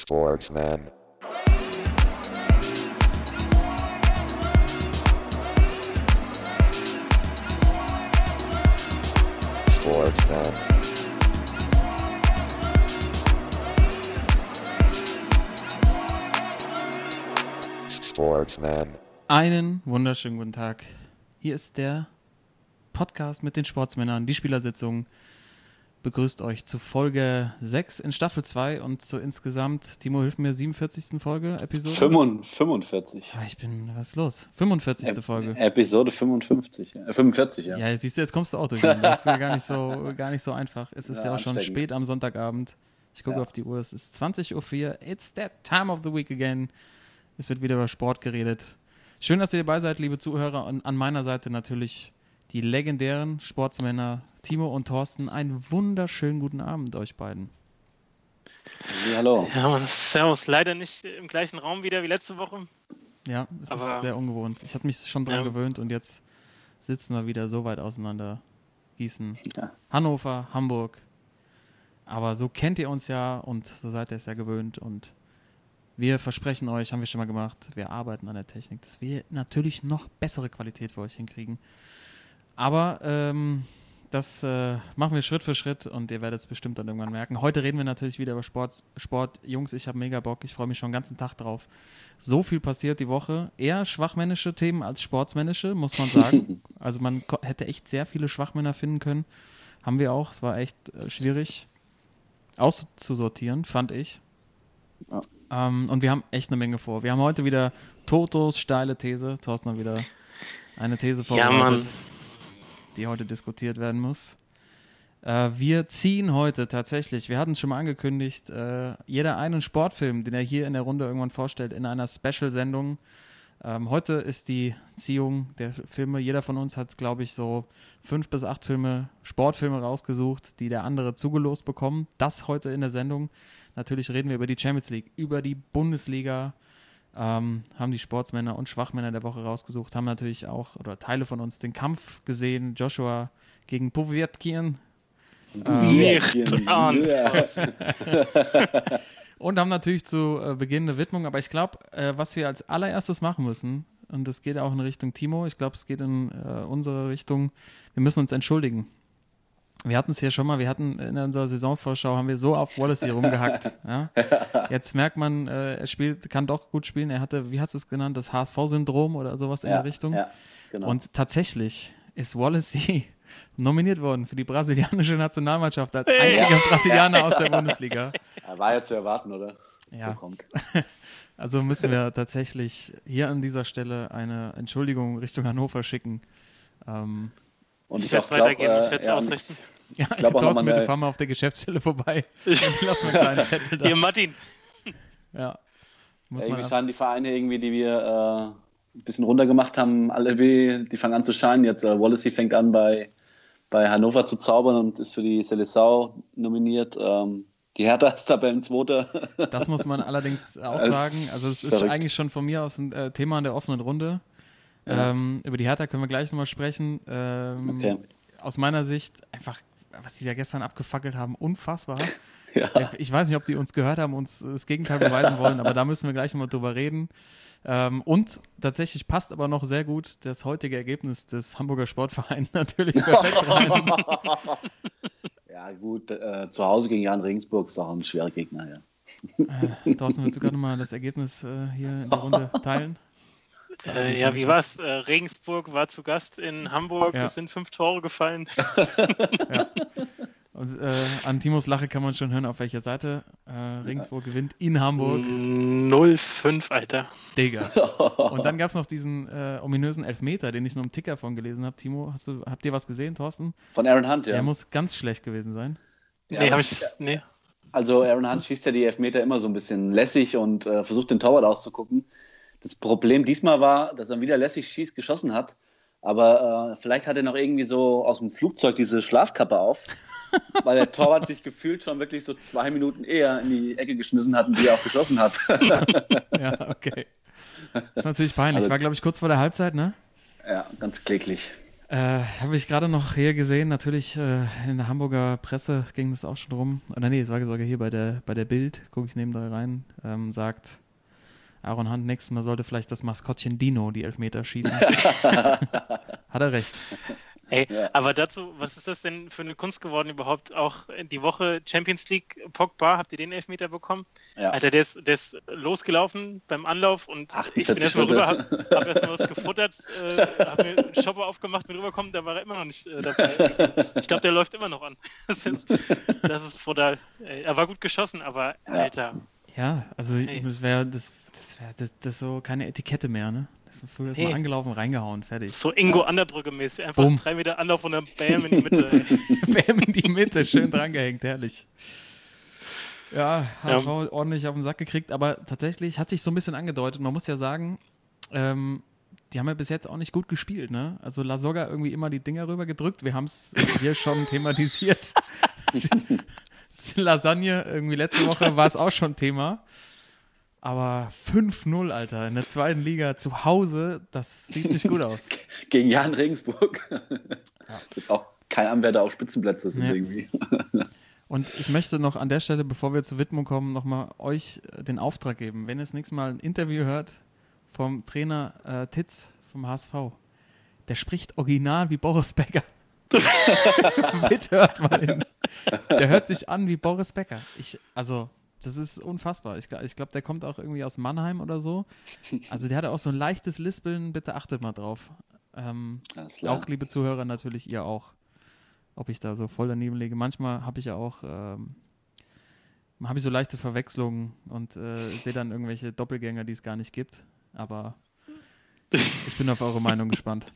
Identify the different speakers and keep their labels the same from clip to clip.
Speaker 1: Sportsman. Sportsman. Sportsman.
Speaker 2: Einen wunderschönen guten Tag. Hier ist der Podcast mit den Sportsmännern, die Spielersitzung. Begrüßt euch zu Folge 6 in Staffel 2 und zu insgesamt, Timo, hilf mir, 47. Folge, Episode?
Speaker 3: 45.
Speaker 2: Ah, ich bin, was ist los? 45.
Speaker 3: Ep
Speaker 2: Folge.
Speaker 3: Episode 55, äh, 45, ja.
Speaker 2: Ja, siehst du, jetzt kommst du auch durch. Das ist ja gar nicht so, gar nicht so einfach. Es ist ja,
Speaker 3: Ja,
Speaker 2: auch schon spät am Sonntagabend. Ich gucke
Speaker 3: Ja.
Speaker 2: auf die Uhr, es ist 20.04 Uhr. It's that time of the week again. Es wird wieder über Sport geredet. Schön, dass ihr dabei seid, liebe Zuhörer. Und an meiner Seite natürlich die legendären Sportsmänner Timo und Thorsten. Einen wunderschönen guten Abend euch beiden.
Speaker 3: Ja, hallo.
Speaker 4: Ja, man, servus. Leider nicht im gleichen Raum wieder wie letzte Woche.
Speaker 2: Ja, es ist
Speaker 4: Aber-
Speaker 2: sehr ungewohnt. Ich habe mich schon dran
Speaker 4: Ja.
Speaker 2: gewöhnt und jetzt sitzen wir wieder so weit auseinander. Gießen,
Speaker 3: Ja.
Speaker 2: Hannover, Hamburg. Aber so kennt ihr uns ja und so seid ihr es ja gewöhnt. Und wir versprechen euch, haben wir schon mal gemacht, wir arbeiten an der Technik, dass wir natürlich noch bessere Qualität für euch hinkriegen. Aber ähm, das äh, machen wir Schritt für Schritt und ihr werdet es bestimmt dann irgendwann merken. Heute reden wir natürlich wieder über Sport. Sport. Jungs, ich habe mega Bock. Ich freue mich schon den ganzen Tag drauf. So viel passiert die Woche. Eher schwachmännische Themen als sportsmännische, muss man sagen. also man hätte echt sehr viele Schwachmänner finden können. Haben wir auch. Es war echt äh, schwierig auszusortieren, fand ich.
Speaker 3: Ja.
Speaker 2: Ähm, und wir haben echt eine Menge vor. Wir haben heute wieder Totos steile These. Thorsten hat wieder eine These
Speaker 4: Ja,
Speaker 2: vorbereitet,
Speaker 4: Mann.
Speaker 2: Die heute diskutiert werden muss. Äh, wir ziehen heute tatsächlich, wir hatten es schon mal angekündigt, äh, jeder einen Sportfilm, den er hier in der Runde irgendwann vorstellt, in einer Special-Sendung. Ähm, heute ist die Ziehung der Filme. Jeder von uns hat, glaube ich, so fünf bis acht Filme, Sportfilme rausgesucht, die der andere zugelost bekommen. Das heute in der Sendung. Natürlich reden wir über die Champions League, über die Bundesliga. Ähm, haben die Sportsmänner und Schwachmänner der Woche rausgesucht, haben natürlich auch, oder Teile von uns, den Kampf gesehen. Joshua gegen Povetkin.
Speaker 4: Nicht
Speaker 3: Ja.
Speaker 2: Und haben natürlich zu äh, Beginn eine Widmung, aber ich glaube, äh, was wir als allererstes machen müssen, und das geht auch in Richtung Timo, ich glaube, es geht in äh, unsere Richtung, wir müssen uns entschuldigen. Wir hatten es hier schon mal, wir hatten in unserer Saisonvorschau, haben wir so auf Wallace hier rumgehackt. Ja? Jetzt merkt man, äh, er spielt, kann doch gut spielen. Er hatte, wie hast du es genannt, das HSV-Syndrom oder sowas in
Speaker 3: ja,
Speaker 2: der Richtung.
Speaker 3: Ja, genau.
Speaker 2: Und tatsächlich ist Wallacey nominiert worden für die brasilianische Nationalmannschaft als einziger Brasilianer aus der Bundesliga.
Speaker 3: Ja, war ja zu erwarten, oder?
Speaker 2: Ja.
Speaker 3: So kommt.
Speaker 2: Also müssen wir tatsächlich hier an dieser Stelle eine Entschuldigung Richtung Hannover schicken. Ähm,
Speaker 3: Und
Speaker 4: Ich
Speaker 3: ich,
Speaker 4: werde es weitergeben, ich
Speaker 3: äh,
Speaker 4: werde es
Speaker 3: ja,
Speaker 4: ausrichten.
Speaker 2: ja,
Speaker 3: glaub auch noch
Speaker 2: Thorsten,
Speaker 3: mal
Speaker 2: bitte fahr mal auf der Geschäftsstelle vorbei. Und lass mal einen kleinen Zettel da.
Speaker 4: Hier, Martin.
Speaker 2: Ja. Muss
Speaker 3: irgendwie
Speaker 2: man
Speaker 3: scheinen die Vereine irgendwie, die wir äh, ein bisschen runtergemacht haben, alle weh, die fangen an zu scheinen. Jetzt äh, Wallacey fängt an bei, bei Hannover zu zaubern und ist für die Seleção nominiert. Ähm, die Hertha ist Tabellenzweiter.
Speaker 2: Das muss man allerdings auch sagen. Also es ist
Speaker 3: verrückt.
Speaker 2: eigentlich schon von mir aus ein äh, Thema in der offenen Runde.
Speaker 3: Ja.
Speaker 2: Ähm, über die Hertha können wir gleich nochmal sprechen. Ähm,
Speaker 3: Okay.
Speaker 2: Aus meiner Sicht einfach, was die da gestern abgefackelt haben, unfassbar.
Speaker 3: ja.
Speaker 2: Ich weiß nicht, ob die uns gehört haben, uns das Gegenteil beweisen wollen, aber da müssen wir gleich nochmal drüber reden. Ähm, und tatsächlich passt aber noch sehr gut das heutige Ergebnis des Hamburger Sportvereins natürlich perfekt rein.
Speaker 3: ja, gut, äh, zu Hause gegen Jan Regensburg ist auch ein schwerer Gegner. Ja.
Speaker 2: Äh, Thorsten, willst du gerade nochmal das Ergebnis äh, hier in der Runde teilen?
Speaker 4: Äh, ja, wie war's? Äh, Regensburg war zu Gast in Hamburg.
Speaker 2: Ja.
Speaker 4: Es sind fünf Tore gefallen.
Speaker 2: Und äh, an Timos Lache kann man schon hören, auf welcher Seite. Äh, Regensburg gewinnt in Hamburg.
Speaker 4: Mm. 0-5, Alter.
Speaker 2: Digga. Und dann gab es noch diesen äh, ominösen Elfmeter, den ich nur im Ticker von gelesen habe. Timo, hast du, habt ihr was gesehen, Thorsten?
Speaker 3: Von Aaron Hunt, ja.
Speaker 2: Er muss ganz schlecht gewesen sein.
Speaker 3: Ja,
Speaker 4: nee, hab ich. Nee.
Speaker 3: Also Aaron Hunt schießt ja die Elfmeter immer so ein bisschen lässig und äh, versucht den Torwart auszugucken. Das Problem diesmal war, dass er wieder lässig schießt, geschossen hat. Aber äh, vielleicht hat er noch irgendwie so aus dem Flugzeug diese Schlafkappe auf, weil der Torwart sich gefühlt schon wirklich so zwei Minuten eher in die Ecke geschmissen hat und die er auch geschossen hat.
Speaker 2: Ja, okay. Das ist natürlich peinlich.
Speaker 3: Also-
Speaker 2: War, glaube ich, kurz vor der Halbzeit, ne?
Speaker 3: ja, ganz kläglich.
Speaker 2: Äh, Habe ich gerade noch hier gesehen, natürlich äh, in der Hamburger Presse ging das auch schon rum. Oder nee, es war sogar hier bei der, bei der Bild, gucke ich neben da rein, ähm, sagt Aaron Hunt nächstes Mal sollte vielleicht das Maskottchen Dino die Elfmeter schießen. Hat er recht.
Speaker 4: Ey, ja. aber dazu, was ist das denn für eine Kunst geworden überhaupt? Auch die Woche Champions League Pogba, habt ihr den Elfmeter bekommen? Ja. Alter, der ist, der ist losgelaufen beim Anlauf und ich bin erstmal rüber, hab, hab erstmal was gefuttert, äh, hab mir einen Shopper aufgemacht, bin rübergekommen, da war er immer noch nicht äh, dabei. Ich glaube, der läuft immer noch an. Das ist, das ist brutal. Er war gut geschossen, aber Alter.
Speaker 2: Ja, also hey. das wäre das, das, wär, das, das so keine Etikette mehr, ne? Das ist früher hey. mal angelaufen, reingehauen, fertig.
Speaker 4: So Ingo Anderbrücke mäßig. Einfach Boom. drei Meter Anlauf und dann Bam in die Mitte.
Speaker 2: Bam in die Mitte, schön drangehängt, herrlich. Ja, HV ja. ordentlich auf den Sack gekriegt, aber tatsächlich hat sich so ein bisschen angedeutet. Man muss ja sagen, ähm, die haben ja bis jetzt auch nicht gut gespielt, ne? Also La Soga irgendwie immer die Dinger rüber gedrückt. Wir haben es hier schon thematisiert. Lasagne irgendwie letzte Woche war es auch schon Thema. Aber 5-0, Alter, in der zweiten Liga zu Hause, das sieht nicht gut aus.
Speaker 3: Gegen Jan Regensburg. Ja. Ist auch kein Anwärter auf Spitzenplätze sind ja. irgendwie.
Speaker 2: Und ich möchte noch an der Stelle, bevor wir zur Widmung kommen, nochmal euch äh, den Auftrag geben. Wenn ihr das nächste Mal ein Interview hört vom Trainer äh, Titz vom HSV, der spricht original wie Boris Becker. Bitte hört mal hin. Der hört sich an wie Boris Becker. Ich, also, das ist unfassbar. Ich, ich glaube, der kommt auch irgendwie aus Mannheim oder so. Also, der hat auch so ein leichtes Lispeln. Bitte achtet mal drauf. Ähm, auch, liebe Zuhörer, natürlich ihr auch. Ob ich da so voll daneben lege. Manchmal habe ich ja auch. Ähm, habe ich so leichte Verwechslungen und äh, sehe dann irgendwelche Doppelgänger, die es gar nicht gibt. Aber ich bin auf eure Meinung gespannt.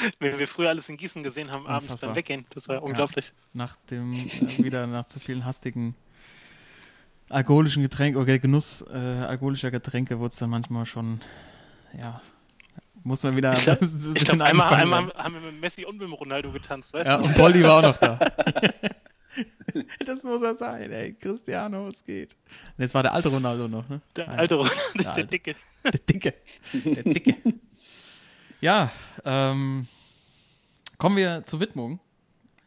Speaker 4: Wenn wir früher alles in Gießen gesehen haben, Unfassbar. abends beim Weggehen, das war ja, unglaublich.
Speaker 2: Nach dem, äh, wieder nach zu vielen hastigen alkoholischen Getränken, oder Genuss äh, alkoholischer Getränke wurde es dann manchmal schon, ja, muss man wieder
Speaker 4: ich glaub, ein bisschen ich glaub, einmal, einmal haben wir mit Messi und mit Ronaldo getanzt, weißt
Speaker 2: Ja, und Bolli war auch noch da. das muss er sein, ey. Cristiano, es geht. Und jetzt war der alte Ronaldo noch, ne?
Speaker 4: Der alte Ronaldo, der, der,
Speaker 2: der
Speaker 4: Dicke.
Speaker 2: Der Dicke. Der Dicke. Ja, ähm, kommen wir zur Widmung.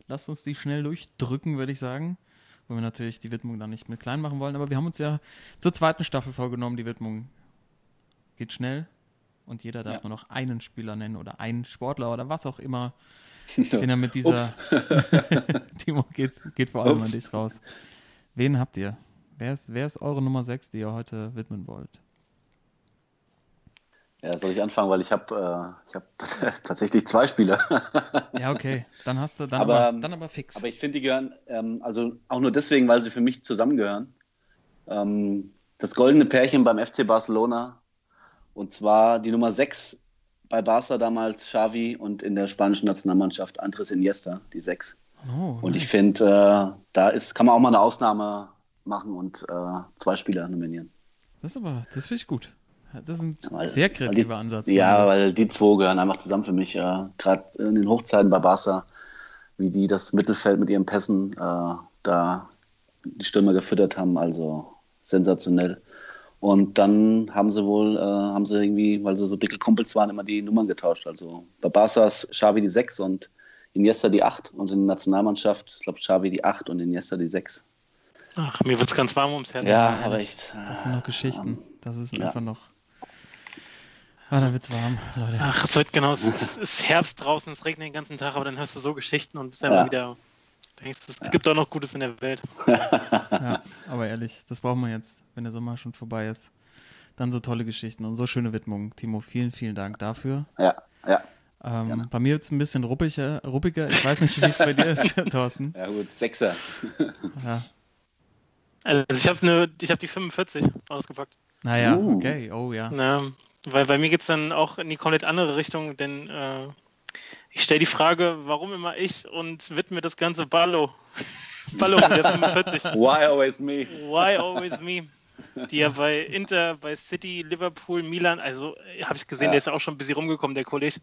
Speaker 2: Lasst uns die schnell durchdrücken, würde ich sagen. Weil wir natürlich die Widmung dann nicht mit klein machen wollen. Aber wir haben uns ja zur zweiten Staffel vorgenommen. Die Widmung geht schnell. Und jeder darf ja. nur noch einen Spieler nennen oder einen Sportler oder was auch immer, den er mit dieser. Timo geht, geht vor allem Ups. an dich raus. Wen habt ihr? Wer ist, wer ist eure Nummer 6, die ihr heute widmen wollt?
Speaker 3: Ja, soll ich anfangen, weil ich habe äh, hab tatsächlich zwei Spieler.
Speaker 2: ja, okay. Dann hast du dann aber, aber dann aber fix.
Speaker 3: Aber ich finde, die gehören, ähm, also auch nur deswegen, weil sie für mich zusammengehören. Ähm, das goldene Pärchen beim FC Barcelona. Und zwar die Nummer 6 bei Barca damals, Xavi, und in der spanischen Nationalmannschaft Andres Iniesta, die 6. Oh, und nice. ich finde, äh, da ist, kann man auch mal eine Ausnahme machen und äh, zwei Spieler nominieren.
Speaker 2: Das ist aber, das finde ich gut. Das ist ein weil, sehr kreativer
Speaker 3: die,
Speaker 2: Ansatz.
Speaker 3: Ja, weil die zwei gehören einfach zusammen für mich. Äh, Gerade in den Hochzeiten bei Barca, wie die das Mittelfeld mit ihren Pässen äh, da die Stürmer gefüttert haben, also sensationell. Und dann haben sie wohl, äh, haben sie irgendwie, weil sie so dicke Kumpels waren, immer die Nummern getauscht. Also bei Barca ist Xavi die 6 und Iniesta die 8 und in der Nationalmannschaft, ich glaube, Xavi die 8 und Iniesta die 6.
Speaker 4: Ach, mir wird es ganz warm ums Herz.
Speaker 3: Ja, aber echt.
Speaker 2: Das sind noch Geschichten. Das ist ja. einfach noch Ah, da wird's warm, Leute.
Speaker 4: Ach, es wird genau, es ist Herbst draußen, es regnet den ganzen Tag, aber dann hörst du so Geschichten und bist ja. immer wieder, denkst, es ja. gibt auch noch Gutes in der Welt.
Speaker 2: ja, aber ehrlich, das brauchen wir jetzt, wenn der Sommer schon vorbei ist. Dann so tolle Geschichten und so schöne Widmungen. Timo, vielen, vielen Dank dafür.
Speaker 3: Ja, ja.
Speaker 2: Ähm, bei mir wird es ein bisschen ruppiger, ruppiger. Ich weiß nicht, wie es bei dir ist, Thorsten.
Speaker 3: Ja, gut, Sechser.
Speaker 4: ja. Also ich habe hab die 45 ausgepackt.
Speaker 2: Naja, uh. okay, oh ja.
Speaker 4: Na, weil bei mir geht es dann auch in die komplett andere Richtung, denn äh, ich stelle die Frage, warum immer ich und widme das ganze Ballo. Ballo, der 45.
Speaker 3: Why always me?
Speaker 4: Why always me? Die ja bei Inter, bei City, Liverpool, Milan, also äh, habe ich gesehen, ja. der ist ja auch schon ein bisschen rumgekommen, der Kollege.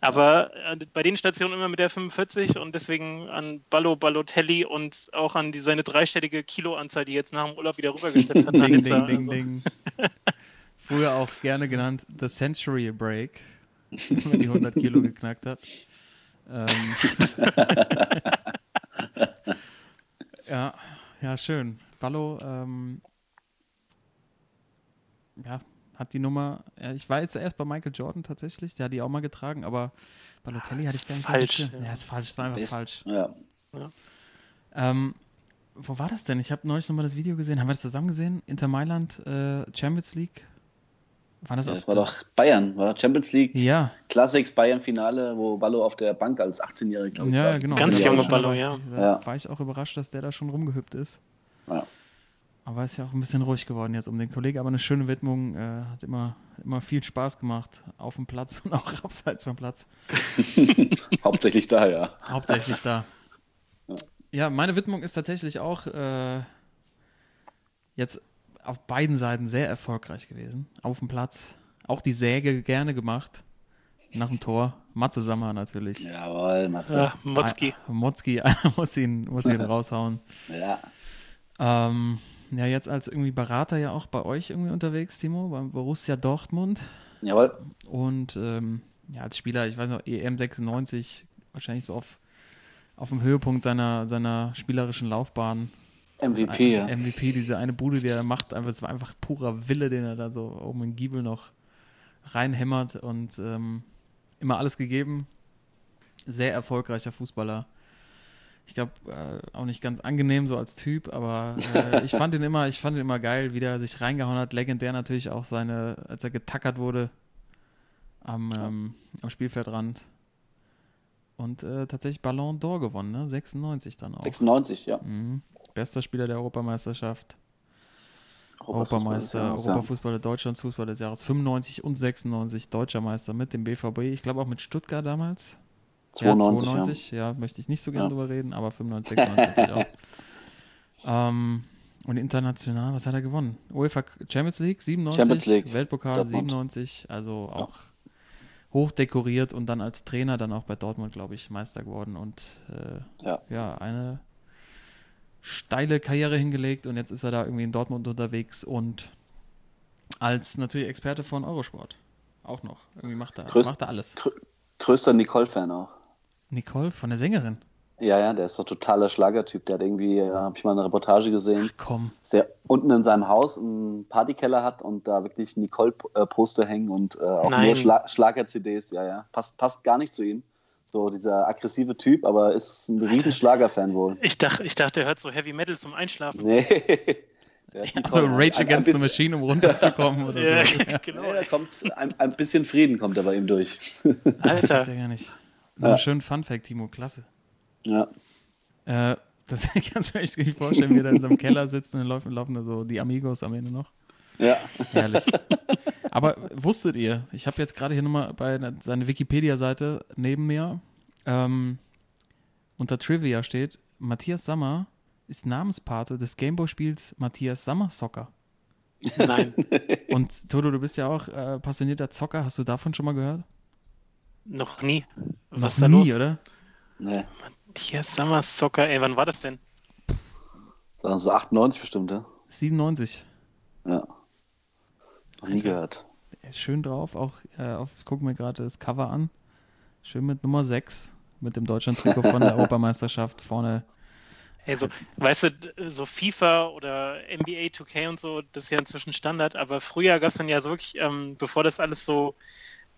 Speaker 4: Aber äh, bei den Stationen immer mit der 45 und deswegen an Ballo Ballotelli und auch an die, seine dreistellige Kiloanzahl, die jetzt nach dem Urlaub wieder rübergestellt hat. ding, ding, ding,
Speaker 2: also. ding. Früher auch gerne genannt The Century Break, wenn man die 100 Kilo geknackt hat. Ähm, ja, ja, schön. Ballo, ähm, ja, hat die Nummer, ja, ich war jetzt erst bei Michael Jordan tatsächlich, der hat die auch mal getragen, aber Balotelli hatte ich gar nicht
Speaker 4: falsch,
Speaker 2: so ja. ja, ist falsch, ist einfach ist, falsch.
Speaker 3: Ja. ja.
Speaker 2: Ähm, wo war das denn? Ich habe neulich nochmal das Video gesehen. Haben wir das zusammen gesehen? Inter Mailand, äh, Champions League?
Speaker 3: War das, ja, das war doch Bayern, war Champions League.
Speaker 2: Ja.
Speaker 3: Classics Bayern Finale, wo Ballo auf der Bank als 18-Jähriger,
Speaker 2: glaube ich, Ja, genau.
Speaker 4: Ganz junger Ballo, ja.
Speaker 2: Da ja. war ich auch überrascht, dass der da schon rumgehüpft ist.
Speaker 3: Ja.
Speaker 2: Aber ist ja auch ein bisschen ruhig geworden jetzt um den Kollegen. Aber eine schöne Widmung, äh, hat immer, immer viel Spaß gemacht. Auf dem Platz und auch abseits vom Platz.
Speaker 3: Hauptsächlich da, ja.
Speaker 2: Hauptsächlich da. Ja, ja meine Widmung ist tatsächlich auch äh, jetzt auf beiden Seiten sehr erfolgreich gewesen. Auf dem Platz. Auch die Säge gerne gemacht. Nach dem Tor. Matze Sammer natürlich.
Speaker 3: Jawohl, Matze.
Speaker 4: Ja, Motzki.
Speaker 2: Motzki, einer muss ihn, muss ihn raushauen.
Speaker 3: Ja.
Speaker 2: Ähm, ja, jetzt als irgendwie Berater ja auch bei euch irgendwie unterwegs, Timo, beim Borussia Dortmund.
Speaker 3: Jawohl.
Speaker 2: Und ähm, ja, als Spieler, ich weiß noch, EM 96, wahrscheinlich so auf, auf dem Höhepunkt seiner, seiner spielerischen Laufbahn.
Speaker 3: MVP,
Speaker 2: ja. MVP, diese eine Bude, die er macht, einfach, es war einfach purer Wille, den er da so oben in Giebel noch reinhämmert und ähm, immer alles gegeben. Sehr erfolgreicher Fußballer ich glaube, äh, auch nicht ganz angenehm so als Typ, aber äh, ich fand ihn immer, ich fand ihn immer geil, wie der sich reingehauen hat. Legendär natürlich auch seine, als er getackert wurde am, ähm, am Spielfeldrand. Und äh, tatsächlich Ballon d'Or gewonnen, ne? 96 dann auch.
Speaker 3: 96, ja.
Speaker 2: Mhm. Bester Spieler der Europameisterschaft. Europameister, Europafußballer Deutschlands, Fußball des Jahres 95 und 96, Deutscher Meister mit dem BVB. Ich glaube auch mit Stuttgart damals.
Speaker 3: 92,
Speaker 2: ja, 92 ja. ja. möchte ich nicht so gerne ja. drüber reden, aber 95, 96 natürlich auch. Ähm, und international, was hat er gewonnen? UEFA Champions League 97,
Speaker 3: Champions League.
Speaker 2: Weltpokal Dortmund. 97, also auch ja. hoch dekoriert und dann als Trainer dann auch bei Dortmund, glaube ich, Meister geworden und äh, ja. ja, eine steile Karriere hingelegt und jetzt ist er da irgendwie in Dortmund unterwegs und als natürlich Experte von Eurosport auch noch. Irgendwie macht er, Größ, macht er alles.
Speaker 3: Größter Nicole-Fan auch.
Speaker 2: Nicole von der Sängerin.
Speaker 3: Ja, ja, der ist doch totaler Schlagertyp. Der hat irgendwie, äh, habe ich mal eine Reportage gesehen,
Speaker 2: Ach, komm.
Speaker 3: dass er unten in seinem Haus einen Partykeller hat und da wirklich Nicole-Poster hängen und äh, auch Nein. nur Schla Schlager-CDs. Ja, ja, passt, passt gar nicht zu ihm. So dieser aggressive Typ, aber ist ein riesen Schlager-Fan wohl.
Speaker 4: Ich dachte, ich dachte, er hört so Heavy Metal zum Einschlafen.
Speaker 3: Nee.
Speaker 2: Also Rage ein, Against ein the Machine, um runterzukommen oder ja,
Speaker 3: so. Ja, genau. Ja, kommt, ein, ein, bisschen Frieden kommt er bei ihm durch.
Speaker 2: Alter. Das ja gar nicht. Nur ja. schön Fun-Fact, Timo, klasse.
Speaker 3: Ja.
Speaker 2: Äh, das kannst du mir echt nicht vorstellen, wie er da in so einem Keller sitzt und dann laufen, laufen da so die Amigos am Ende noch.
Speaker 3: Ja.
Speaker 2: Herrlich. Aber wusstet ihr, ich habe jetzt gerade hier nochmal bei seiner Wikipedia-Seite neben mir ähm, unter Trivia steht, Matthias Sammer ist Namenspate des Gameboy-Spiels Matthias Sammer Soccer.
Speaker 4: Nein.
Speaker 2: Und Toto, du bist ja auch äh, passionierter Zocker. Hast du davon schon mal gehört?
Speaker 4: Noch nie.
Speaker 2: Was Noch nie, los? oder?
Speaker 3: Nee.
Speaker 4: Matthias Sammer Soccer, ey, wann war das denn?
Speaker 3: Das war so 98 bestimmt, ja?
Speaker 2: 97.
Speaker 3: Ja. Nie gehört.
Speaker 2: Schön drauf, auch äh, auf, guck mir gerade das Cover an. Schön mit Nummer 6, mit dem Deutschland-Trikot von der Europameisterschaft vorne.
Speaker 4: Hey, so, weißt du, so FIFA oder NBA 2K und so, das ist ja inzwischen Standard, aber früher gab es dann ja so wirklich, ähm, bevor das alles so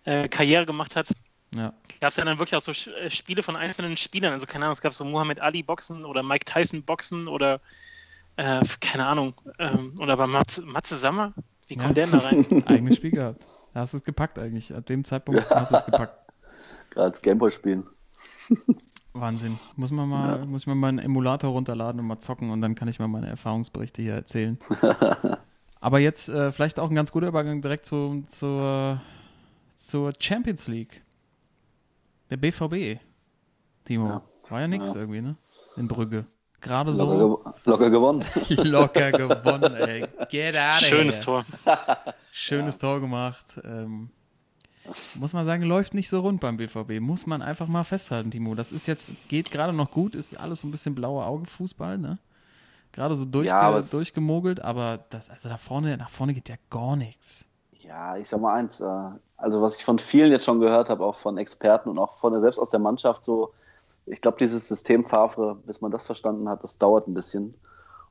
Speaker 4: äh, Karriere gemacht hat,
Speaker 2: ja.
Speaker 4: Gab es ja dann wirklich auch so äh, Spiele von einzelnen Spielern? Also keine Ahnung, es gab so Muhammad Ali Boxen oder Mike Tyson Boxen oder äh, keine Ahnung. Ähm, oder bei Matze, Matze Sammer? Wie kommt ja. der da rein?
Speaker 2: Eigenes Spiel gehabt. Da hast du es gepackt eigentlich. Ab dem Zeitpunkt hast du es gepackt.
Speaker 3: Gerade als Gameboy spielen.
Speaker 2: Wahnsinn. Muss man mal, ja. muss ich mal meinen Emulator runterladen und mal zocken und dann kann ich mal meine Erfahrungsberichte hier erzählen. Aber jetzt äh, vielleicht auch ein ganz guter Übergang direkt zu, zur, zur Champions League. Der BVB, Timo. Ja. War ja nichts ja. irgendwie, ne? In Brügge. Gerade so.
Speaker 3: Locker, locker gewonnen.
Speaker 2: locker gewonnen, ey. Get out of
Speaker 4: Schönes here. Tor.
Speaker 2: Schönes ja. Tor gemacht. Ähm, muss man sagen, läuft nicht so rund beim BVB. Muss man einfach mal festhalten, Timo. Das ist jetzt, geht gerade noch gut, ist alles so ein bisschen blauer Auge-Fußball, ne? Gerade so durchge ja, durchgemogelt, aber das, also da vorne, nach vorne geht ja gar nichts.
Speaker 3: Ja, ich sag mal eins. Äh, also, was ich von vielen jetzt schon gehört habe, auch von Experten und auch von der, selbst aus der Mannschaft, so, ich glaube, dieses System Favre, bis man das verstanden hat, das dauert ein bisschen.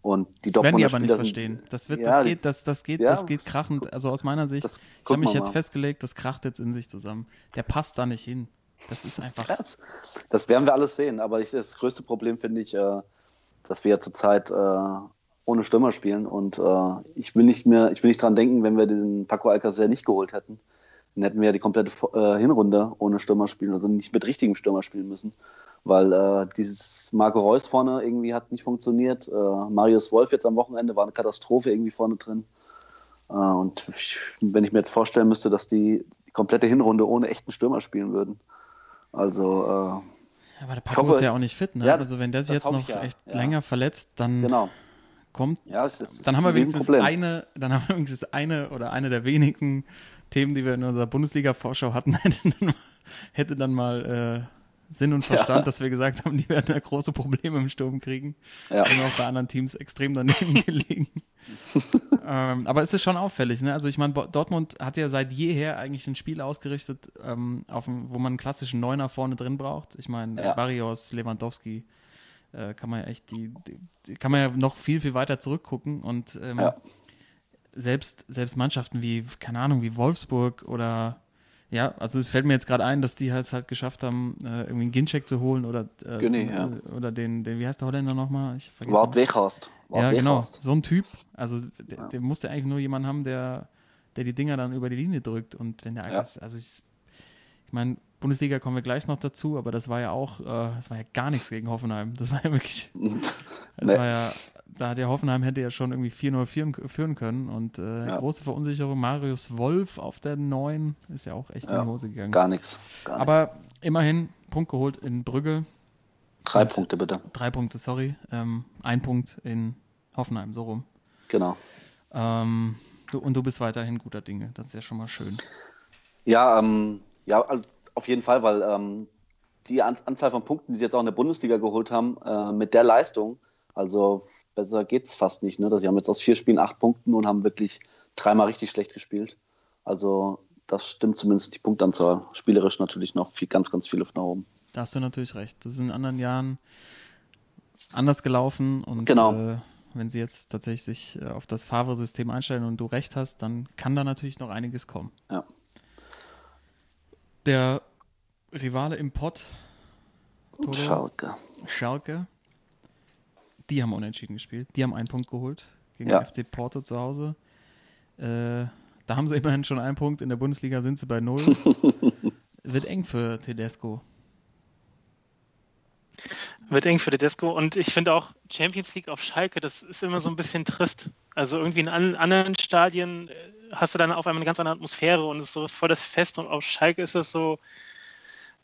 Speaker 3: Und die
Speaker 2: das werden die aber nicht sind, verstehen. Das, wird, ja, das geht, das, das geht, ja, das geht krachend. Also aus meiner Sicht, ich habe mich jetzt mal. festgelegt, das kracht jetzt in sich zusammen. Der passt da nicht hin. Das ist einfach.
Speaker 3: Das, das werden wir alles sehen. Aber ich, das größte Problem finde ich, äh, dass wir ja zurzeit äh, ohne Stürmer spielen. Und äh, ich will nicht mehr, ich will nicht dran denken, wenn wir den Paco Alcacer nicht geholt hätten, dann hätten wir ja die komplette Hinrunde ohne Stürmer spielen, also nicht mit richtigem Stürmer spielen müssen. Weil äh, dieses Marco Reus vorne irgendwie hat nicht funktioniert. Äh, Marius Wolf jetzt am Wochenende war eine Katastrophe irgendwie vorne drin. Äh, und ich, wenn ich mir jetzt vorstellen müsste, dass die, die komplette Hinrunde ohne echten Stürmer spielen würden. Also
Speaker 2: äh, aber der Paco ist ja auch nicht fit, ne? Ja, also wenn der sich jetzt noch ja. echt ja. länger verletzt, dann
Speaker 3: genau
Speaker 2: kommt, ja, ist, dann haben wir wenigstens eine, dann haben wir wenigstens eine oder eine der wenigen Themen, die wir in unserer Bundesliga-Vorschau hatten, hätte dann, hätte dann mal äh, Sinn und Verstand, ja. dass wir gesagt haben, die werden da große Probleme im Sturm kriegen. Ja. Und auch bei anderen Teams extrem daneben gelegen. ähm, aber es ist schon auffällig, ne? Also ich meine, Dortmund hat ja seit jeher eigentlich ein Spiel ausgerichtet, ähm, auf, wo man einen klassischen Neuner vorne drin braucht. Ich meine, ja. Barrios, Lewandowski, äh, kann man ja echt die, die, kann man ja noch viel, viel weiter zurückgucken und ähm, ja. selbst, selbst Mannschaften wie, keine Ahnung, wie Wolfsburg oder ja, also fällt mir jetzt gerade ein, dass die halt, halt geschafft haben, äh, irgendwie einen Gincheck zu holen oder, äh,
Speaker 3: Günni, zum,
Speaker 2: ja. oder den, den, wie heißt der Holländer nochmal? Ich
Speaker 3: vergesse Wart Weghorst.
Speaker 2: Ja, genau, so ein Typ. Also der, ja. der musste eigentlich nur jemanden haben, der, der die Dinger dann über die Linie drückt und wenn der ja. also ich, ich meine, Bundesliga kommen wir gleich noch dazu, aber das war ja auch, äh, das war ja gar nichts gegen Hoffenheim. Das war ja wirklich, das nee. war ja, da hat ja Hoffenheim hätte ja schon irgendwie 4-0 führen, führen, können und äh, ja. große Verunsicherung. Marius Wolf auf der 9 ist ja auch echt ja, in die Hose gegangen.
Speaker 3: Gar nichts.
Speaker 2: Aber immerhin Punkt geholt in Brügge.
Speaker 3: Drei und Punkte bitte.
Speaker 2: Drei Punkte, sorry. Ähm, ein Punkt in Hoffenheim, so rum.
Speaker 3: Genau.
Speaker 2: Ähm, du, und du bist weiterhin guter Dinge. Das ist ja schon mal schön.
Speaker 3: Ja, ähm, ja, auf jeden Fall, weil ähm, die An Anzahl von Punkten, die sie jetzt auch in der Bundesliga geholt haben, äh, mit der Leistung, also besser geht es fast nicht. Ne? Sie haben jetzt aus vier Spielen acht Punkten und haben wirklich dreimal richtig schlecht gespielt. Also das stimmt zumindest die Punktanzahl. Spielerisch natürlich noch viel, ganz, ganz viel Luft nach oben.
Speaker 2: Da hast du natürlich recht. Das ist in anderen Jahren anders gelaufen und
Speaker 3: genau.
Speaker 2: äh, wenn sie jetzt tatsächlich sich äh, auf das Favre-System einstellen und du recht hast, dann kann da natürlich noch einiges kommen.
Speaker 3: Ja.
Speaker 2: Der Rivale im Pott.
Speaker 3: Schalke.
Speaker 2: Schalke. Die haben unentschieden gespielt. Die haben einen Punkt geholt gegen ja. FC Porto zu Hause. Äh, da haben sie immerhin schon einen Punkt. In der Bundesliga sind sie bei null. Wird eng für Tedesco.
Speaker 4: Wird eng für Tedesco. Und ich finde auch Champions League auf Schalke, das ist immer so ein bisschen trist. Also irgendwie in anderen Stadien äh, hast du dann auf einmal eine ganz andere Atmosphäre und es ist so voll das Fest und auf Schalke ist das so,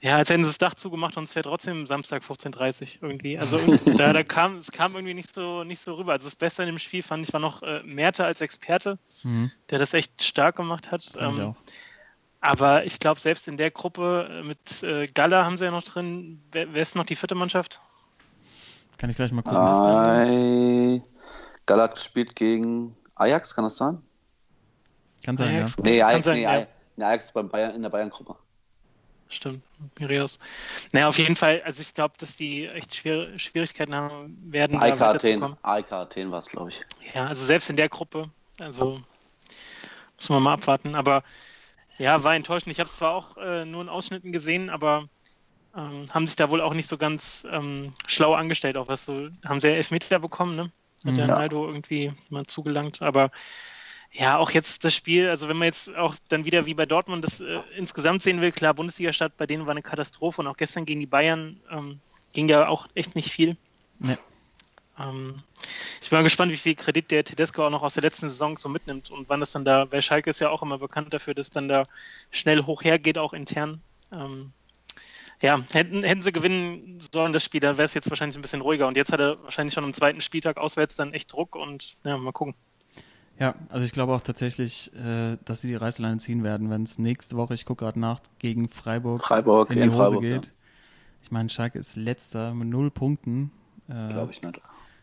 Speaker 4: ja, als hätten sie das Dach zugemacht und es wäre trotzdem Samstag 15.30 Uhr irgendwie. Also da, da, kam, es kam irgendwie nicht so, nicht so rüber. Also das Beste in dem Spiel fand ich war noch äh, Merte als Experte, mhm. der das echt stark gemacht hat. Ähm, aber ich glaube, selbst in der Gruppe äh, mit äh, Galla haben sie ja noch drin. Wer, wer, ist noch die vierte Mannschaft?
Speaker 2: Kann ich gleich mal gucken.
Speaker 3: Äh, Galla spielt gegen Ajax, kann das sein?
Speaker 2: Kann sein, Ajax,
Speaker 3: ja. Nee, Ajax, sein, nee, ja. nee, Ajax ist beim Bayern, in der Bayern-Gruppe.
Speaker 4: Stimmt, Piraeus. Naja, auf jeden Fall, also ich glaube, dass die echt schwer, Schwierigkeiten haben werden.
Speaker 3: AIK Athen, AIK Athen war es, glaube ich.
Speaker 4: Ja, also selbst in der Gruppe, also muss man mal abwarten. Aber ja, war enttäuschend. Ich habe es zwar auch äh, nur in Ausschnitten gesehen, aber ähm, haben sich da wohl auch nicht so ganz ähm, schlau angestellt, auch was so, haben sie ja Elfmeter bekommen, ne? Hat der Naldo irgendwie mal zugelangt, aber ja, auch jetzt das Spiel, also wenn man jetzt auch dann wieder wie bei Dortmund das äh, insgesamt sehen will, klar, Bundesliga-Stadt, bei denen war eine Katastrophe und auch gestern gegen die Bayern ähm, ging ja auch echt nicht viel. Nee. Ähm, ich bin mal gespannt, wie viel Kredit der Tedesco auch noch aus der letzten Saison so mitnimmt und wann das dann da, weil Schalke ist ja auch immer bekannt dafür, dass dann da schnell hoch hergeht, auch intern. Ähm, ja, hätten, hätten sie gewinnen sollen, das Spiel, dann wäre es jetzt wahrscheinlich ein bisschen ruhiger und jetzt hat er wahrscheinlich schon am zweiten Spieltag auswärts dann echt Druck und ja, mal gucken.
Speaker 2: Ja, also ich glaube auch tatsächlich, äh, dass sie die Reißleine ziehen werden, wenn es nächste Woche, ich gucke gerade nach, gegen Freiburg,
Speaker 3: Freiburg
Speaker 2: in die Hose Freiburg, geht. Ja. Ich meine, Schalke ist letzter mit null Punkten.
Speaker 3: Äh, glaube ich nicht.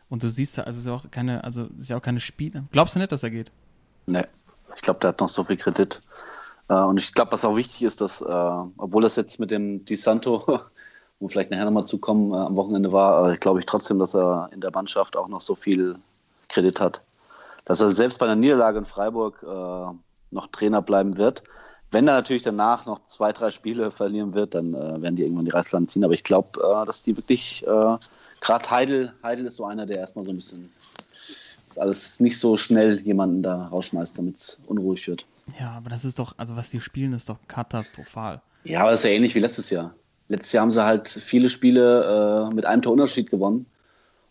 Speaker 2: Und du siehst da, also es ist auch keine, also es ist ja auch keine Spiele. Glaubst du nicht, dass er geht?
Speaker 3: Nee. Ich glaube, der hat noch so viel Kredit. Äh, und ich glaube, was auch wichtig ist, dass, äh, obwohl das jetzt mit dem Di Santo, wo vielleicht nachher nochmal zukommen, äh, am Wochenende war, glaube ich trotzdem, dass er in der Mannschaft auch noch so viel Kredit hat. Dass er selbst bei einer Niederlage in Freiburg noch Trainer bleiben wird. Wenn er natürlich danach noch zwei, drei Spiele verlieren wird, dann werden die irgendwann die Reißleine ziehen. Aber ich glaube, dass die wirklich, gerade Heidel, Heidel ist so einer, der erstmal so ein bisschen das alles nicht so schnell jemanden da rausschmeißt, damit es unruhig wird.
Speaker 2: Ja, aber das ist doch, also was die spielen, ist doch katastrophal.
Speaker 3: Ja, aber das ist ja ähnlich wie letztes Jahr. Letztes Jahr haben sie halt viele Spiele äh, mit einem Torunterschied gewonnen.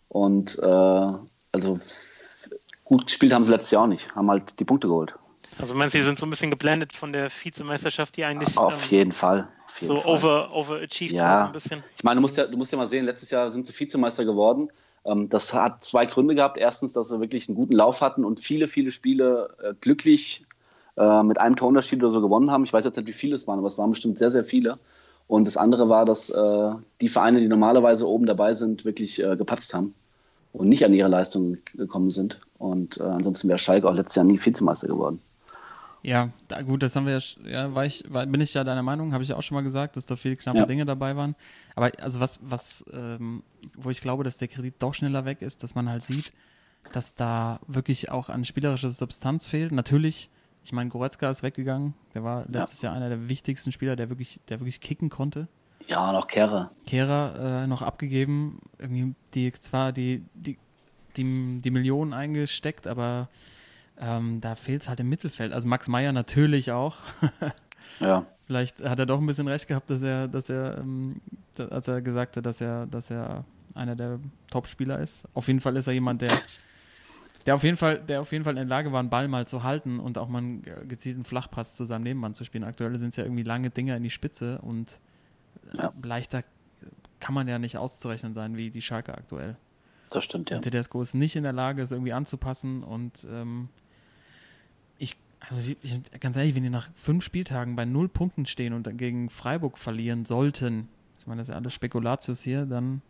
Speaker 3: Und äh, also gut gespielt haben sie letztes Jahr auch nicht, haben halt die Punkte geholt.
Speaker 4: Also meinst du, sie sind so ein bisschen geblendet von der Vizemeisterschaft, die eigentlich
Speaker 3: auf ähm, jeden Fall. Auf jeden
Speaker 4: so
Speaker 3: Fall.
Speaker 4: over overachieved
Speaker 3: ja.
Speaker 4: ein bisschen.
Speaker 3: Ich meine, du musst ja, du musst ja mal sehen, letztes Jahr sind sie Vizemeister geworden. Ähm, das hat zwei Gründe gehabt. Erstens, dass sie wirklich einen guten Lauf hatten und viele, viele Spiele äh, glücklich äh, mit einem Torunterschied oder so gewonnen haben. Ich weiß jetzt nicht, wie viele es waren, aber es waren bestimmt sehr, sehr viele. Und das andere war, dass äh, die Vereine, die normalerweise oben dabei sind, wirklich äh, gepatzt haben und nicht an ihre Leistung gekommen sind. Und äh, ansonsten wäre Schalke auch letztes Jahr nie Vizemeister geworden.
Speaker 2: Ja, da, gut, das haben wir ja, ja war ich, war, bin ich ja deiner Meinung, habe ich ja auch schon mal gesagt, dass da viele knappe ja. Dinge dabei waren. Aber also was, was, ähm, wo ich glaube, dass der Kredit doch schneller weg ist, dass man halt sieht, dass da wirklich auch an spielerischer Substanz fehlt. Natürlich ich meine, Goretzka ist weggegangen. Der war letztes ja. Jahr einer der wichtigsten Spieler, der wirklich, der wirklich kicken konnte.
Speaker 3: Ja, noch Kehrer.
Speaker 2: Kehrer äh, noch abgegeben. Irgendwie die zwar die, die, die, die Millionen eingesteckt, aber ähm, da fehlt es halt im Mittelfeld. Also Max Meyer natürlich auch.
Speaker 3: ja.
Speaker 2: Vielleicht hat er doch ein bisschen recht gehabt, dass er, dass er, ähm, als er gesagt hat, dass er, dass er einer der Top-Spieler ist. Auf jeden Fall ist er jemand, der der auf jeden Fall, der auf jeden Fall in der Lage war, einen Ball mal zu halten und auch mal einen gezielten Flachpass zu seinem Nebenmann zu spielen. Aktuell sind es ja irgendwie lange Dinger in die Spitze und ja. leichter kann man ja nicht auszurechnen sein wie die Schalke aktuell.
Speaker 3: Das stimmt, ja.
Speaker 2: Und Tedesco ist nicht in der Lage, es irgendwie anzupassen und ähm, ich, also ich, ganz ehrlich, wenn die nach fünf Spieltagen bei null Punkten stehen und dann gegen Freiburg verlieren sollten, ich meine, das ist ja alles Spekulatius hier, dann,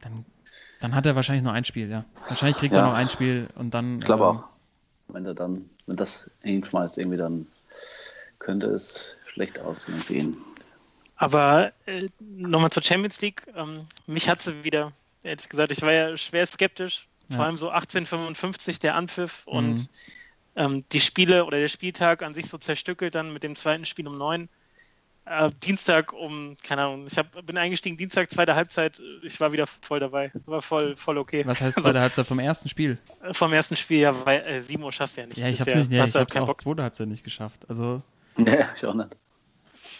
Speaker 2: dann dann hat er wahrscheinlich nur ein Spiel, ja. Wahrscheinlich kriegt ja. er noch ein Spiel und dann.
Speaker 3: Ich glaube ähm, auch. Wenn er dann, wenn das hinschmeißt, irgendwie dann könnte es schlecht aussehen.
Speaker 4: Aber äh, nochmal zur Champions League. Ähm, mich hat sie wieder, ehrlich gesagt, ich war ja schwer skeptisch. Vor ja. allem so 1855 der Anpfiff mhm. und ähm, die Spiele oder der Spieltag an sich so zerstückelt dann mit dem zweiten Spiel um neun äh, Dienstag um, keine Ahnung, ich hab, bin eingestiegen, Dienstag, zweite Halbzeit, ich war wieder voll dabei. War voll, voll okay.
Speaker 2: Was heißt zweite also, Halbzeit vom ersten Spiel?
Speaker 4: Äh, vom ersten Spiel, ja, weil äh, 7 Uhr schaffst du ja nicht.
Speaker 2: Ja, ich hab's nicht, ja, ich hab's auch zweite Halbzeit nicht geschafft. Also.
Speaker 3: Nee, ich auch nicht.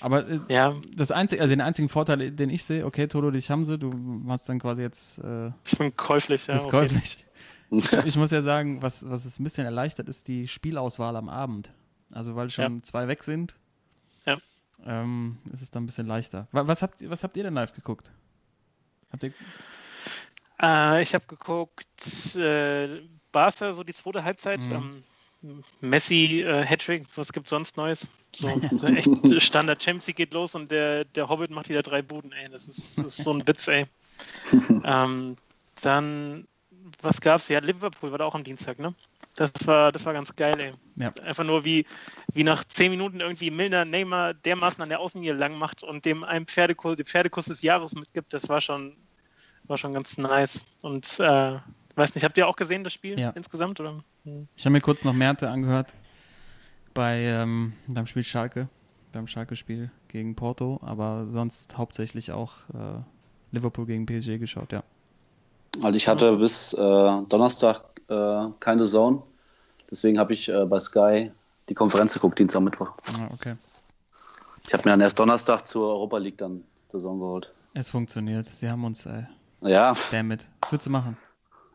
Speaker 2: Aber äh, ja. das einzige, also den einzigen Vorteil, den ich sehe, okay, Toto, dich haben sie, du machst dann quasi jetzt. Äh,
Speaker 4: ich bin käuflich, ja.
Speaker 2: Bist käuflich. ich, ich, muss ja sagen, was, was es ein bisschen erleichtert, ist die Spielauswahl am Abend. Also weil schon ja. zwei weg sind, ähm, ist es dann ein bisschen leichter. Was habt, was habt ihr denn live geguckt? Habt ihr.
Speaker 4: Äh, ich habe geguckt, äh, Barca, so die zweite Halbzeit. Mhm. Ähm, Messi, äh, Hattrick, was gibt sonst Neues? So, echt Standard Champions League geht los und der, der Hobbit macht wieder drei Buden, ey. Das ist, das ist so ein Witz, ey. ähm, dann, was gab's? Ja, Liverpool war da auch am Dienstag, ne? Das war, das war ganz geil, ey. Ja. Einfach nur wie, wie nach zehn Minuten irgendwie Milner Neymar dermaßen an der Außenlinie lang macht und dem einen Pferdekuss, den Pferdekuss des Jahres mitgibt, das war schon, war schon ganz nice. Und äh, weiß nicht, habt ihr auch gesehen, das Spiel ja. insgesamt? Oder?
Speaker 2: Hm. Ich habe mir kurz noch Merte angehört bei, ähm, beim Spiel Schalke, beim Schalke-Spiel gegen Porto, aber sonst hauptsächlich auch äh, Liverpool gegen PSG geschaut, ja.
Speaker 3: Also ich hatte bis äh, Donnerstag äh, keine Zone. Deswegen habe ich äh, bei Sky die Konferenz geguckt, Dienstag, Mittwoch.
Speaker 2: Ah, okay.
Speaker 3: Ich habe mir dann erst Donnerstag zur Europa League dann der Zone geholt.
Speaker 2: Es funktioniert. Sie haben uns, ey.
Speaker 3: Ja.
Speaker 2: Damit. Was willst du machen?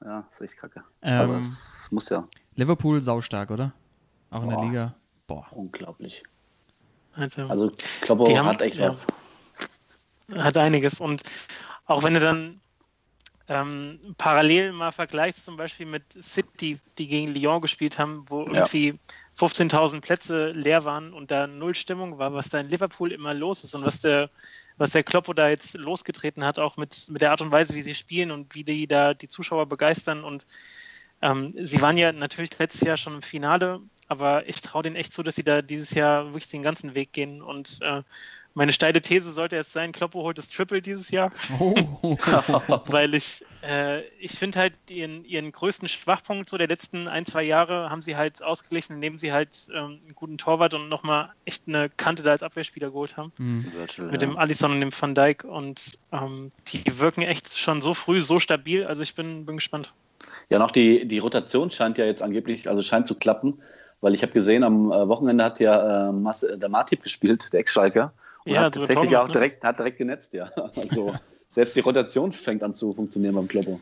Speaker 3: Ja, ist echt kacke.
Speaker 2: Ähm, Aber
Speaker 3: es muss ja.
Speaker 2: Liverpool saustark, oder? Auch Boah. in der Liga.
Speaker 3: Boah. Unglaublich.
Speaker 4: Also,
Speaker 3: also Kloppo hat echt ja, was.
Speaker 4: Hat einiges. Und auch wenn du dann ähm, parallel mal vergleichst zum Beispiel mit City, die gegen Lyon gespielt haben, wo ja. Irgendwie 15.000 Plätze leer waren und da null Stimmung war, was da in Liverpool immer los ist und was der, was der Kloppo da jetzt losgetreten hat, auch mit, mit der Art und Weise, wie sie spielen und wie die da die Zuschauer begeistern und Ähm, sie waren ja natürlich letztes Jahr schon im Finale, aber ich traue denen echt zu, dass sie da dieses Jahr wirklich den ganzen Weg gehen und äh, meine steile These sollte jetzt sein, Kloppo holt das Triple dieses Jahr. Oh. Weil ich, äh, ich finde halt ihren, ihren größten Schwachpunkt so der letzten ein, zwei Jahre haben sie halt ausgeglichen, indem sie halt ähm, einen guten Torwart und nochmal echt eine Kante da als Abwehrspieler geholt haben. Mhm. Mit dem Alisson und dem Van Dijk und ähm, die wirken echt schon so früh, so stabil. Also ich bin, bin gespannt.
Speaker 3: Ja, noch die, die Rotation scheint ja jetzt angeblich, also scheint zu klappen, weil ich habe gesehen, am äh, Wochenende hat ja äh, der Martip gespielt, der Ex-Schalker. Und ja, hat tatsächlich auch ne? direkt, hat direkt genetzt, ja. Also selbst die Rotation fängt an zu funktionieren beim Kloppo.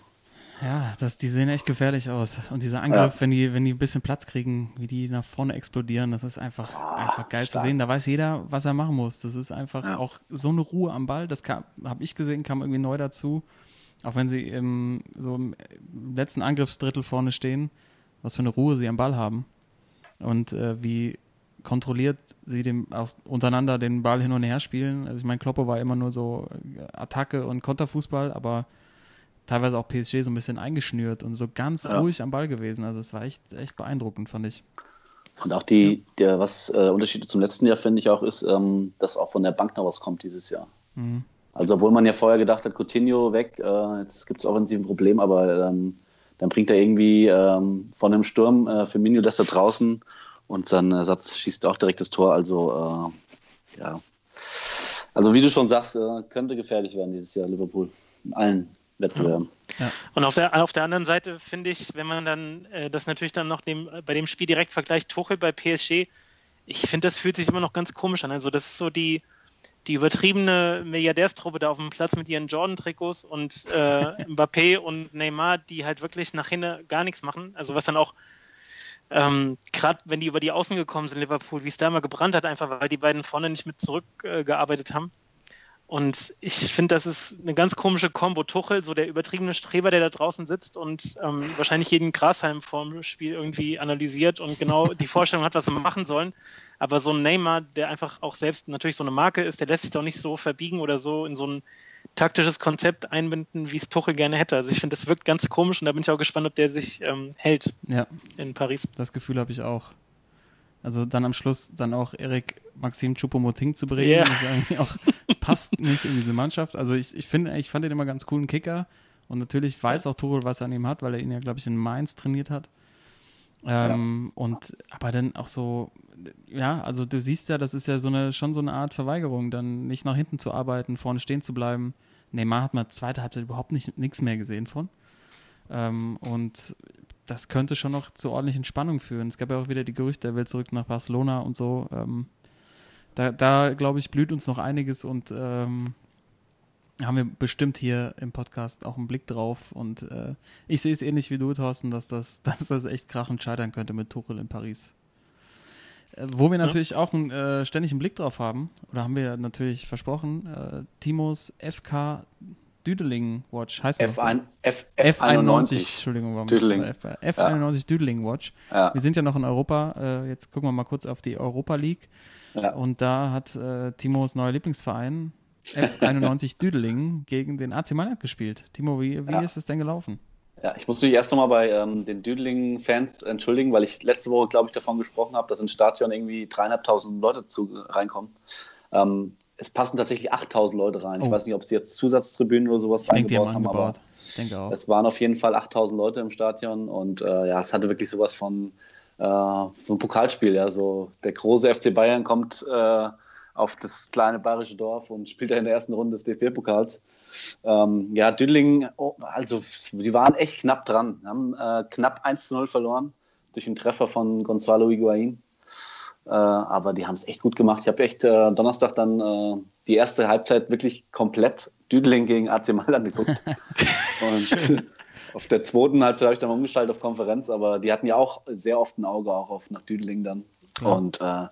Speaker 2: Ja, das, die sehen echt gefährlich aus. Und dieser Angriff, ja. wenn, die, wenn die ein bisschen Platz kriegen, wie die nach vorne explodieren, das ist einfach, oh, einfach geil stark. zu sehen. Da weiß jeder, was er machen muss. Das ist einfach ja. auch so eine Ruhe am Ball. Das habe ich gesehen, kam irgendwie neu dazu. Auch wenn sie im, so im letzten Angriffsdrittel vorne stehen, was für eine Ruhe sie am Ball haben. Und äh, wie kontrolliert sie dem auch untereinander den Ball hin und her spielen. Also ich meine, Kloppo war immer nur so äh, Attacke und Konterfußball, aber teilweise auch PSG so ein bisschen eingeschnürt und so ganz ja. ruhig am Ball gewesen. Also es war echt, echt beeindruckend, fand ich.
Speaker 3: Und auch die, der, was äh, Unterschied zum letzten Jahr, finde ich auch, ist, ähm, dass auch von der Bank noch was kommt dieses Jahr. Mhm. Also obwohl man ja vorher gedacht hat, Coutinho weg, äh, jetzt gibt es offensiv ein Problem, aber ähm, dann bringt er irgendwie ähm, von einem Sturm äh, Firmino das da draußen und sein Ersatz schießt auch direkt das Tor. Also, äh, ja. Also, wie du schon sagst, äh, könnte gefährlich werden dieses Jahr Liverpool. In allen Wettbewerben.
Speaker 4: Ja. Und auf der, auf der anderen Seite finde ich, wenn man dann äh, das natürlich dann noch dem, bei dem Spiel direkt vergleicht, Tuchel bei PSG, ich finde, das fühlt sich immer noch ganz komisch an. Also, das ist so die, die übertriebene Milliardärstruppe da auf dem Platz mit ihren Jordan-Trikots und äh, Mbappé und Neymar, die halt wirklich nach hinten gar nichts machen. Also was dann auch ähm, Gerade wenn die über die Außen gekommen sind, Liverpool, wie es da immer gebrannt hat, einfach weil die beiden vorne nicht mit zurückgearbeitet äh, haben. Und ich finde, das ist eine ganz komische Kombo. Tuchel, so der übertriebene Streber, der da draußen sitzt und ähm, wahrscheinlich jeden Grashalm vorm Spiel irgendwie analysiert und genau die Vorstellung hat, was sie machen sollen. Aber so ein Neymar, der einfach auch selbst natürlich so eine Marke ist, der lässt sich doch nicht so verbiegen oder so in so ein taktisches Konzept einbinden, wie es Tuchel gerne hätte. Also ich finde, das wirkt ganz komisch und da bin ich auch gespannt, ob der sich ähm, hält
Speaker 2: ja.
Speaker 4: in Paris.
Speaker 2: Das Gefühl habe ich auch. Also dann am Schluss dann auch Erik Maxim Choupo-Moting zu bringen, yeah. ist auch, passt nicht in diese Mannschaft. Also ich, ich finde, ich fand den immer ganz coolen Kicker und natürlich weiß auch Tuchel, was er an ihm hat, weil er ihn ja, glaube ich, in Mainz trainiert hat. Ähm, ja. Und aber dann auch so, ja, also du siehst ja, das ist ja so eine schon so eine Art Verweigerung, dann nicht nach hinten zu arbeiten, vorne stehen zu bleiben. Neymar hat man zweite Halbzeit überhaupt nicht nichts mehr gesehen von. Ähm, und das könnte schon noch zu ordentlichen Spannungen führen. Es gab ja auch wieder die Gerüchte, er will zurück nach Barcelona und so. Ähm, da, da glaube ich, blüht uns noch einiges und ähm, haben wir bestimmt hier im Podcast auch einen Blick drauf. Und äh, ich sehe es ähnlich wie du, Thorsten, dass das, dass das echt krachend scheitern könnte mit Tuchel in Paris. Äh, wo wir natürlich auch einen äh, ständigen Blick drauf haben, oder haben wir natürlich versprochen, äh, Timos FK Düdeling Watch heißt
Speaker 3: das F1, F,
Speaker 2: F, F91, Entschuldigung, warum Düdeling. F, F91 ja. Düdeling Watch. Ja. Wir sind ja noch in Europa, äh, jetzt gucken wir mal kurz auf die Europa League. Ja. Und da hat äh, Timos neuer Lieblingsverein F91 Düdeling gegen den AC Mailand gespielt. Timo, wie, wie ist es denn gelaufen?
Speaker 3: Ja, ich muss mich erst nochmal bei ähm, den Düdeling-Fans entschuldigen, weil ich letzte Woche, glaube ich, davon gesprochen habe, dass ins Stadion irgendwie dreieinhalbtausend Leute zu, reinkommen. Ähm, es passen tatsächlich 8000 Leute rein. Oh. Ich weiß nicht, ob sie jetzt Zusatztribünen oder sowas
Speaker 2: ich eingebaut denke, haben, aber ich denke auch.
Speaker 3: es waren auf jeden Fall 8000 Leute im Stadion und äh, ja, es hatte wirklich sowas von äh, ein Pokalspiel. Ja, so der große FC Bayern kommt äh, auf das kleine bayerische Dorf und spielt da in der ersten Runde des DFB-Pokals. Ähm, ja, Düdling, oh, also die waren echt knapp dran, haben äh, knapp 1 zu 0 verloren durch einen Treffer von Gonzalo Higuain. Äh, aber die haben es echt gut gemacht. Ich habe echt äh, Donnerstag dann äh, die erste Halbzeit wirklich komplett Düdling gegen AC Mailand geguckt. und auf der zweiten Halbzeit habe ich dann mal umgeschaltet auf Konferenz, aber die hatten ja auch sehr oft ein Auge auch auf nach Düdeling dann. Ja. Und äh,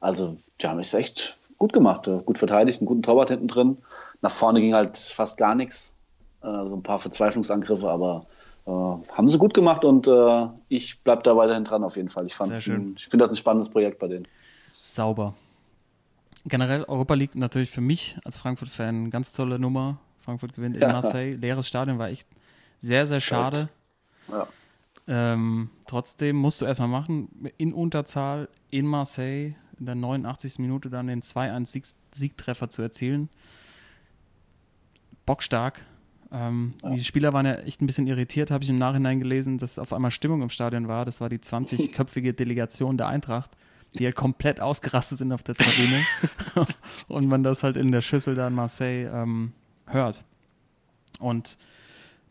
Speaker 3: also die haben es echt gut gemacht, äh, gut verteidigt, einen guten Torwart hinten drin. Nach vorne ging halt fast gar nichts. Äh, so ein paar Verzweiflungsangriffe, aber äh, haben sie gut gemacht und äh, ich bleibe da weiterhin dran auf jeden Fall. Ich, ich finde das ein spannendes Projekt bei denen.
Speaker 2: Sauber. Generell Europa League natürlich für mich als Frankfurt-Fan ganz tolle Nummer. Frankfurt gewinnt in ja. Marseille. Leeres Stadion war echt sehr, sehr schade. Ja. Ähm, trotzdem musst du erstmal machen, in Unterzahl in Marseille in der 89. Minute dann den 2-1-Siegtreffer zu erzielen. Bockstark. Ähm, ja. Die Spieler waren ja echt ein bisschen irritiert, habe ich im Nachhinein gelesen, dass auf einmal Stimmung im Stadion war. Das war die 20-köpfige Delegation der Eintracht, die halt komplett ausgerastet sind auf der Tribüne. und man das halt in der Schüssel da in Marseille ähm, hört. Und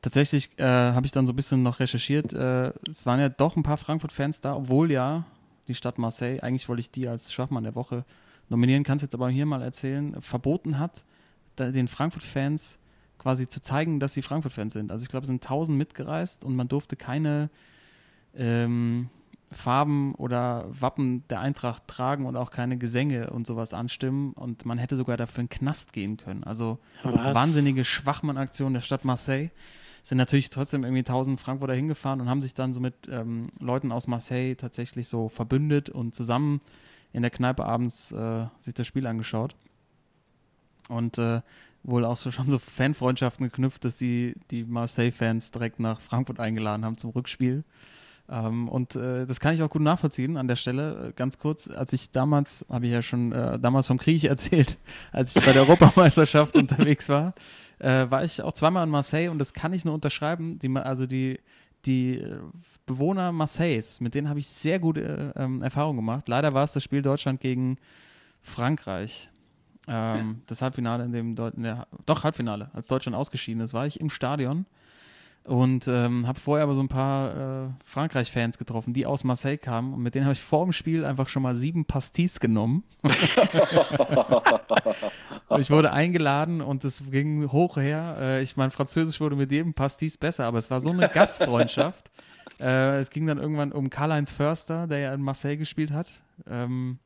Speaker 2: tatsächlich äh, habe ich dann so ein bisschen noch recherchiert. Äh, es waren ja doch ein paar Frankfurt-Fans da, obwohl ja die Stadt Marseille, eigentlich wollte ich die als Schwachmann der Woche nominieren, kannst jetzt aber hier mal erzählen, verboten hat, den Frankfurt-Fans quasi zu zeigen, dass sie Frankfurt-Fans sind. Also ich glaube, es sind tausend mitgereist und man durfte keine ähm, Farben oder Wappen der Eintracht tragen und auch keine Gesänge und sowas anstimmen. Und man hätte sogar dafür in den Knast gehen können. Also Was? wahnsinnige Schwachmann-Aktion der Stadt Marseille. Sind natürlich trotzdem irgendwie 1000 Frankfurter hingefahren und haben sich dann so mit ähm, Leuten aus Marseille tatsächlich so verbündet und zusammen in der Kneipe abends äh, sich das Spiel angeschaut. Und äh, wohl auch so schon so Fanfreundschaften geknüpft, dass sie die Marseille-Fans direkt nach Frankfurt eingeladen haben zum Rückspiel. Ähm, und äh, das kann ich auch gut nachvollziehen an der Stelle. Äh, ganz kurz, als ich damals, habe ich ja schon äh, damals vom Krieg erzählt, als ich bei der Europameisterschaft unterwegs war, äh, war ich auch zweimal in Marseille und das kann ich nur unterschreiben. Die, also die, die äh, Bewohner Marseilles, mit denen habe ich sehr gute äh, ähm, Erfahrungen gemacht. Leider war es das Spiel Deutschland gegen Frankreich. Ähm, das Halbfinale, in dem Deut ne, doch Halbfinale, als Deutschland ausgeschieden ist, war ich im Stadion und ähm, habe vorher aber so ein paar äh, Frankreich-Fans getroffen, die aus Marseille kamen und mit denen habe ich vor dem Spiel einfach schon mal sieben Pastis genommen. ich wurde eingeladen und es ging hoch her. Äh, ich meine, Französisch wurde mit jedem Pastis besser, aber es war so eine Gastfreundschaft. äh, es ging dann irgendwann um Karl-Heinz Förster, der ja in Marseille gespielt hat. Ähm,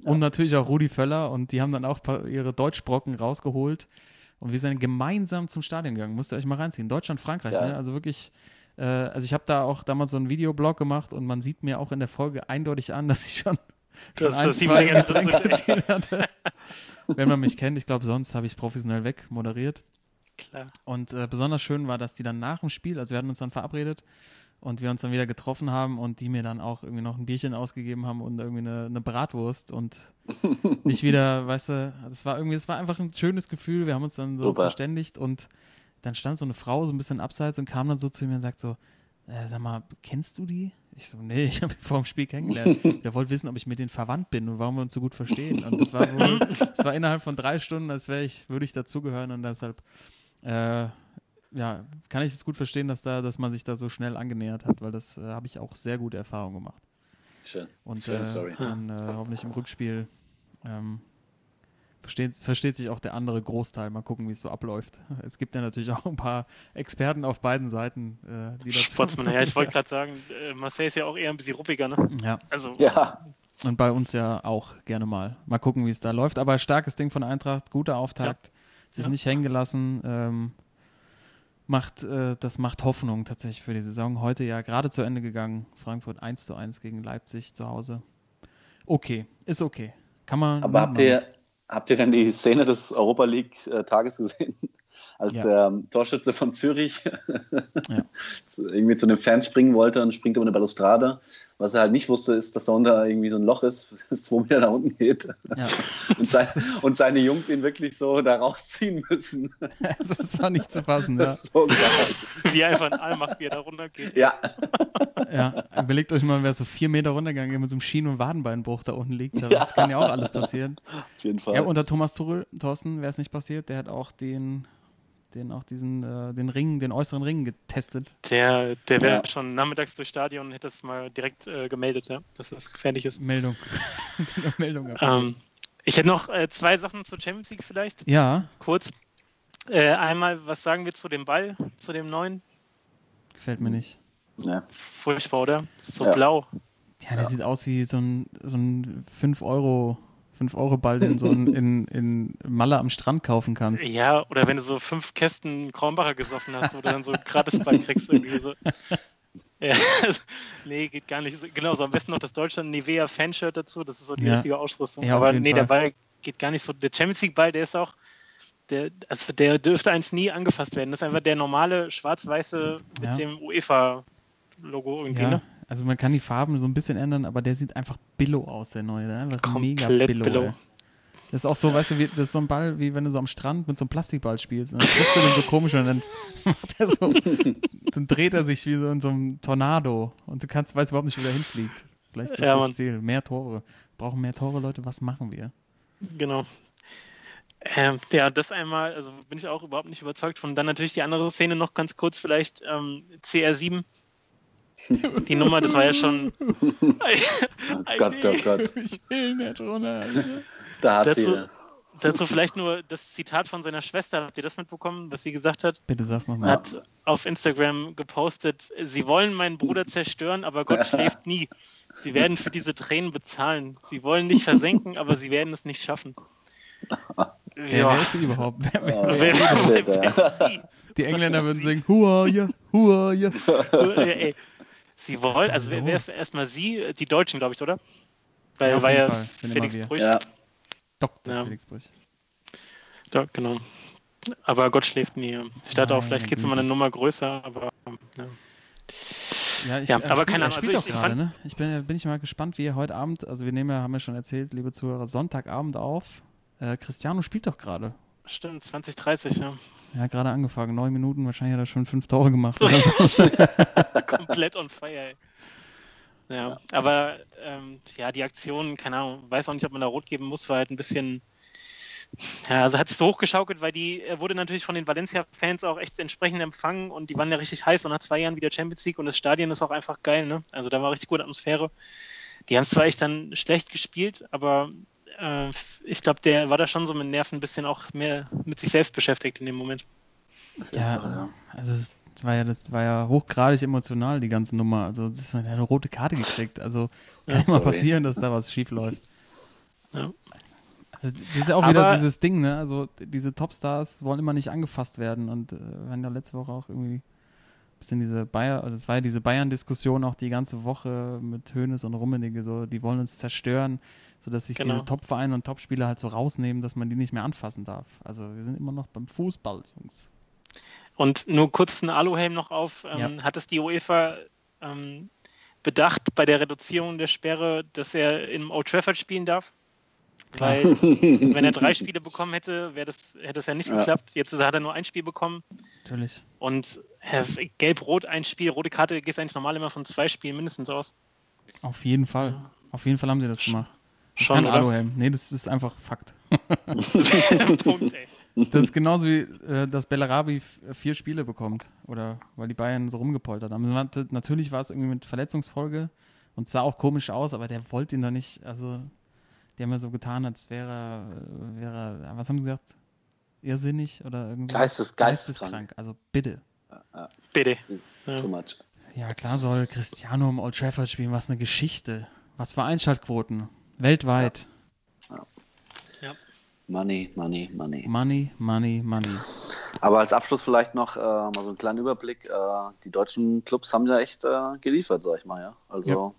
Speaker 2: ja. Und natürlich auch Rudi Völler und die haben dann auch ihre Deutschbrocken rausgeholt. Und wir sind gemeinsam zum Stadion gegangen. Musst ihr euch mal reinziehen. Deutschland, Frankreich, ja. ne? Also wirklich, äh, also ich habe da auch damals so einen Videoblog gemacht und man sieht mir auch in der Folge eindeutig an, dass ich schon, schon ein, zwei Getränke hatte. Wenn man mich kennt, ich glaube, sonst habe ich es professionell wegmoderiert. Klar. Und äh, besonders schön war, dass die dann nach dem Spiel, also wir hatten uns dann verabredet und wir uns dann wieder getroffen haben und die mir dann auch irgendwie noch ein Bierchen ausgegeben haben und irgendwie eine, eine Bratwurst und mich wieder, weißt du, das war irgendwie, es war einfach ein schönes Gefühl. Wir haben uns dann so Super. verständigt und dann stand so eine Frau so ein bisschen abseits und kam dann so zu mir und sagt so, äh, sag mal, kennst du die? Ich so, nee, ich habe ihn vor dem Spiel kennengelernt. Der wollte wissen, ob ich mit denen verwandt bin und warum wir uns so gut verstehen. Und das war wohl, das war innerhalb von drei Stunden, als wäre ich, würde ich dazugehören und deshalb äh, ja, kann ich es gut verstehen, dass da, dass man sich da so schnell angenähert hat, weil das äh, habe ich auch sehr gute Erfahrungen gemacht.
Speaker 3: Schön.
Speaker 2: Und Schön, äh, dann äh, hoffentlich im Rückspiel ähm, versteht, versteht sich auch der andere Großteil. Mal gucken, wie es so abläuft. Es gibt ja natürlich auch ein paar Experten auf beiden Seiten, äh, die dazu.
Speaker 4: Sportsman, ja, ich wollte gerade sagen, äh, Marseille ist ja auch eher ein bisschen ruppiger, ne?
Speaker 2: Ja.
Speaker 3: Also, ja.
Speaker 2: Und bei uns ja auch gerne mal. Mal gucken, wie es da läuft. Aber starkes Ding von Eintracht, guter Auftakt, ja. sich ja. nicht hängen gelassen. Ähm, macht, äh, das macht Hoffnung tatsächlich für die Saison. Heute ja gerade zu Ende gegangen. Frankfurt 1 zu 1 gegen Leipzig zu Hause. Okay, ist okay. Kann man.
Speaker 3: Aber habt ihr, habt ihr denn die Szene des Europa League-Tages äh, gesehen? Als ja. der ähm, Torschütze von Zürich ja. irgendwie zu den Fans springen wollte und springt über eine Balustrade. Was er halt nicht wusste, ist, dass da unter irgendwie so ein Loch ist, das zwei Meter nach unten geht. Ja. Und, sein, und, seine Jungs ihn wirklich so da rausziehen müssen.
Speaker 2: Das war nicht zu fassen, ja.
Speaker 4: So wie einfach ein Allmacht, wie er da runtergeht.
Speaker 3: Ja.
Speaker 2: Ja, überlegt euch mal, wer so vier Meter runtergegangen mit so einem Schienen- und Wadenbeinbruch da unten liegt. Das kann ja auch alles passieren.
Speaker 3: Auf jeden Fall.
Speaker 2: Ja, unter Thomas Thorsten, wäre es nicht passiert, der hat auch den den auch diesen äh, den Ring, den äußeren Ring getestet.
Speaker 4: Der, der wäre ja. schon nachmittags durchs Stadion und hätte es mal direkt äh, gemeldet, ja, dass das gefährlich ist.
Speaker 2: Meldung.
Speaker 4: Meldung. Ähm, ich hätte noch äh, zwei Sachen zur Champions League vielleicht.
Speaker 2: Ja.
Speaker 4: Kurz. Äh, einmal, was sagen wir zu dem Ball, zu dem neuen?
Speaker 2: Gefällt mir nicht.
Speaker 4: Ja. Furchtbar, oder? So ja. blau.
Speaker 2: Ja, der ja. sieht aus wie so ein, so ein 5 Euro 5-Euro-Ball, den so in, in, in Malle am Strand kaufen kannst.
Speaker 4: Ja, oder wenn du so fünf Kästen Kronbacher gesoffen hast, wo du dann so Gratisball kriegst. Irgendwie so. Ja, nee, geht gar nicht. Genau, so am besten noch das Deutschland Nivea Fanshirt dazu, das ist so die ja. richtige Ausrüstung. Ja, Aber nee, Fall. der Ball geht gar nicht so. Der Champions League Ball, der ist auch, der, also der dürfte eigentlich nie angefasst werden. Das ist einfach der normale schwarz-weiße mit dem UEFA Logo irgendwie,
Speaker 2: ja,
Speaker 4: ne?
Speaker 2: Also man kann die Farben so ein bisschen ändern, aber der sieht einfach Billo aus, der neue. Der einfach
Speaker 4: Komplett
Speaker 2: mega Billo.
Speaker 4: Billo.
Speaker 2: Ey. Das ist auch so, weißt du, wie, das ist so ein Ball, wie wenn du so am Strand mit so einem Plastikball spielst. Und dann triffst du den so komisch und dann macht er so, dann dreht er sich wie so in so einem Tornado und du kannst, weißt überhaupt nicht, wo der hinfliegt. Vielleicht ist
Speaker 4: Ja,
Speaker 2: das
Speaker 4: Mann.
Speaker 2: Ziel. Mehr Tore. Brauchen mehr Tore, Leute, was machen wir?
Speaker 4: Genau. Ähm, ja, das einmal, also bin ich auch überhaupt nicht überzeugt von. Dann natürlich die andere Szene noch ganz kurz, vielleicht ähm, CR7. Die Nummer, das war ja schon.
Speaker 3: Oh Gott, oh Gott.
Speaker 2: Ich will nicht runter.
Speaker 3: Da hat
Speaker 4: Dazu-
Speaker 3: sie.
Speaker 4: Dazu vielleicht nur das Zitat von seiner Schwester. Habt ihr das mitbekommen, was sie gesagt hat?
Speaker 2: Bitte sag's nochmal.
Speaker 4: Hat auf Instagram gepostet, sie wollen meinen Bruder zerstören, aber Gott schläft nie. Sie werden für diese Tränen bezahlen. Sie wollen nicht versenken, aber sie werden es nicht schaffen.
Speaker 2: Wer, wer ist sie überhaupt? Wer, wer,
Speaker 3: Oh,
Speaker 4: Wer-
Speaker 3: shit,
Speaker 4: wer-
Speaker 3: ey.
Speaker 2: die Engländer würden singen, who are you, who are you?
Speaker 4: Äh, ey, Sie wollen, also wer wer ist erstmal Sie, die Deutschen, glaube ich, oder? Weil
Speaker 2: Ja, auf
Speaker 4: war
Speaker 2: jeden
Speaker 4: ja
Speaker 2: Fall,
Speaker 4: Felix. Brüch.
Speaker 3: Ja,
Speaker 2: Dr.
Speaker 4: Ja.
Speaker 2: Felix Brüch.
Speaker 4: Ja, genau. Aber Gott schläft nie. Ich dachte auch, vielleicht geht es immer
Speaker 2: Güte.
Speaker 4: eine Nummer größer, aber ja.
Speaker 2: Ja, ich,
Speaker 4: Ja,
Speaker 2: er
Speaker 4: aber
Speaker 2: spielt,
Speaker 4: keine Ahnung,
Speaker 2: spielt
Speaker 4: also
Speaker 2: auch
Speaker 4: ich- ich
Speaker 2: gerade,
Speaker 4: fand-
Speaker 2: ne? Ich bin, bin ich mal gespannt, wie er heute Abend, also wir nehmen ja, haben wir schon erzählt, liebe Zuhörer, Sonntagabend auf. Äh, Cristiano spielt doch gerade.
Speaker 4: Stimmt, 2030, ja.
Speaker 2: Hat gerade angefangen, neun Minuten, wahrscheinlich hat er schon fünf Tore gemacht. Oder so.
Speaker 4: Komplett on fire, ey. Ja, aber ähm, ja, die Aktion, keine Ahnung, weiß auch nicht, ob man da rot geben muss, war halt ein bisschen, ja, also hat sich so hochgeschaukelt, weil die, er wurde natürlich von den Valencia-Fans auch echt entsprechend empfangen und die waren ja richtig heiß und nach zwei Jahren wieder Champions League und das Stadion ist auch einfach geil, ne? Also da war richtig gute Atmosphäre. Die haben es zwar echt dann schlecht gespielt, aber äh, ich glaube, der war da schon so mit Nerven ein bisschen auch mehr mit sich selbst beschäftigt in dem Moment.
Speaker 2: ja, also es war ja, das war ja hochgradig emotional, die ganze Nummer. Also das ist eine rote Karte gekriegt. Also kann
Speaker 4: Ja,
Speaker 2: mal passieren, dass da was schief läuft.
Speaker 4: Ja.
Speaker 2: Also das ist ja auch wieder
Speaker 4: Aber-
Speaker 2: dieses Ding, ne? Also diese Topstars wollen immer nicht angefasst werden und äh, wir haben ja letzte Woche auch irgendwie bisschen diese Bayern, also es war ja diese Bayern-Diskussion auch die ganze Woche mit Hoeneß und Rummenigge, so, die wollen uns zerstören, sodass sich
Speaker 4: Genau.
Speaker 2: diese Top-Vereine und Top-Spieler halt so rausnehmen, dass man die nicht mehr anfassen darf. Also wir sind immer noch beim Fußball, Jungs.
Speaker 4: Und nur kurz einen Aluhelm noch auf. Ähm, Hat es die UEFA ähm, bedacht bei der Reduzierung der Sperre, dass er im Old Trafford spielen darf?
Speaker 2: Klar.
Speaker 4: Weil, wenn er drei Spiele bekommen hätte, wäre das, hätte das ja nicht
Speaker 3: Ja.
Speaker 4: geklappt. Jetzt hat er nur ein Spiel bekommen.
Speaker 2: Natürlich.
Speaker 4: Und gelb-rot ein Spiel, rote Karte geht eigentlich normal immer von zwei Spielen mindestens aus.
Speaker 2: Auf jeden Fall. Auf jeden Fall haben sie das gemacht. Das
Speaker 4: Schon,
Speaker 2: kein
Speaker 4: oder?
Speaker 2: Aluhelm. Nee, das ist einfach Fakt.
Speaker 4: Punkt, ey.
Speaker 2: Das ist genauso wie, äh, dass Bellarabi vier Spiele bekommt. Oder weil die Bayern so rumgepoltert haben. Natürlich war es irgendwie mit Verletzungsfolge und sah auch komisch aus, aber der wollte ihn doch nicht. Also, die haben ja so getan, als wäre, äh, wäre was haben sie gesagt? Irrsinnig oder irgendwie?
Speaker 3: Geistes-
Speaker 2: Geisteskrank. Also bitte.
Speaker 4: Bitte.
Speaker 3: Too much.
Speaker 2: Ja, klar soll Cristiano im Old Trafford spielen. Was eine Geschichte. Was für Einschaltquoten. Weltweit.
Speaker 4: Ja.
Speaker 3: Money, money, money.
Speaker 2: Money, money, money.
Speaker 3: Aber als Abschluss vielleicht noch äh, mal so einen kleinen Überblick. Äh, die deutschen Clubs haben ja echt äh, geliefert, sag ich mal. Ja. Also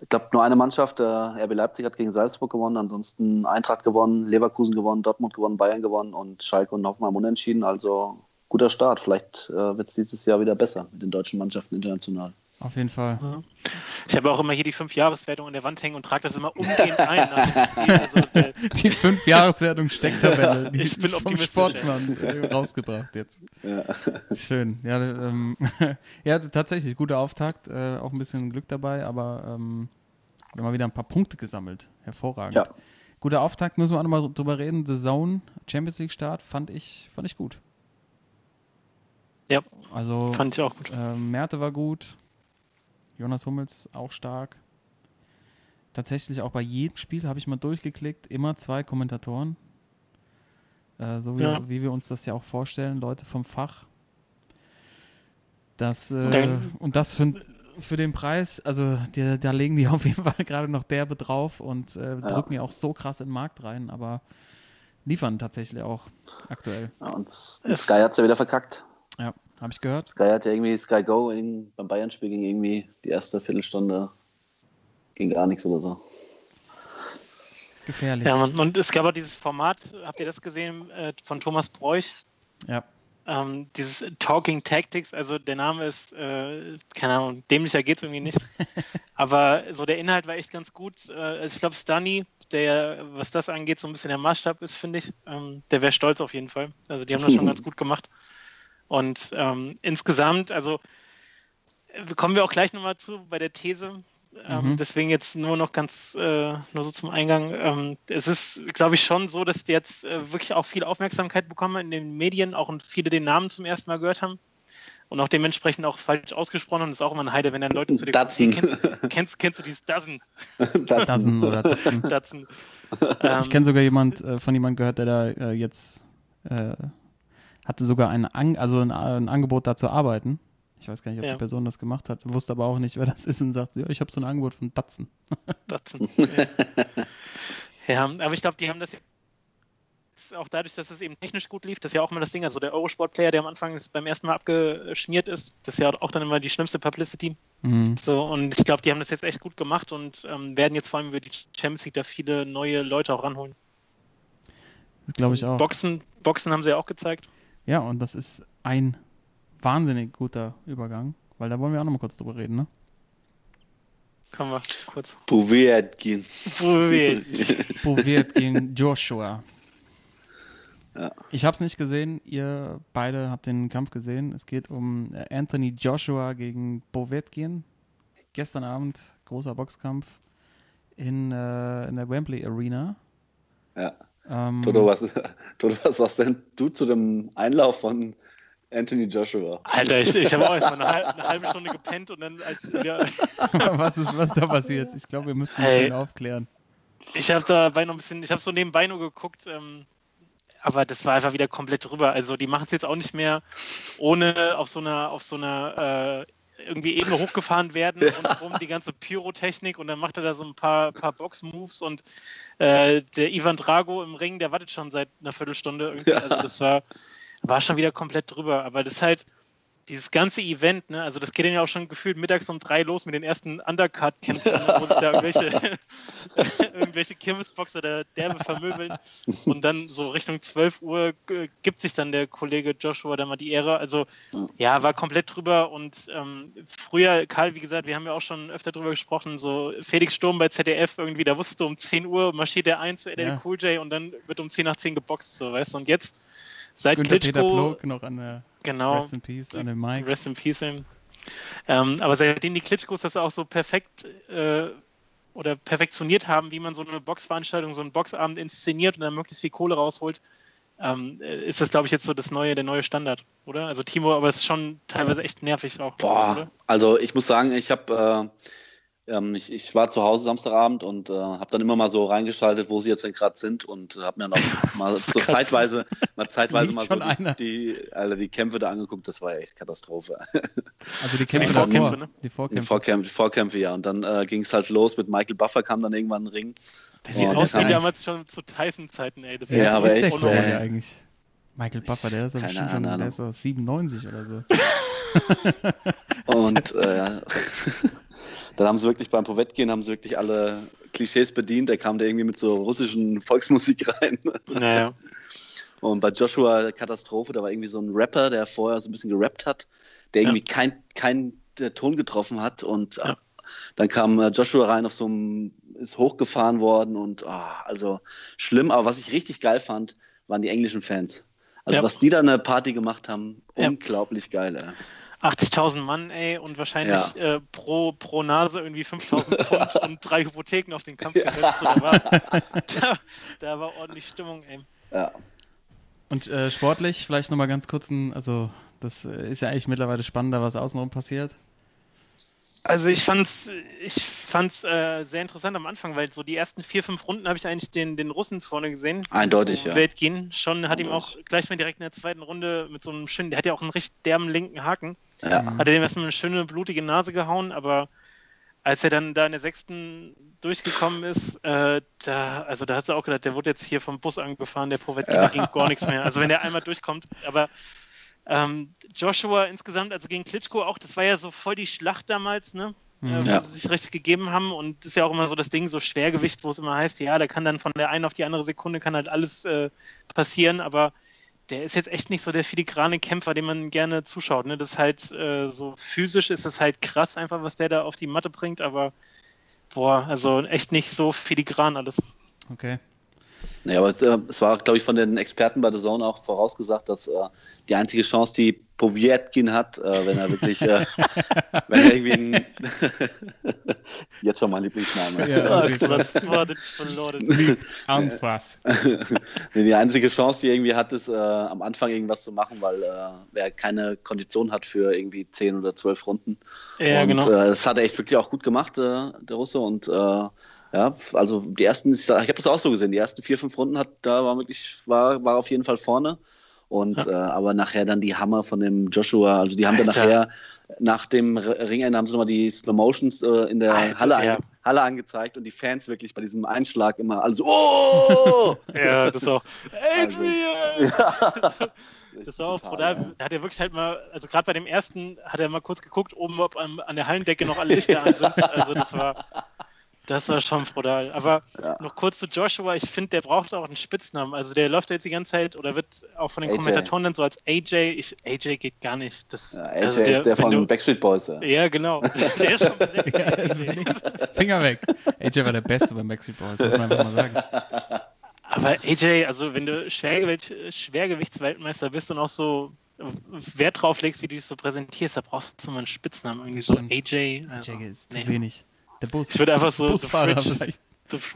Speaker 3: ich glaube, nur eine Mannschaft, äh, RB Leipzig hat gegen Salzburg gewonnen, ansonsten Eintracht gewonnen, Leverkusen gewonnen, Dortmund gewonnen, Bayern gewonnen und Schalke und Hoffenheim unentschieden. Also guter Start. Vielleicht äh, wird es dieses Jahr wieder besser mit den deutschen Mannschaften international.
Speaker 2: Auf jeden Fall.
Speaker 4: Ich habe auch immer hier die Fünf-Jahreswertung an der Wand hängen und trage das immer umgehend ein. nach dem Spiel. Also, der,
Speaker 2: Die fünf Jahreswertung Stecktabelle. Die
Speaker 4: Ich bin
Speaker 2: vom Sportsmann äh, rausgebracht jetzt.
Speaker 3: Ja.
Speaker 2: Schön. Ja, ähm, ja, tatsächlich, guter Auftakt. Äh, auch ein bisschen Glück dabei, aber ähm, wir haben mal wieder ein paar Punkte gesammelt. Hervorragend.
Speaker 3: Ja.
Speaker 2: Guter Auftakt, müssen wir auch nochmal drüber reden. The Zone, Champions League Start, fand ich, fand ich gut.
Speaker 4: Ja,
Speaker 2: Also
Speaker 4: fand ich auch gut.
Speaker 2: ähm, Merte war gut. Jonas Hummels auch stark. Tatsächlich auch bei jedem Spiel habe ich mal durchgeklickt, immer zwei Kommentatoren. Äh, so wie,
Speaker 4: Ja.
Speaker 2: wie wir uns das ja auch vorstellen, Leute vom Fach. Das, äh,
Speaker 4: Dann-
Speaker 2: und das für, für den Preis, also die, da legen die auf jeden Fall gerade noch derbe drauf und äh, drücken ja auch so krass in den Markt rein, aber liefern tatsächlich auch aktuell.
Speaker 3: Ja, und Sky hat es ja wieder verkackt.
Speaker 2: Habe ich gehört.
Speaker 3: Sky hat ja irgendwie Sky Go in, beim Bayern-Spiel ging irgendwie die erste Viertelstunde ging gar nichts oder so.
Speaker 2: Gefährlich.
Speaker 4: Ja, Mann. und es gab auch dieses Format, habt ihr das gesehen, äh, von Thomas Bräuch?
Speaker 2: ja.
Speaker 4: Ähm, dieses Talking Tactics, also der Name ist, äh, keine Ahnung, dämlicher geht es irgendwie nicht. Aber so der Inhalt war echt ganz gut. Äh, also ich glaube, Stunny, der, was das angeht, so ein bisschen der Maßstab ist, finde ich, ähm, der wäre stolz auf jeden Fall. Also die haben das schon ganz gut gemacht. Und ähm, insgesamt, also kommen wir auch gleich nochmal zu bei der These. Ähm, mhm. Deswegen jetzt nur noch ganz, äh, nur so zum Eingang. Ähm, es ist, glaube ich, schon so, dass die jetzt äh, wirklich auch viel Aufmerksamkeit bekommen in den Medien, auch und viele den Namen zum ersten Mal gehört haben und auch dementsprechend auch falsch ausgesprochen haben. Das ist auch immer ein Heide, wenn dann Leute zu dir
Speaker 3: kommen.
Speaker 4: Kennst, kennst, kennst, du dieses Dozen?
Speaker 2: Dozen oder Dozen. Dozen. Ähm, ich kenne sogar jemand, äh, von jemandem gehört, der da äh, jetzt äh, hatte sogar ein, An also ein, ein Angebot da zu arbeiten ich weiß gar nicht, ob ja. die Person das gemacht hat, wusste aber auch nicht, wer das ist und sagt, ja, ich habe so ein Angebot von Datsen.
Speaker 4: Datsen. Ja. ja, aber ich glaube, die haben das auch dadurch, dass es eben technisch gut lief, das ist ja auch immer das Ding, also der Eurosport-Player, der am Anfang beim ersten Mal abgeschmiert ist, das ist ja auch dann immer die schlimmste Publicity. Mhm. So, und ich glaube, die haben das jetzt echt gut gemacht und ähm, werden jetzt vor allem über die Champions League da viele neue Leute auch ranholen.
Speaker 2: Das glaube ich auch.
Speaker 4: Boxen, Boxen haben sie ja auch gezeigt.
Speaker 2: Ja, und das ist ein wahnsinnig guter Übergang, weil da wollen wir auch noch mal kurz drüber reden, ne?
Speaker 4: Kommen wir kurz.
Speaker 3: Povetkin.
Speaker 2: Povetkin. Joshua. Ja. Ich habe es nicht gesehen, ihr beide habt den Kampf gesehen. Es geht um äh, Anthony Joshua gegen Povetkin. Gestern Abend großer Boxkampf in, äh, in der Wembley Arena.
Speaker 3: Ja. Ähm, Toto, was, Toto, was sagst denn du zu dem Einlauf von Anthony Joshua.
Speaker 4: Alter, ich, ich habe auch erst mal eine, halbe, eine halbe Stunde gepennt und dann als ja.
Speaker 2: was ist was da passiert? Ich glaube, wir müssen ein hey, bisschen aufklären.
Speaker 4: Ich habe dabei noch ein bisschen, ich habe so nebenbei nur geguckt, ähm, aber das war einfach wieder komplett drüber. Also die machen es jetzt auch nicht mehr ohne auf so einer auf so einer äh, irgendwie Ebene hochgefahren werden und rum die ganze Pyrotechnik und dann macht er da so ein paar, paar Box-Moves und äh, der Ivan Drago im Ring, der wartet schon seit einer Viertelstunde irgendwie. Also das war war schon wieder komplett drüber. Aber das ist halt dieses ganze Event, ne, also das geht dann ja auch schon gefühlt mittags um drei los mit den ersten Undercard-Kämpfen, ne, wo sich da irgendwelche, irgendwelche Kirmesboxer der derbe vermöbeln. Und dann so Richtung 12 Uhr äh, gibt sich dann der Kollege Joshua da mal die Ehre. Also ja, war komplett drüber. Und ähm, früher, Karl, wie gesagt, wir haben ja auch schon öfter drüber gesprochen, so Felix Sturm bei ZDF irgendwie, da wusstest du um 10 Uhr marschiert er ein zu LL ja. Cool J und dann wird um 10 nach 10 geboxt, so weißt du. Und jetzt seit
Speaker 2: Günther Klitschko, Peter Plog noch an der
Speaker 4: genau,
Speaker 2: Rest in Peace an den Mike.
Speaker 4: Rest in Peace. Ähm, aber seitdem die Klitschkos das auch so perfekt äh, oder perfektioniert haben, wie man so eine Boxveranstaltung, so einen Boxabend inszeniert und dann möglichst viel Kohle rausholt, ähm, ist das, glaube ich, jetzt so das neue, der neue Standard, oder? Also Timo, aber es ist schon teilweise echt nervig auch.
Speaker 3: Boah, oder? also ich muss sagen, ich habe äh, ähm, ich, ich, war zu Hause Samstagabend und äh, habe dann immer mal so reingeschaltet, wo sie jetzt denn gerade sind und habe mir noch mal so zeitweise, mal zeitweise mal so die, die, also die, Kämpfe da angeguckt. Das war echt Katastrophe.
Speaker 2: Also die Kämpfe die Vorkämpfe, ne?
Speaker 3: Die Vorkämpfe. Die Vorkämpfe, die Vorkämpfe ja. Und dann äh, ging es halt los mit Michael Buffer, kam dann irgendwann in den Ring.
Speaker 4: Der sieht aus wie damals schon zu Tyson-Zeiten, ey.
Speaker 2: Das ja, aber echt. Der eigentlich? Michael Buffer, der ist ja bestimmt schon, der ist 97 oder so.
Speaker 3: und äh, dann haben sie wirklich beim Povetkin haben sie wirklich alle Klischees bedient. Da kam der irgendwie mit so russischen Volksmusik rein.
Speaker 4: Naja.
Speaker 3: Und bei Joshua Katastrophe, da war irgendwie so ein Rapper, der vorher so ein bisschen gerappt hat, der irgendwie ja. keinen kein, Ton getroffen hat. Und ja. dann kam äh, Joshua rein auf so einem, ist hochgefahren worden und oh, also schlimm. Aber was ich richtig geil fand, waren die englischen Fans. Also ja. was die da eine Party gemacht haben, unglaublich geil. Ey.
Speaker 4: 80.000 Mann, ey, und wahrscheinlich ja. äh, pro, pro Nase irgendwie 5.000 Pfund und drei Hypotheken auf den Kampf ja. gesetzt. So, da, war, da, da, war ordentlich Stimmung, ey.
Speaker 3: Ja.
Speaker 2: Und äh, sportlich, vielleicht nochmal ganz kurz ein, also das äh, ist ja eigentlich mittlerweile spannender, was außenrum passiert.
Speaker 4: Also ich fand's, ich fand's äh, sehr interessant am Anfang, weil so die ersten vier, fünf Runden habe ich eigentlich den, den Russen vorne gesehen.
Speaker 3: Eindeutig, ja.
Speaker 4: Weltgehen. Schon hat Eindeutig. ihm auch gleich mal direkt in der zweiten Runde mit so einem schönen, der hat ja auch einen recht derben linken Haken. Ja. Hat er dem erstmal eine schöne blutige Nase gehauen, aber als er dann da in der sechsten durchgekommen ist, äh, da, also da hast du auch gedacht, der wurde jetzt hier vom Bus angefahren, der Povetkin, ja. da ging gar nichts mehr. Also wenn der einmal durchkommt, aber ähm, Joshua insgesamt, also gegen Klitschko auch, das war ja so voll die Schlacht damals, ne? Mhm. Äh, wo ja. sie sich richtig gegeben haben und das ist ja auch immer so das Ding, so Schwergewicht, wo es immer heißt, ja, da kann dann von der einen auf die andere Sekunde kann halt alles äh, passieren, aber der ist jetzt echt nicht so der filigrane Kämpfer, dem man gerne zuschaut. Ne? Das ist halt äh, so physisch ist es halt krass einfach, was der da auf die Matte bringt, aber boah, also echt nicht so filigran alles.
Speaker 2: Okay.
Speaker 3: Naja, aber äh, es war, glaube ich, von den Experten bei der Zone auch vorausgesagt, dass äh, die einzige Chance, die Povietkin hat, äh, wenn er wirklich, äh, wenn er irgendwie ein, jetzt schon mein Lieblingsname. Ja,
Speaker 2: Anfass.
Speaker 3: die einzige Chance, die er irgendwie hat, ist äh, am Anfang irgendwas zu machen, weil äh, er keine Kondition hat für irgendwie 10 oder 12 Runden.
Speaker 4: Ja,
Speaker 3: und,
Speaker 4: genau.
Speaker 3: Äh, das hat er echt wirklich auch gut gemacht, der Russe, und ja, also die ersten, ich habe das auch so gesehen, die ersten vier, fünf Runden hat, da war wirklich, war, war auf jeden Fall vorne. Und ja. äh, aber nachher dann die Hammer von dem Joshua, also die haben Alter. dann nachher nach dem Ringende haben sie nochmal die Slow Motions äh, in der Alter, Halle, ja. Halle angezeigt und die Fans wirklich bei diesem Einschlag immer alle so, oh!
Speaker 4: ja, das auch. Adrian! Also, ja. Das war auch brutal. Da hat er wirklich halt mal, also gerade bei dem ersten hat er mal kurz geguckt, oben ob an, an der Hallendecke noch alle Lichter an sind. Also das war, das war schon brutal. Aber ja. noch kurz zu Joshua. Ich finde, der braucht auch einen Spitznamen. Also der läuft jetzt die ganze Zeit oder wird auch von den AJ. Kommentatoren dann so als AJ. Ich, AJ geht gar nicht. Das,
Speaker 3: ja, AJ also der, ist der von du, Backstreet Boys. Ja,
Speaker 4: ja genau. der ist schon ja,
Speaker 2: Finger weg. AJ war der Beste beim Backstreet Boys, muss man einfach mal sagen.
Speaker 4: Aber AJ, also wenn du Schwergewicht, Schwergewichtsweltmeister bist und auch so Wert drauf legst, wie du dich so präsentierst, da brauchst du mal einen Spitznamen. Irgendwie so AJ.
Speaker 2: Also, AJ ist nee. zu wenig. Der Bus.
Speaker 4: Ich würde einfach so.
Speaker 2: Busfahrer vielleicht.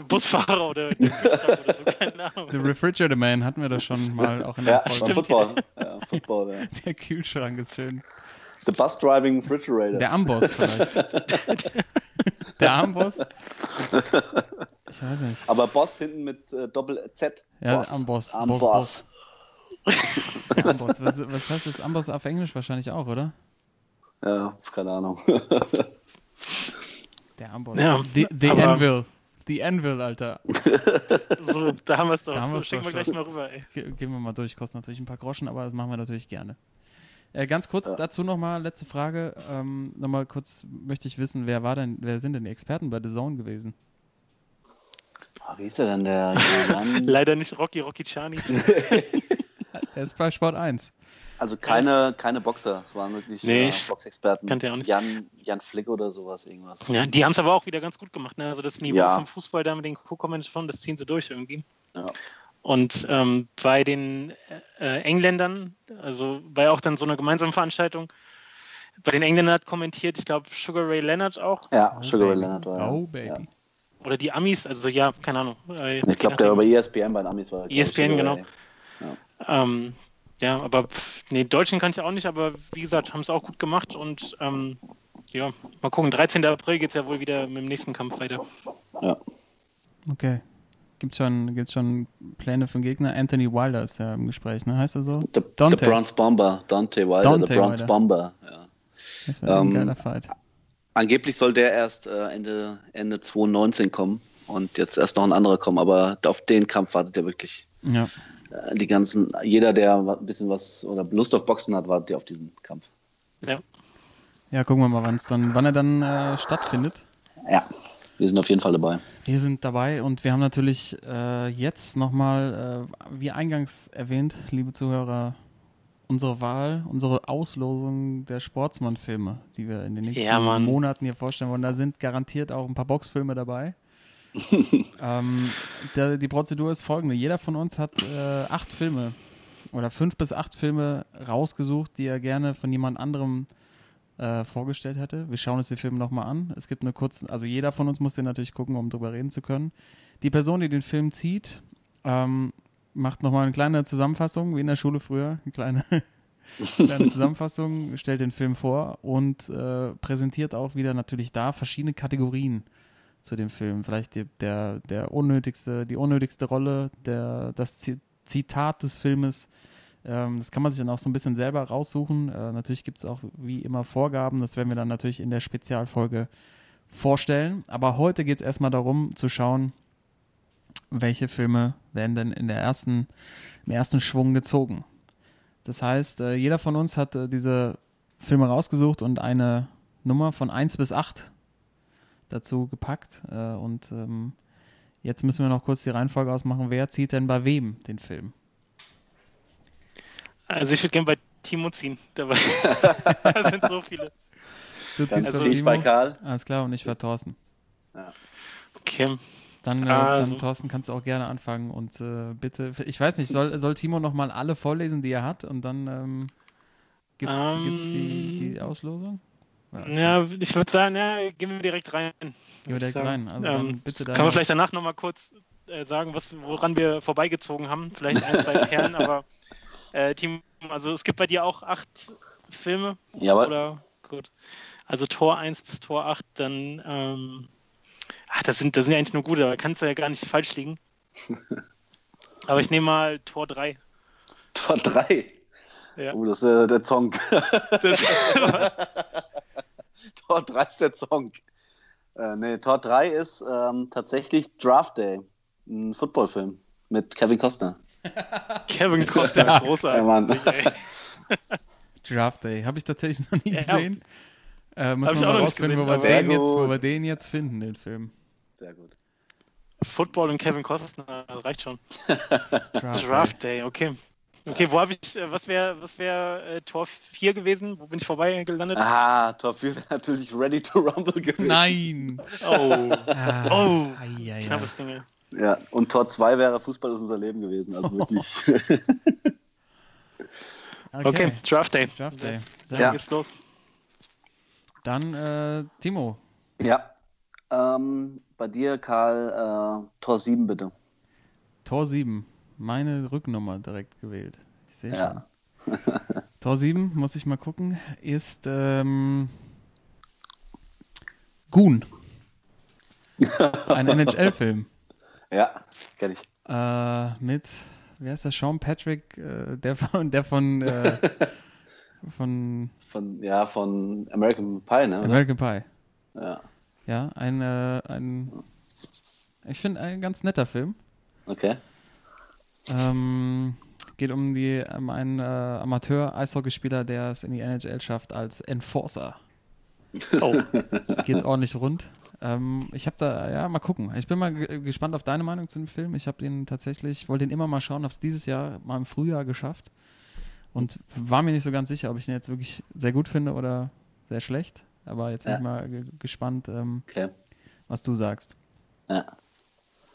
Speaker 4: Busfahrer oder, oder so, keine Ahnung.
Speaker 2: The Refrigerator Man hatten wir das schon mal auch in der
Speaker 3: ja, Folge. Football. Ja, Football ja.
Speaker 2: Der Kühlschrank ist schön.
Speaker 3: The Bus Driving Refrigerator.
Speaker 2: Der Amboss vielleicht. der Amboss. Ich weiß nicht.
Speaker 3: Aber Boss hinten mit äh, Doppel-Z.
Speaker 2: Ja, Boss. Amboss. Amboss. Boss, Boss. Amboss. Was, was heißt das? Amboss auf Englisch wahrscheinlich auch, oder?
Speaker 3: Ja, keine Ahnung.
Speaker 2: Der Amboss. Ja, the, the Anvil. The Anvil, Alter.
Speaker 4: so, da haben wir es doch.
Speaker 2: Da haben
Speaker 4: so,
Speaker 2: schicken
Speaker 4: wir gleich mal rüber, ey.
Speaker 2: Ge gehen wir mal durch. Kostet natürlich ein paar Groschen, aber das machen wir natürlich gerne. Äh, ganz kurz ja. dazu nochmal, letzte Frage. Ähm, nochmal kurz möchte ich wissen, wer war denn, wer sind denn die Experten bei The Zone gewesen?
Speaker 3: Oh, wie ist der denn, der
Speaker 4: Leider nicht Rocky Rocky Chani.
Speaker 2: er ist bei Sport 1.
Speaker 3: Also keine, keine Boxer, es waren wirklich
Speaker 4: nee,
Speaker 3: äh, Boxexperten.
Speaker 4: Kannte auch nicht.
Speaker 3: Jan, Jan Flick oder sowas, irgendwas.
Speaker 4: Ja, die haben es aber auch wieder ganz gut gemacht. Ne? Also das Niveau ja. vom Fußball da mit den Co-Kommentatoren, das ziehen sie durch irgendwie.
Speaker 3: Ja.
Speaker 4: Und ähm, bei den äh, Engländern, also bei auch dann so einer gemeinsamen Veranstaltung, bei den Engländern hat kommentiert, ich glaube, Sugar Ray Leonard auch.
Speaker 3: Ja, oh, Sugar Ray Leonard war.
Speaker 2: Oh, Baby. Ja.
Speaker 4: Oder die Amis, also ja, keine Ahnung.
Speaker 3: Äh, ich glaube, der war bei ESPN bei den Amis war.
Speaker 4: ESPN, genau. Ja. Ähm, ja, aber nee, Deutschen kann ich auch nicht, aber wie gesagt, haben es auch gut gemacht und ähm, ja, mal gucken. 13. April geht es ja wohl wieder mit dem nächsten Kampf weiter.
Speaker 3: Ja.
Speaker 2: Okay. Gibt es schon, gibt's schon Pläne für den Gegner? Anthony Wilder ist ja im Gespräch, ne? Heißt er so?
Speaker 3: The, Dante. the Bronze Bomber. Dante Wilder, Dante the Bronze Wilder. Bomber. Ja.
Speaker 2: Das wäre ähm, ein geiler Fight.
Speaker 3: Angeblich soll der erst äh, Ende, Ende 2019 kommen und jetzt erst noch ein anderer kommen, aber auf den Kampf wartet er wirklich.
Speaker 2: Ja.
Speaker 3: Die ganzen, jeder, der ein bisschen was oder Lust auf Boxen hat, wartet ja auf diesen Kampf.
Speaker 4: Ja.
Speaker 2: Ja, gucken wir mal, wann dann, wann er dann äh, stattfindet.
Speaker 3: Ja, wir sind auf jeden Fall dabei.
Speaker 2: Wir sind dabei und wir haben natürlich äh, jetzt nochmal, äh, wie eingangs erwähnt, liebe Zuhörer, unsere Wahl, unsere Auslosung der Sportsmann-Filme, die wir in den nächsten
Speaker 4: ja,
Speaker 2: Monaten hier vorstellen wollen. Da sind garantiert auch ein paar Boxfilme dabei. ähm, der, die Prozedur ist folgende. Jeder von uns hat äh, acht Filme oder fünf bis acht Filme rausgesucht, die er gerne von jemand anderem äh, vorgestellt hätte. Wir schauen uns die Filme nochmal an. Es gibt eine kurze, also jeder von uns muss den natürlich gucken, um drüber reden zu können. Die Person, die den Film zieht, ähm, macht nochmal eine kleine Zusammenfassung, wie in der Schule früher, eine kleine, kleine Zusammenfassung, stellt den Film vor und äh, präsentiert auch wieder natürlich da verschiedene Kategorien zu dem Film. Vielleicht die, der, der unnötigste, die unnötigste Rolle, der, das Zitat des Filmes. Ähm, das kann man sich dann auch so ein bisschen selber raussuchen. Äh, natürlich gibt es auch wie immer Vorgaben. Das werden wir dann natürlich in der Spezialfolge vorstellen. Aber heute geht es erstmal darum zu schauen, welche Filme werden denn in der ersten, im ersten Schwung gezogen. Das heißt, äh, jeder von uns hat äh, diese Filme rausgesucht und eine Nummer von 1 bis 8 dazu gepackt. Äh, und ähm, jetzt müssen wir noch kurz die Reihenfolge ausmachen. Wer zieht denn bei wem den Film?
Speaker 4: Also ich würde gerne bei Timo ziehen. Dabei da sind so viele.
Speaker 2: Du ziehst
Speaker 3: Dann
Speaker 2: bei
Speaker 3: ich
Speaker 2: Timo.
Speaker 3: bei Karl.
Speaker 2: Alles klar, und ich war Thorsten.
Speaker 4: Okay.
Speaker 2: Dann, äh,
Speaker 4: Also.
Speaker 2: dann Thorsten, kannst du auch gerne anfangen und äh, bitte, ich weiß nicht, soll, soll Timo nochmal alle vorlesen, die er hat und dann ähm, gibt es
Speaker 4: Ähm.
Speaker 2: die, die Auslosung?
Speaker 4: Ja, ich würde sagen, ja, gehen wir direkt rein.
Speaker 2: Gehen wir direkt rein. Also
Speaker 4: Ähm,
Speaker 2: bitte
Speaker 4: Kann man vielleicht danach nochmal kurz äh, sagen, was, woran wir vorbeigezogen haben? Vielleicht ein, zwei Perlen, aber äh, Team, also es gibt bei dir auch acht Filme,
Speaker 3: Jawohl.
Speaker 4: oder? Gut. Also Tor 1 bis Tor 8, dann, ähm, ach, das sind, das sind ja eigentlich nur gute, aber kannst du ja gar nicht falsch liegen. Aber ich nehme mal Tor 3.
Speaker 3: Tor 3.
Speaker 4: Ja.
Speaker 3: Oh, das ist äh, der Zonk.
Speaker 4: Das,
Speaker 3: Tor 3 ist der Zonk. Äh, nee, Tor 3 ist ähm, tatsächlich Draft Day. Ein Footballfilm mit Kevin Costner.
Speaker 4: Kevin Costner.
Speaker 3: Ja, Mann.
Speaker 2: Draft Day. Habe ich tatsächlich noch nie
Speaker 4: Ja.
Speaker 2: gesehen. Äh,
Speaker 4: Hab
Speaker 2: müssen
Speaker 4: ich
Speaker 2: wir
Speaker 4: auch
Speaker 2: mal
Speaker 4: noch nicht
Speaker 2: rausfinden, wo wir, den jetzt, wo wir den jetzt finden, den Film.
Speaker 3: Sehr gut.
Speaker 4: Football und Kevin Costner, das reicht schon.
Speaker 2: Draft,
Speaker 4: Draft Day, okay. Okay, wo habe ich, äh, was wäre was wär, äh, Tor 4 gewesen? Wo bin ich vorbei gelandet?
Speaker 3: Ah, Tor 4 wäre natürlich Ready to Rumble gewesen.
Speaker 2: Nein!
Speaker 4: Oh,
Speaker 2: Ah,
Speaker 4: Oh.
Speaker 2: ei, ei, ei.
Speaker 4: knappes Ding.
Speaker 3: Ja, und Tor 2 wäre Fußball ist unser Leben gewesen. Also wirklich.
Speaker 4: Okay, Draft Day.
Speaker 2: Draft Day. Sehr
Speaker 4: Dann
Speaker 3: Ja.
Speaker 4: geht's los.
Speaker 2: Dann äh, Timo.
Speaker 3: ja. Ähm, bei dir, Karl, äh, Tor 7 bitte.
Speaker 2: Tor 7. Meine Rücknummer direkt gewählt. Ich sehe
Speaker 3: Ja.
Speaker 2: schon. Tor 7, muss ich mal gucken, ist ähm, Goon. Ein NHL-Film.
Speaker 3: Ja, kenn ich.
Speaker 2: Äh, mit, wer ist der? Sean Patrick, äh, der von, der von, äh, von
Speaker 3: Von, ja, von American Pie, ne?
Speaker 2: American Pie.
Speaker 3: Ja,
Speaker 2: Ja, ein, äh, ein ich finde, ein ganz netter Film.
Speaker 3: okay.
Speaker 2: Ähm, geht um, die, um einen äh, Amateur-Eishockeyspieler, der es in die NHL schafft als Enforcer.
Speaker 4: Oh,
Speaker 2: Geht's ordentlich rund. Ähm, ich habe da, ja, mal gucken. Ich bin mal ge- gespannt auf deine Meinung zu dem Film. Ich habe den tatsächlich, wollte den immer mal schauen, habe es dieses Jahr mal im Frühjahr geschafft und war mir nicht so ganz sicher, ob ich den jetzt wirklich sehr gut finde oder sehr schlecht. Aber jetzt bin
Speaker 3: Ja.
Speaker 2: ich mal ge gespannt, ähm,
Speaker 3: Okay.
Speaker 2: was du sagst.
Speaker 3: Ja.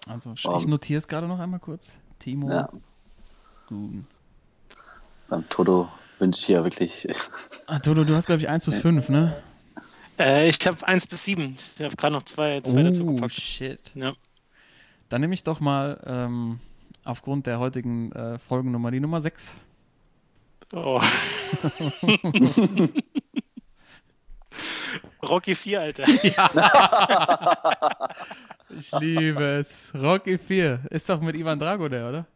Speaker 2: Also, ich notiere es gerade noch einmal kurz. Timo
Speaker 3: ja.
Speaker 2: Goon.
Speaker 3: Beim Toto wünsche ich ja wirklich.
Speaker 2: Ah, Toto, du hast, glaube ich, 1 bis 5, ne?
Speaker 4: äh, ich habe 1 bis 7. Ich habe gerade noch zwei, zwei dazu
Speaker 2: Oh,
Speaker 4: gepackt.
Speaker 2: shit.
Speaker 4: Ja.
Speaker 2: Dann nehme ich doch mal ähm, aufgrund der heutigen äh, Folgennummer die Nummer 6.
Speaker 4: Oh. Rocky 4, Alter.
Speaker 2: Ich liebe es. Rocky 4. Ist doch mit Ivan Drago der, oder?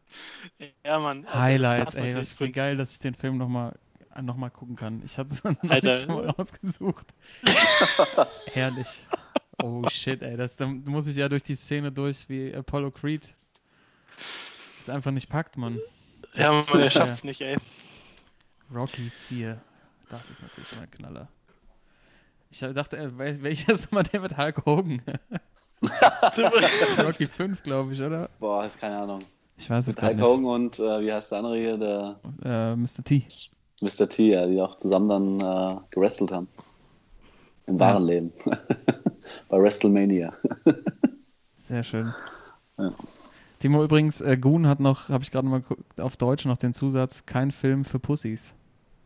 Speaker 4: Ja, Mann. Alter,
Speaker 2: Highlight,
Speaker 4: das
Speaker 2: ey. Das ist wie
Speaker 4: gut.
Speaker 2: geil, dass ich den Film nochmal noch mal gucken kann. Ich hatte es schon mal rausgesucht. Herrlich. Oh shit, ey. Das, da muss ich ja durch die Szene durch wie Apollo Creed. Das einfach nicht packt, Mann.
Speaker 4: Ja, Mann,
Speaker 2: Das
Speaker 4: der schafft's nicht, ey.
Speaker 2: Rocky 4. Das ist natürlich schon ein Knaller. Ich dachte, äh, wel- welcher ist nochmal der mit Hulk Hogan? Rocky 5, glaube ich, oder?
Speaker 3: Boah, ist keine Ahnung.
Speaker 2: Ich weiß es gar
Speaker 3: Hulk
Speaker 2: nicht.
Speaker 3: Hogan und äh, wie heißt der andere hier? Der
Speaker 2: Äh, Mr. T.
Speaker 3: Mr. T, ja, die auch zusammen dann äh, gewrestelt haben. Im wahren Leben. Bei WrestleMania.
Speaker 2: Sehr schön.
Speaker 3: Ja.
Speaker 2: Timo, übrigens, äh, Goon hat noch, habe ich gerade mal geguckt, auf Deutsch noch den Zusatz, kein Film für Pussys.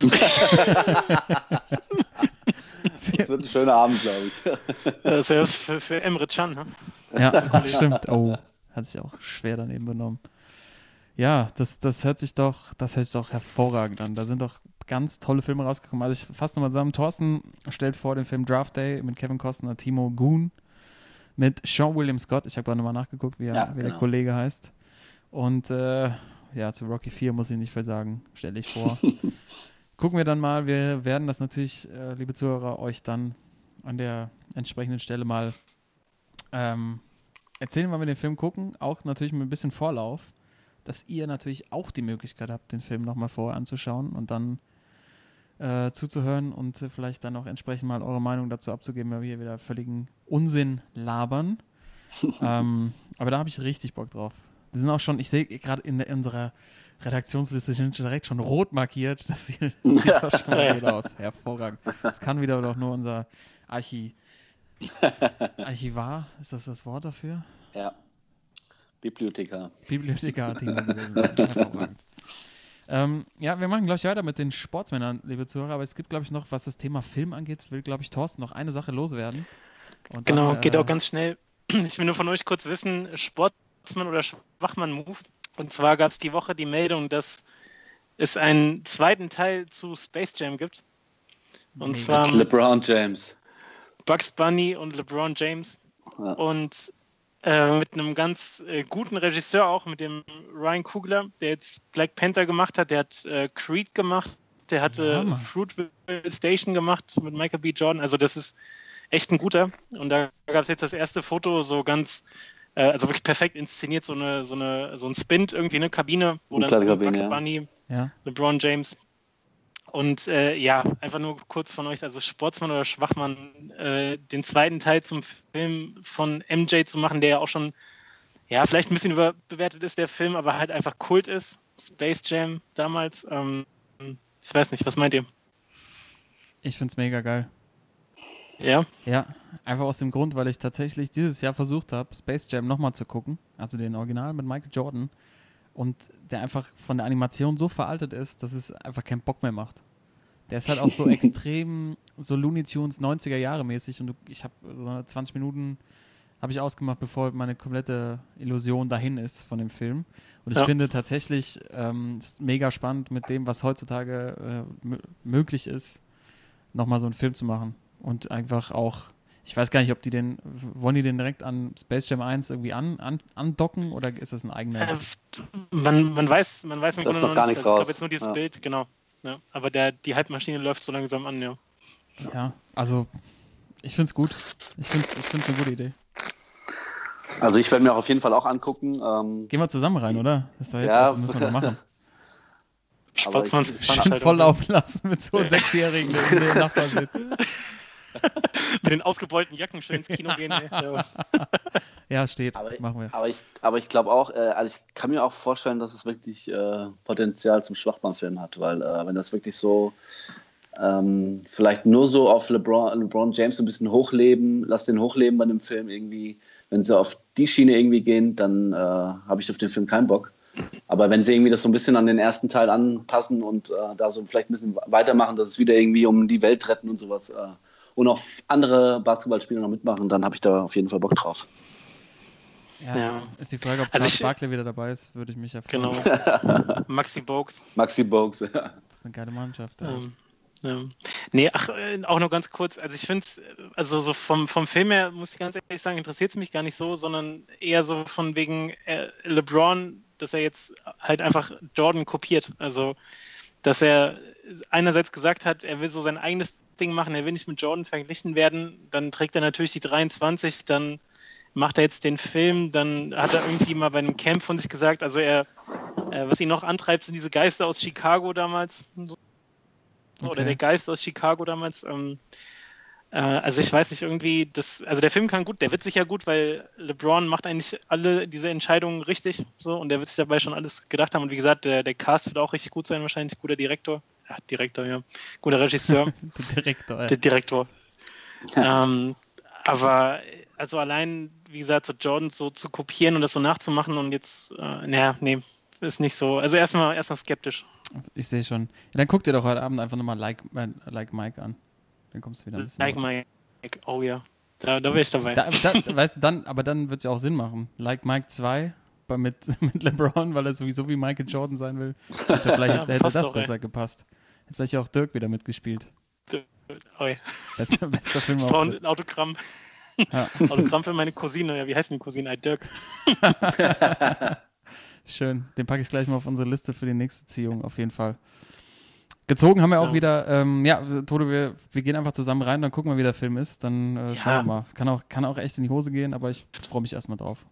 Speaker 3: Das wird ein schöner Abend, glaube ich.
Speaker 4: Das wäre was für, für Emre Can, ne?
Speaker 2: Ja, stimmt. Oh, hat sich auch schwer daneben benommen. Ja, das, das hört sich doch, das hört sich doch hervorragend an. Da sind doch ganz tolle Filme rausgekommen. Also ich fasse nochmal zusammen. Thorsten stellt vor den Film Draft Day mit Kevin Costner, Timo Goon, mit Sean William Scott. Ich habe gerade nochmal nachgeguckt, wie, er,
Speaker 3: Ja,
Speaker 2: wie der
Speaker 3: genau.
Speaker 2: Kollege heißt. Und äh, ja, zu Rocky 4 muss ich nicht viel sagen, stelle ich vor. Gucken wir dann mal. Wir werden das natürlich, äh, liebe Zuhörer, euch dann an der entsprechenden Stelle mal ähm, erzählen, wann wir den Film gucken. Auch natürlich mit ein bisschen Vorlauf, dass ihr natürlich auch die Möglichkeit habt, den Film nochmal vorher anzuschauen und dann äh, zuzuhören und äh, vielleicht dann auch entsprechend mal eure Meinung dazu abzugeben, weil wir hier wieder völligen Unsinn labern. ähm, aber da habe ich richtig Bock drauf. Wir sind auch schon, ich sehe gerade in, in unserer Redaktionsliste sind direkt schon rot markiert. Das sieht, das sieht doch schon mal gut aus. Hervorragend. Das kann wieder doch nur unser Archi Archivar. Ist das das Wort dafür?
Speaker 3: Ja. Bibliothekar.
Speaker 2: Bibliothekar, Hervorragend. Ähm, ja, wir machen, glaube ich, weiter mit den Sportsmännern, liebe Zuhörer. Aber es gibt, glaube ich, noch, was das Thema Film angeht, will, glaube ich, Thorsten noch eine Sache loswerden.
Speaker 4: Und genau, dann, geht äh, auch ganz schnell. Ich will nur von euch kurz wissen, Sportsmann oder Schwachmann-Move. Und zwar gab es die Woche die Meldung, dass es einen zweiten Teil zu Space Jam gibt.
Speaker 3: Und nee. zwar LeBron James.
Speaker 4: Bugs Bunny und LeBron James. Ja. Und äh, mit einem ganz äh, guten Regisseur auch, mit dem Ryan Kugler, der jetzt Black Panther gemacht hat, der hat äh, Creed gemacht, der hatte ja, Fruitville Station gemacht mit Michael B. Jordan. Also das ist echt ein guter. Und da gab es jetzt das erste Foto so ganz, äh, also wirklich perfekt inszeniert, so eine, so eine, so ein Spint irgendwie eine Kabine, wo dann
Speaker 3: Kabine, Bugs
Speaker 4: Bunny, ja. LeBron James und äh, ja, einfach nur kurz von euch, also Sportsmann oder Schwachmann, äh, den zweiten Teil zum Film von MJ zu machen, der ja auch schon, ja, vielleicht ein bisschen überbewertet ist, der Film, aber halt einfach Kult ist. Space Jam damals. Ähm, ich weiß nicht, was meint ihr?
Speaker 2: Ich find's mega geil.
Speaker 4: Ja?
Speaker 2: Ja, einfach aus dem Grund, weil ich tatsächlich dieses Jahr versucht habe, Space Jam nochmal zu gucken, also den Original mit Michael Jordan und der einfach von der Animation so veraltet ist, dass es einfach keinen Bock mehr macht. Der ist halt auch so extrem so Looney Tunes 90er Jahre mäßig und ich habe so 20 Minuten habe ich ausgemacht, bevor meine komplette Illusion dahin ist von dem Film. Und ich ja. finde tatsächlich ähm, mega spannend mit dem, was heutzutage äh, möglich ist, nochmal so einen Film zu machen und einfach auch ich weiß gar nicht, ob die den, wollen die den direkt an Space Jam 1 irgendwie an, an, andocken oder ist das ein eigener? Äh,
Speaker 4: man, man weiß, man weiß
Speaker 3: im Grunde noch gar nichts
Speaker 4: raus. Ich glaube jetzt nur dieses ja. Bild, genau. Ja, aber der, die Halbmaschine läuft so langsam an, ja.
Speaker 2: Ja, also ich finde es gut. Ich finde es ich eine gute Idee.
Speaker 3: Also ich werde mir auch auf jeden Fall auch angucken. Ähm,
Speaker 2: Gehen wir zusammen rein, oder? Das ist doch jetzt, ja. das müssen wir machen.
Speaker 4: Sportsmann
Speaker 2: Schön voll laufen lassen mit so Sechsjährigen, der in dem Nachbar sitzt.
Speaker 4: Mit den ausgebeulten Jacken schön ins Kino gehen.
Speaker 2: ja, steht.
Speaker 3: Aber,
Speaker 2: Machen wir.
Speaker 3: Aber ich, aber ich glaube auch, äh, also ich kann mir auch vorstellen, dass es wirklich äh, Potenzial zum Schwachmannfilm hat, weil äh, wenn das wirklich so ähm, vielleicht nur so auf LeBron, LeBron James ein bisschen hochleben, lass den hochleben bei dem Film irgendwie, wenn sie auf die Schiene irgendwie gehen, dann äh, habe ich auf den Film keinen Bock. Aber wenn sie irgendwie das so ein bisschen an den ersten Teil anpassen und äh, da so vielleicht ein bisschen weitermachen, dass es wieder irgendwie um die Welt retten und sowas, äh, und auch andere Basketballspieler noch mitmachen, dann habe ich da auf jeden Fall Bock drauf.
Speaker 2: Ja, ja. Ist die Frage, ob also Charles Barkley wieder dabei ist, würde ich mich ja
Speaker 4: freuen. Genau. Maxi Bogues.
Speaker 3: Maxi Bogues, ja.
Speaker 2: Das ist eine geile Mannschaft. Ja.
Speaker 4: Ähm, ja. Nee, ach, äh, auch nur ganz kurz. Also ich finde es, also so vom, vom Film her, muss ich ganz ehrlich sagen, interessiert es mich gar nicht so, sondern eher so von wegen äh, LeBron, dass er jetzt halt einfach Jordan kopiert. Also, dass er einerseits gesagt hat, er will so sein eigenes Ding machen, er will nicht mit Jordan verglichen werden, dann trägt er natürlich die 23, dann macht er jetzt den Film, dann hat er irgendwie mal bei einem Camp von sich gesagt, also er, äh, was ihn noch antreibt, sind diese Geister aus Chicago damals. Okay. Oder der Geist aus Chicago damals. Ähm, äh, also ich weiß nicht, irgendwie, das, also der Film kann gut, der wird sicher gut, weil LeBron macht eigentlich alle diese Entscheidungen richtig so und der wird sich dabei schon alles gedacht haben. Und wie gesagt, der, der Cast wird auch richtig gut sein, wahrscheinlich guter Direktor ja, Direktor, ja. Guter Regisseur.
Speaker 2: Direktor, ja.
Speaker 4: Der Direktor. ähm, aber also allein, wie gesagt, so Jordan so zu kopieren und das so nachzumachen und jetzt, äh, naja, nee, ist nicht so. Also erstmal erstmal skeptisch.
Speaker 2: Ich sehe schon. Ja, dann guck dir doch heute Abend einfach nochmal like, äh, like Mike an. Dann kommst du wieder ein bisschen.
Speaker 4: Like Mike, oh ja. Da, da wäre ich dabei.
Speaker 2: Da, da, weißt du, dann, aber dann wird es ja auch Sinn machen. Like Mike 2 mit, mit LeBron, weil er sowieso wie Michael Jordan sein will. Hätte vielleicht ja, hätte das doch, besser ey. gepasst. Hätte vielleicht auch Dirk wieder mitgespielt.
Speaker 4: Oi.
Speaker 2: Bester, bester Film.
Speaker 4: Ich brauche ein Autogramm. Ja. Autogramm für meine Cousine. Ja, wie heißt die Cousine? Dirk.
Speaker 2: Schön. Den packe ich gleich mal auf unsere Liste für die nächste Ziehung, auf jeden Fall. Gezogen haben wir auch ja. wieder, ähm, ja, Toto, wir, wir gehen einfach zusammen rein, dann gucken wir, wie der Film ist. Dann äh, schauen wir mal. Kann auch, kann auch echt in die Hose gehen, aber ich freue mich erstmal drauf.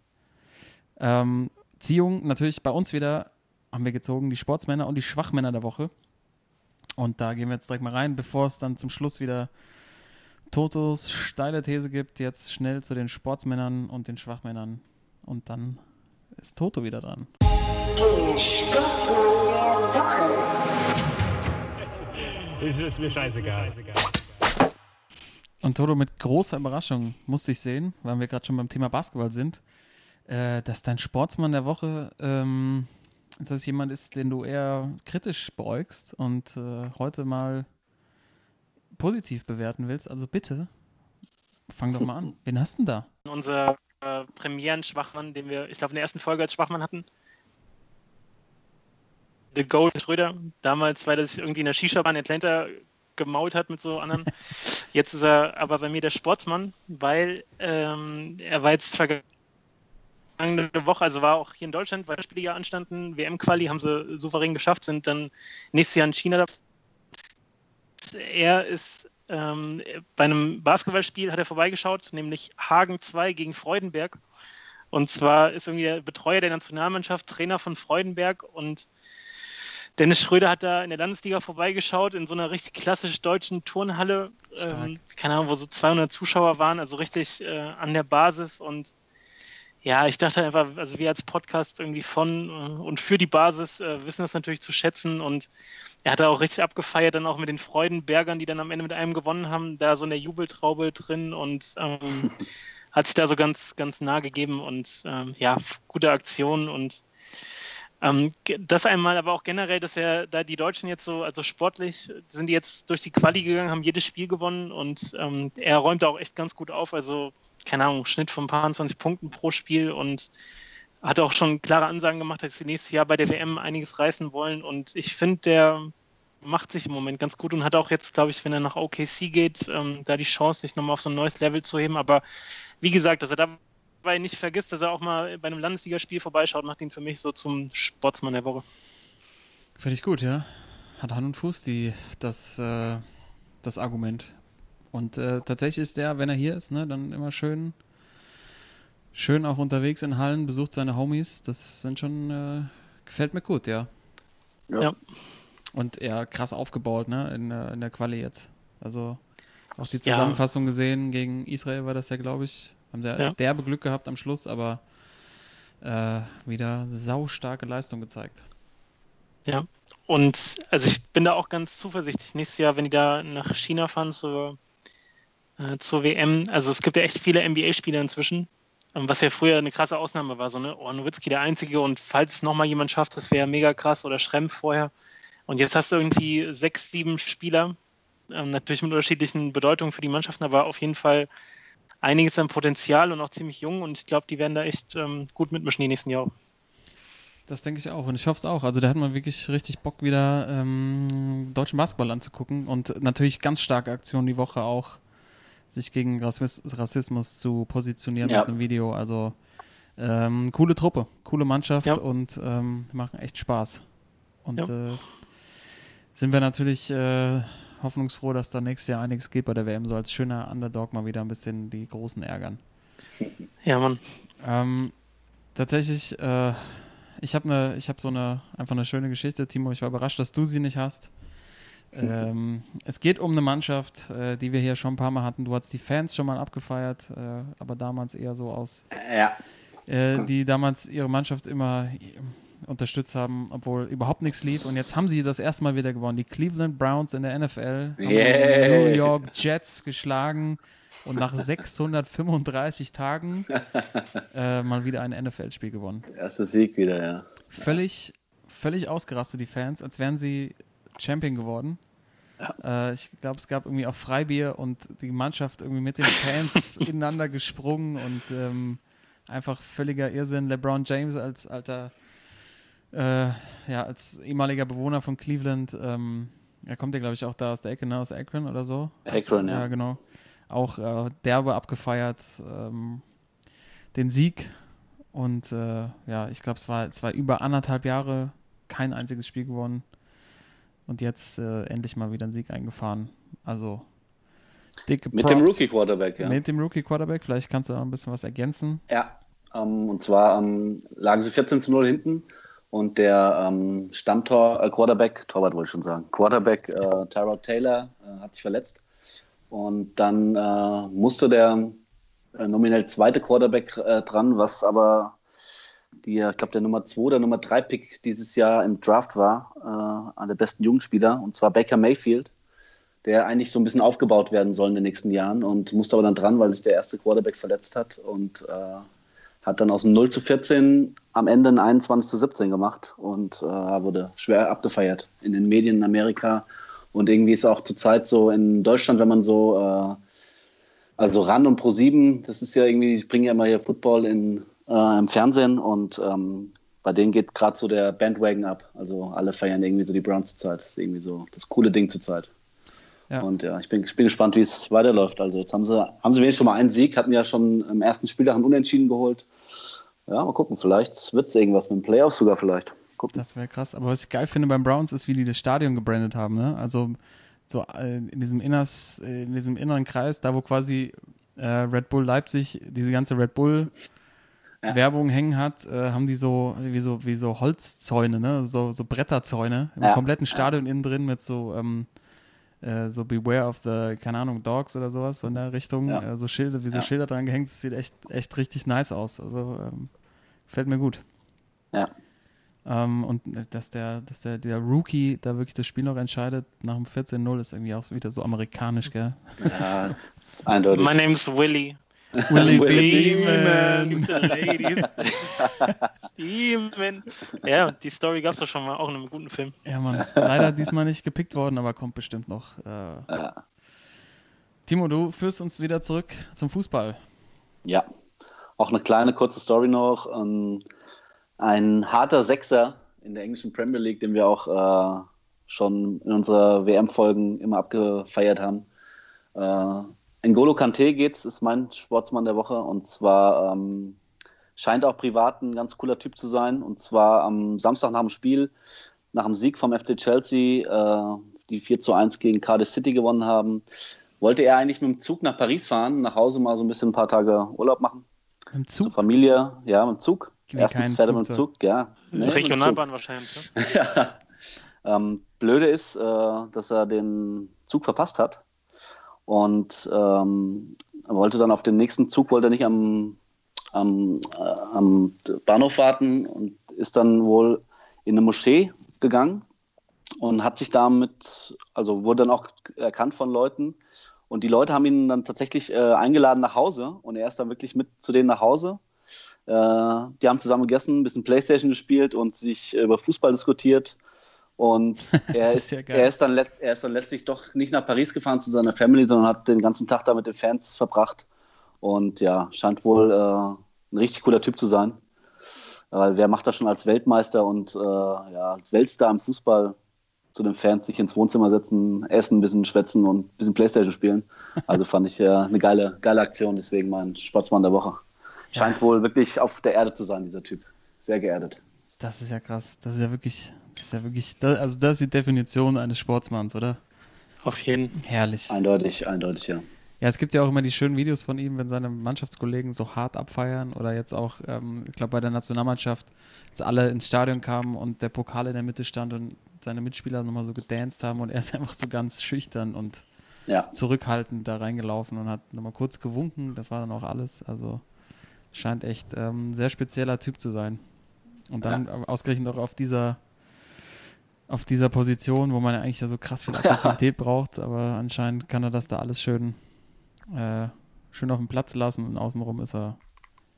Speaker 2: Ähm, Ziehung natürlich bei uns wieder haben wir gezogen, die Sportsmänner und die Schwachmänner der Woche. Und da gehen wir jetzt direkt mal rein, bevor es dann zum Schluss wieder Totos steile These gibt, jetzt schnell zu den Sportsmännern und den Schwachmännern und dann ist Toto wieder dran.
Speaker 5: Sportsmann der Woche.
Speaker 6: Ist, ist mir scheißegal.
Speaker 2: Und Toto mit großer Überraschung musste ich sehen, weil wir gerade schon beim Thema Basketball sind, äh, dass dein Sportsmann der Woche ähm, dass jemand ist, den du eher kritisch beäugst und äh, heute mal positiv bewerten willst. Also bitte, fang doch mal an. Wen hast du denn da?
Speaker 4: Unser äh, Premieren-Schwachmann, den wir, ich glaube, in der ersten Folge als Schwachmann hatten. The Gold Schröder. Damals, weil er sich irgendwie in der Shisha-Bahn in Atlanta gemault hat mit so anderen. Jetzt ist er aber bei mir der Sportsmann, weil ähm, er war jetzt vergangene Woche, also war auch hier in Deutschland, weil Spiele ja anstanden, WM-Quali haben sie souverän geschafft, sind dann nächstes Jahr in China. Er ist ähm, bei einem Basketballspiel hat er vorbeigeschaut, nämlich Hagen 2 gegen Freudenberg. Und zwar ist irgendwie der Betreuer der Nationalmannschaft, Trainer von Freudenberg und Dennis Schröder hat da in der Landesliga vorbeigeschaut, in so einer richtig klassisch deutschen Turnhalle. Ähm, keine Ahnung, wo so 200 Zuschauer waren, also richtig äh, an der Basis. Und ja, ich dachte einfach, also wir als Podcast irgendwie von äh, und für die Basis äh, wissen das natürlich zu schätzen. Und er hat da auch richtig abgefeiert, dann auch mit den Freudenbergern, die dann am Ende mit einem gewonnen haben, da so in der Jubeltraube drin und ähm, hat sich da so ganz, ganz nah gegeben und ähm, ja, gute Aktion und ähm, das einmal, aber auch generell, dass er da die Deutschen jetzt so, also sportlich sind die jetzt durch die Quali gegangen, haben jedes Spiel gewonnen und ähm, er räumt auch echt ganz gut auf. Also, keine Ahnung, Schnitt von ein paar 20 Punkten pro Spiel und hat auch schon klare Ansagen gemacht, dass sie nächstes Jahr bei der WM einiges reißen wollen. Und ich finde, der macht sich im Moment ganz gut und hat auch jetzt, glaube ich, wenn er nach OKC geht, ähm, da die Chance, sich nochmal auf so ein neues Level zu heben. Aber wie gesagt, dass er da dabei nicht vergisst, dass er auch mal bei einem Landesligaspiel vorbeischaut, macht ihn für mich so zum Sportsmann der Woche.
Speaker 2: Finde ich gut, ja. Hat Hand und Fuß die, das, äh, das Argument. Und äh, tatsächlich ist der, wenn er hier ist, ne, dann immer schön, schön auch unterwegs in Hallen, besucht seine Homies. Das sind schon, äh, gefällt mir gut, ja.
Speaker 4: Ja. ja.
Speaker 2: Und er krass aufgebaut, ne, in, äh, in der Quali jetzt. Also auch die Zusammenfassung ja. gesehen gegen Israel war das ja, glaube ich, haben sehr ja. derbe Glück gehabt am Schluss, aber äh, wieder saustarke Leistung gezeigt.
Speaker 4: Ja, und also ich bin da auch ganz zuversichtlich. Nächstes Jahr, wenn die da nach China fahren zur, äh, zur WM, also es gibt ja echt viele NBA-Spieler inzwischen, ähm, was ja früher eine krasse Ausnahme war, so ne, oh, Nowitzki der Einzige und falls es nochmal jemand schafft, das wäre mega krass oder Schrempf vorher. Und jetzt hast du irgendwie sechs, sieben Spieler, ähm, natürlich mit unterschiedlichen Bedeutungen für die Mannschaften, aber auf jeden Fall einiges an Potenzial und auch ziemlich jung und ich glaube, die werden da echt ähm, gut mitmischen die nächsten Jahre.
Speaker 2: Das denke ich auch und ich hoffe es auch. Also da hat man wirklich richtig Bock wieder ähm, deutschen Basketball anzugucken und natürlich ganz starke Aktion die Woche auch, sich gegen Rassismus zu positionieren ja. mit einem Video. Also ähm, coole Truppe, coole Mannschaft ja. und ähm, machen echt Spaß. Und ja. äh, sind wir natürlich äh, hoffnungsfroh, dass da nächstes Jahr einiges geht bei der WM, so als schöner Underdog mal wieder ein bisschen die Großen ärgern.
Speaker 4: Ja, Mann.
Speaker 2: Ähm, tatsächlich, äh, ich habe ne, ich so eine einfach eine schöne Geschichte, Timo. Ich war überrascht, dass du sie nicht hast. Ähm, es geht um eine Mannschaft, äh, die wir hier schon ein paar Mal hatten. Du hast die Fans schon mal abgefeiert, äh, aber damals eher so aus,
Speaker 3: ja.
Speaker 2: Äh, die damals ihre Mannschaft immer unterstützt haben, obwohl überhaupt nichts lief. Und jetzt haben sie das erste Mal wieder gewonnen. Die Cleveland Browns in der NFL haben
Speaker 3: yeah.
Speaker 2: die New York Jets geschlagen und nach 635 Tagen äh, mal wieder ein NFL-Spiel gewonnen.
Speaker 3: Erster Sieg wieder, ja.
Speaker 2: Völlig, völlig ausgerastet, die Fans, als wären sie Champion geworden. Ja. Äh, ich glaube, es gab irgendwie auch Freibier und die Mannschaft irgendwie mit den Fans ineinander gesprungen und ähm, einfach völliger Irrsinn. LeBron James als alter äh, ja, als ehemaliger Bewohner von Cleveland, ähm, er kommt ja, glaube ich, auch da aus der Ecke, ne? aus Akron oder so.
Speaker 3: Akron, ja.
Speaker 2: Ja, genau. Auch äh, derbe abgefeiert, ähm, den Sieg. Und äh, ja, ich glaube, es war, es war über anderthalb Jahre kein einziges Spiel gewonnen. Und jetzt äh, endlich mal wieder einen Sieg eingefahren. Also dicke
Speaker 3: Mit dem Rookie Quarterback, ja.
Speaker 2: Mit dem Rookie Quarterback, vielleicht kannst du da ein bisschen was ergänzen.
Speaker 3: Ja, ähm, und zwar ähm, lagen sie 14 zu 0 hinten und der ähm, Stammtor, äh, Quarterback, Torwart wollte ich schon sagen, Quarterback äh, Tyrod Taylor äh, hat sich verletzt. Und dann äh, musste der äh, nominell zweite Quarterback äh, dran, was aber die ja, ich glaube, der Nummer 2 oder Nummer 3 Pick dieses Jahr im Draft war, äh, an der besten Jugendspieler, und zwar Baker Mayfield, der eigentlich so ein bisschen aufgebaut werden soll in den nächsten Jahren und musste aber dann dran, weil sich der erste Quarterback verletzt hat und äh, hat dann aus dem 0 zu 14 am Ende ein 21 zu 17 gemacht und äh, wurde schwer abgefeiert in den Medien in Amerika. Und irgendwie ist auch zurzeit so in Deutschland, wenn man so, äh, also RAN und Pro 7, das ist ja irgendwie, ich bringe ja immer hier Football in, äh, im Fernsehen und ähm, bei denen geht gerade so der Bandwagon ab. Also alle feiern irgendwie so die Browns zurzeit. Das ist irgendwie so das coole Ding zurzeit. Ja. Und ja, ich bin, ich bin gespannt, wie es weiterläuft. Also jetzt haben sie, haben sie wenigstens schon mal einen Sieg, hatten ja schon im ersten Spieltag einen Unentschieden geholt. Ja, mal gucken, vielleicht wird es irgendwas mit dem Playoffs sogar vielleicht. Gucken.
Speaker 2: Das wäre krass. Aber was ich geil finde beim Browns ist, wie die das Stadion gebrandet haben. Ne? Also so äh, in diesem, Inners, äh, in diesem inneren Kreis, da wo quasi äh, Red Bull Leipzig diese ganze Red Bull ja. Werbung hängen hat, äh, haben die so wie so wie so Holzzäune, ne? so, so Bretterzäune im ja. kompletten Stadion ja. innen drin mit so ähm, äh, so Beware of the, keine Ahnung, Dogs oder sowas, so in der Richtung, ja. äh, so Schilder, wie so ja. Schilder dran gehängt, das sieht echt, echt richtig nice aus. Also ähm, gefällt mir gut.
Speaker 3: Ja.
Speaker 2: Ähm, und dass der, dass der, der Rookie da wirklich das Spiel noch entscheidet nach dem 14-0 ist irgendwie auch wieder so amerikanisch, gell?
Speaker 3: Ja, ist eindeutig.
Speaker 4: My name's Willy.
Speaker 2: Willy Beeman.
Speaker 4: Beeman. Ja, die Story gab es doch schon mal auch in einem guten Film.
Speaker 2: Ja, Mann. Leider diesmal nicht gepickt worden, aber kommt bestimmt noch. Äh. Ja. Timo, du führst uns wieder zurück zum Fußball.
Speaker 3: Ja, auch eine kleine kurze Story noch. Ähm, ein harter Sechser in der englischen Premier League, den wir auch äh, schon in unserer WM-Folgen immer abgefeiert haben. Äh, N'Golo Kante geht's, ist mein Sportsmann der Woche und zwar ähm, scheint auch privat ein ganz cooler Typ zu sein und zwar am Samstag nach dem Spiel, nach dem Sieg vom FC Chelsea, äh, die 4 zu 1 gegen Cardiff City gewonnen haben, wollte er eigentlich mit dem Zug nach Paris fahren, nach Hause mal so ein bisschen ein paar Tage Urlaub machen.
Speaker 2: Im Zug?
Speaker 3: Zur Familie, ja, mit dem Zug. Erstens fährt er mit dem Zug, ja.
Speaker 4: Nee, Regionalbahn wahrscheinlich.
Speaker 3: Ne? ja. Ähm, blöde ist, äh, dass er den Zug verpasst hat und ähm, wollte dann auf den nächsten Zug, wollte nicht am, am, äh, am Bahnhof warten und ist dann wohl in eine Moschee gegangen und hat sich damit, also wurde dann auch erkannt von Leuten. Und die Leute haben ihn dann tatsächlich äh, eingeladen nach Hause und er ist dann wirklich mit zu denen nach Hause. Äh, die haben zusammen gegessen, ein bisschen Playstation gespielt und sich über Fußball diskutiert. Und er ist, ist ja er, ist dann er ist dann letztlich doch nicht nach Paris gefahren zu seiner Family, sondern hat den ganzen Tag da mit den Fans verbracht. Und ja, scheint wohl äh, ein richtig cooler Typ zu sein. Weil wer macht das schon als Weltmeister und äh, ja, als Weltstar im Fußball zu den Fans sich ins Wohnzimmer setzen, essen, ein bisschen schwätzen und ein bisschen Playstation spielen. Also fand ich äh, eine geile, geile Aktion, deswegen mein Sportsmann der Woche. Scheint ja. wohl wirklich auf der Erde zu sein, dieser Typ. Sehr geerdet.
Speaker 2: Das ist ja krass. Das ist ja wirklich das ist ja wirklich, das, also das ist die Definition eines Sportsmanns, oder?
Speaker 4: Auf jeden.
Speaker 2: Herrlich.
Speaker 3: Eindeutig, eindeutig, ja.
Speaker 2: Ja, es gibt ja auch immer die schönen Videos von ihm, wenn seine Mannschaftskollegen so hart abfeiern oder jetzt auch, ähm, ich glaube, bei der Nationalmannschaft, als alle ins Stadion kamen und der Pokal in der Mitte stand und seine Mitspieler nochmal so gedanced haben und er ist einfach so ganz schüchtern und ja. zurückhaltend da reingelaufen und hat nochmal kurz gewunken. Das war dann auch alles. Also scheint echt ähm, ein sehr spezieller Typ zu sein. Und dann ja. ausgerechnet auch auf dieser auf dieser Position, wo man ja eigentlich ja so krass viel Aggressivität ja. braucht, aber anscheinend kann er das da alles schön, äh, schön auf dem Platz lassen und außenrum ist er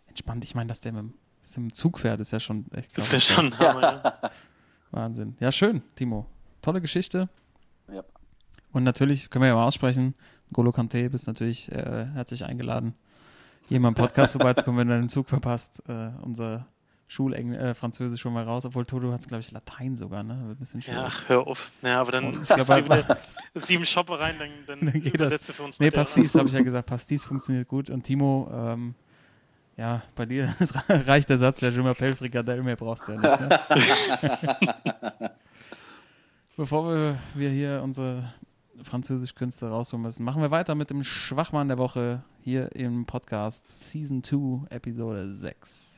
Speaker 2: entspannt. Ich meine, dass der mit, dass der mit dem Zug fährt, ist ja schon echt krass.
Speaker 4: Ist ja schon Hammer, ja.
Speaker 2: Wahnsinn. Ja, schön, Timo. Tolle Geschichte.
Speaker 3: Ja.
Speaker 2: Und natürlich können wir ja mal aussprechen, Golo Kante bist natürlich äh, herzlich eingeladen, hier mal im Podcast vorbeizukommen, wenn du den Zug verpasst. Äh, unser Schuleng äh, Französisch schon mal raus, obwohl Toto hat es, glaube ich, Latein sogar, ne? Ein bisschen
Speaker 4: ja, ach, hör auf. Ja, aber dann ist wieder sieben Shoppe rein, dann, dann,
Speaker 2: dann geht das. für uns Nee, Pastis, habe ich ja gesagt, Pastis funktioniert gut. Und Timo, ähm, ja, bei dir reicht der Satz, der Jummer Frikadelle mehr brauchst du ja nicht. Ne? Bevor wir, wir hier unsere Französisch-Künste rausholen müssen, machen wir weiter mit dem Schwachmann der Woche hier im Podcast Season 2, Episode 6.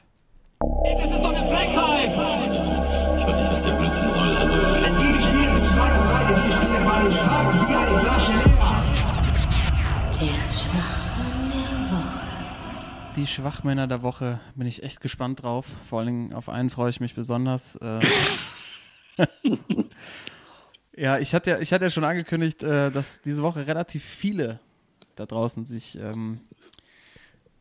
Speaker 7: Das ist doch eine Frechheit! Ich weiß nicht, was der Blödsinn soll. Also, wenn die mit Schwein und Reite, die Spieler waren schwach wie eine Flasche leer.
Speaker 5: Der Schwachmann der Woche.
Speaker 2: die Schwachmänner der Woche bin ich echt gespannt drauf. Vor allen Dingen auf einen freue ich mich besonders. Äh, ja, ich hatte ja, ich hatte ja schon angekündigt, äh, dass diese Woche relativ viele da draußen sich ähm,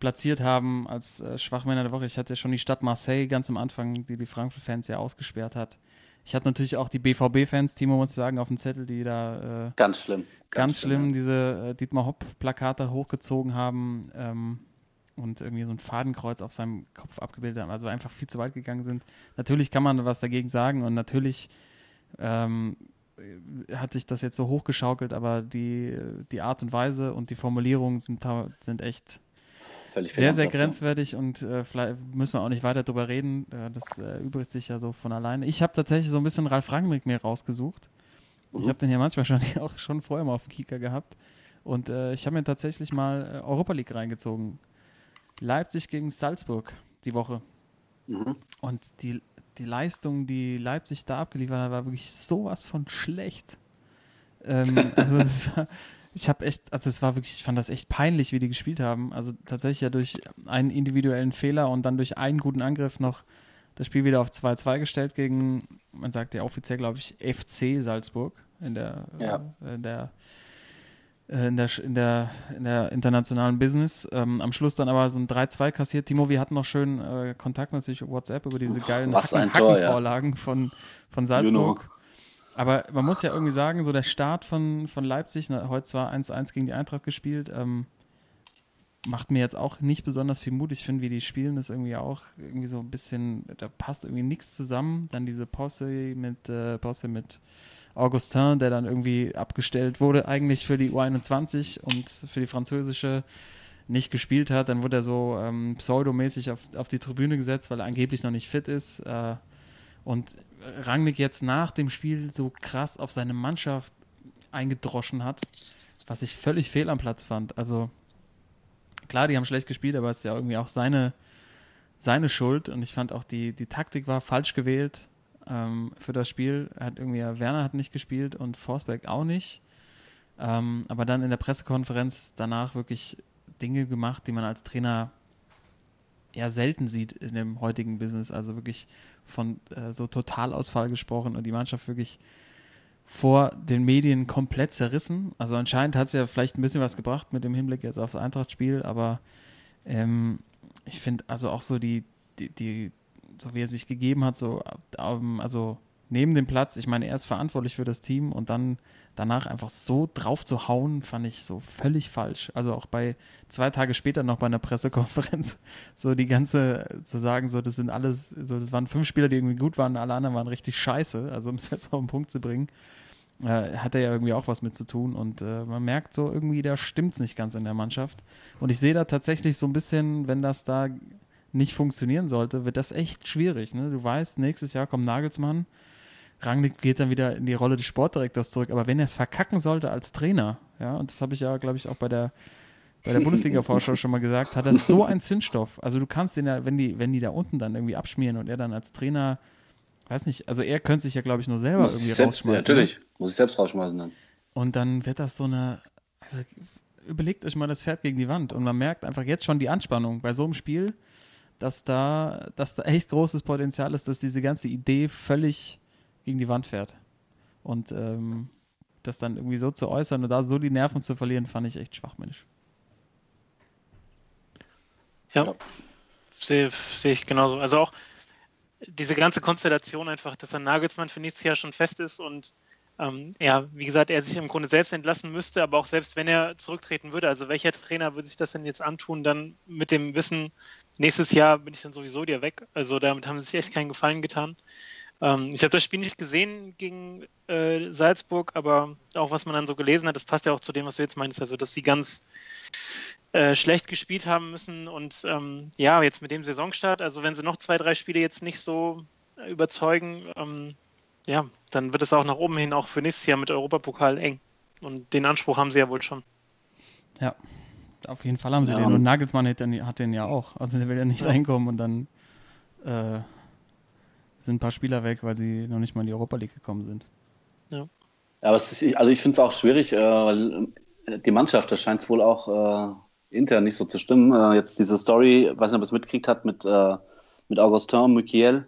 Speaker 2: platziert haben als äh, Schwachmänner der Woche. Ich hatte ja schon die Stadt Marseille ganz am Anfang, die die Frankfurt-Fans ja ausgesperrt hat. Ich hatte natürlich auch die BVB-Fans, Timo muss ich sagen, auf dem Zettel, die da
Speaker 3: äh, ganz schlimm,
Speaker 2: ganz, ganz schlimm, schlimm diese äh, Dietmar Hopp-Plakate hochgezogen haben. Ähm, und irgendwie so ein Fadenkreuz auf seinem Kopf abgebildet haben, also einfach viel zu weit gegangen sind. Natürlich kann man was dagegen sagen und natürlich ähm, hat sich das jetzt so hochgeschaukelt, aber die, die Art und Weise und die Formulierungen sind, sind echt Völlig sehr, sehr grenzwertig und äh, vielleicht müssen wir auch nicht weiter drüber reden. Äh, das äh, übrigt sich ja so von alleine. Ich habe tatsächlich so ein bisschen Ralf Rangnick mir rausgesucht. Mhm. Ich habe den ja manchmal schon, auch schon vorher mal auf dem Kieker gehabt. Und äh, ich habe mir tatsächlich mal äh, Europa League reingezogen. Leipzig gegen Salzburg die Woche. Mhm. Und die, die Leistung, die Leipzig da abgeliefert hat, war wirklich sowas von schlecht. Ähm, also war, ich habe echt, also es war wirklich, ich fand das echt peinlich, wie die gespielt haben. Also tatsächlich ja durch einen individuellen Fehler und dann durch einen guten Angriff noch das Spiel wieder auf 2-2 gestellt gegen, man sagt ja offiziell, glaube ich, FC Salzburg in der, ja. äh, in der äh, in der, in der, in der internationalen Business. Ähm, am Schluss dann aber so ein 3-2 kassiert. Timo, wir hatten noch schön äh, Kontakt natürlich WhatsApp über diese geilen
Speaker 3: Hacken, Hackenvorlagen
Speaker 2: ja. von, von Salzburg. Aber man muss ja irgendwie sagen, so der Start von, von Leipzig, na, heute zwar 1-1 gegen die Eintracht gespielt, ähm, macht mir jetzt auch nicht besonders viel Mut. Ich finde, wie die spielen, ist irgendwie auch irgendwie so ein bisschen, da passt irgendwie nichts zusammen. Dann diese Posse mit, äh, Posse mit Augustin, der dann irgendwie abgestellt wurde, eigentlich für die U21 und für die französische nicht gespielt hat. Dann wurde er so ähm, pseudomäßig auf, auf die Tribüne gesetzt, weil er angeblich noch nicht fit ist. Äh, und Rangnick jetzt nach dem Spiel so krass auf seine Mannschaft eingedroschen hat, was ich völlig fehl am Platz fand. Also klar, die haben schlecht gespielt, aber es ist ja irgendwie auch seine, seine Schuld. Und ich fand auch, die, die Taktik war falsch gewählt ähm, für das Spiel. Hat irgendwie Werner hat nicht gespielt und Forsberg auch nicht. Ähm, aber dann in der Pressekonferenz danach wirklich Dinge gemacht, die man als Trainer eher selten sieht in dem heutigen Business. Also wirklich von äh, so Totalausfall gesprochen und die Mannschaft wirklich vor den Medien komplett zerrissen. Also anscheinend hat es ja vielleicht ein bisschen was gebracht mit dem Hinblick jetzt aufs Eintracht-Spiel, aber ähm, ich finde also auch so die, die, die, so wie er sich gegeben hat, so, ähm, also neben dem Platz, ich meine, er ist verantwortlich für das Team und dann danach einfach so drauf zu hauen, fand ich so völlig falsch. Also auch bei zwei Tage später noch bei einer Pressekonferenz, so die ganze, zu sagen, so, das sind alles, so, das waren fünf Spieler, die irgendwie gut waren, alle anderen waren richtig scheiße, also um es jetzt mal auf den Punkt zu bringen, äh, hat er ja irgendwie auch was mit zu tun und äh, man merkt so irgendwie, da stimmt es nicht ganz in der Mannschaft. Und ich sehe da tatsächlich so ein bisschen, wenn das da nicht funktionieren sollte, wird das echt schwierig. Ne? Du weißt, nächstes Jahr kommt Nagelsmann. Rangnick geht dann wieder in die Rolle des Sportdirektors zurück. Aber wenn er es verkacken sollte als Trainer, ja, und das habe ich ja, glaube ich, auch bei der, bei der Bundesliga-Vorschau schon mal gesagt, hat er so einen Zinsstoff. Also du kannst den ja, wenn die, wenn die da unten dann irgendwie abschmieren und er dann als Trainer, weiß nicht, also er könnte sich ja, glaube ich, nur selber muss irgendwie
Speaker 3: selbst,
Speaker 2: rausschmeißen.
Speaker 3: Ja, natürlich, muss ich selbst rausschmeißen dann.
Speaker 2: Und dann wird das so eine, also überlegt euch mal das Pferd gegen die Wand und man merkt einfach jetzt schon die Anspannung bei so einem Spiel dass da, dass da echt großes Potenzial ist, dass diese ganze Idee völlig gegen die Wand fährt. Und ähm, das dann irgendwie so zu äußern und da so die Nerven zu verlieren, fand ich echt schwachmännisch.
Speaker 4: Ja, sehe seh ich genauso. Also auch diese ganze Konstellation einfach, dass ein Nagelsmann für nächstes Jahr schon fest ist und ähm, ja, wie gesagt, er sich im Grunde selbst entlassen müsste, aber auch selbst wenn er zurücktreten würde, also welcher Trainer würde sich das denn jetzt antun, dann mit dem Wissen, nächstes Jahr bin ich dann sowieso dir weg. Also damit haben sie sich echt keinen Gefallen getan. Ähm, ich habe das Spiel nicht gesehen gegen äh, Salzburg, aber auch was man dann so gelesen hat, das passt ja auch zu dem, was du jetzt meinst, also dass sie ganz äh, schlecht gespielt haben müssen und ähm, ja, jetzt mit dem Saisonstart, also wenn sie noch zwei, drei Spiele jetzt nicht so überzeugen, ähm, ja, dann wird es auch nach oben hin auch für nächstes Jahr mit Europapokal eng. Und den Anspruch haben sie ja wohl schon.
Speaker 2: Ja, auf jeden Fall haben sie ja. den. Und Nagelsmann hat den, hat den ja auch. Also der will ja nicht ja. reinkommen und dann äh, sind ein paar Spieler weg, weil sie noch nicht mal in die Europa League gekommen sind.
Speaker 3: Ja. ja aber ist, also ich finde es auch schwierig, äh, weil äh, die Mannschaft, da scheint es wohl auch äh, intern nicht so zu stimmen. Äh, jetzt diese Story, weiß nicht, ob es mitgekriegt hat, mit, äh, mit Augustin Mukiel,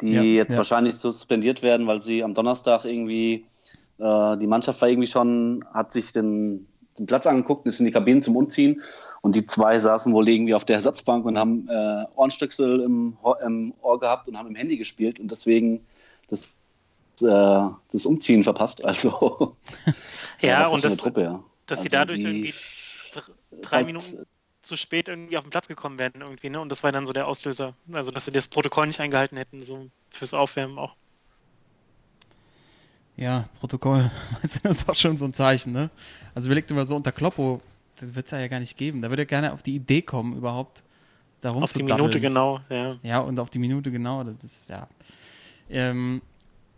Speaker 3: die
Speaker 2: Ja,
Speaker 3: jetzt
Speaker 2: ja.
Speaker 3: wahrscheinlich suspendiert werden, weil sie am Donnerstag irgendwie, äh, die Mannschaft war irgendwie schon, hat sich den, den Platz angeguckt, ist in die Kabinen zum Umziehen und die zwei saßen wohl irgendwie auf der Ersatzbank und haben äh, Ohrenstöcksel im, im Ohr gehabt und haben im Handy gespielt und deswegen das, äh, das Umziehen verpasst. Also
Speaker 4: Ja,
Speaker 3: ist
Speaker 4: und das,
Speaker 3: Truppe, ja.
Speaker 4: dass sie
Speaker 3: Also
Speaker 4: dadurch
Speaker 3: die-
Speaker 4: irgendwie drei Minuten zu spät irgendwie auf den Platz gekommen wären irgendwie, ne? Und das war dann so der Auslöser. Also dass sie das Protokoll nicht eingehalten hätten, so fürs Aufwärmen auch.
Speaker 2: Ja, Protokoll. Das ist auch schon so ein Zeichen, ne? Also überlegt immer so unter Kloppo, das wird es ja gar nicht geben. Da würde er gerne auf die Idee kommen, überhaupt darum
Speaker 4: Auf
Speaker 2: zu
Speaker 4: die
Speaker 2: daddeln.
Speaker 4: Minute genau, ja.
Speaker 2: Ja, und auf die Minute genau. Das ist, ja. Ähm,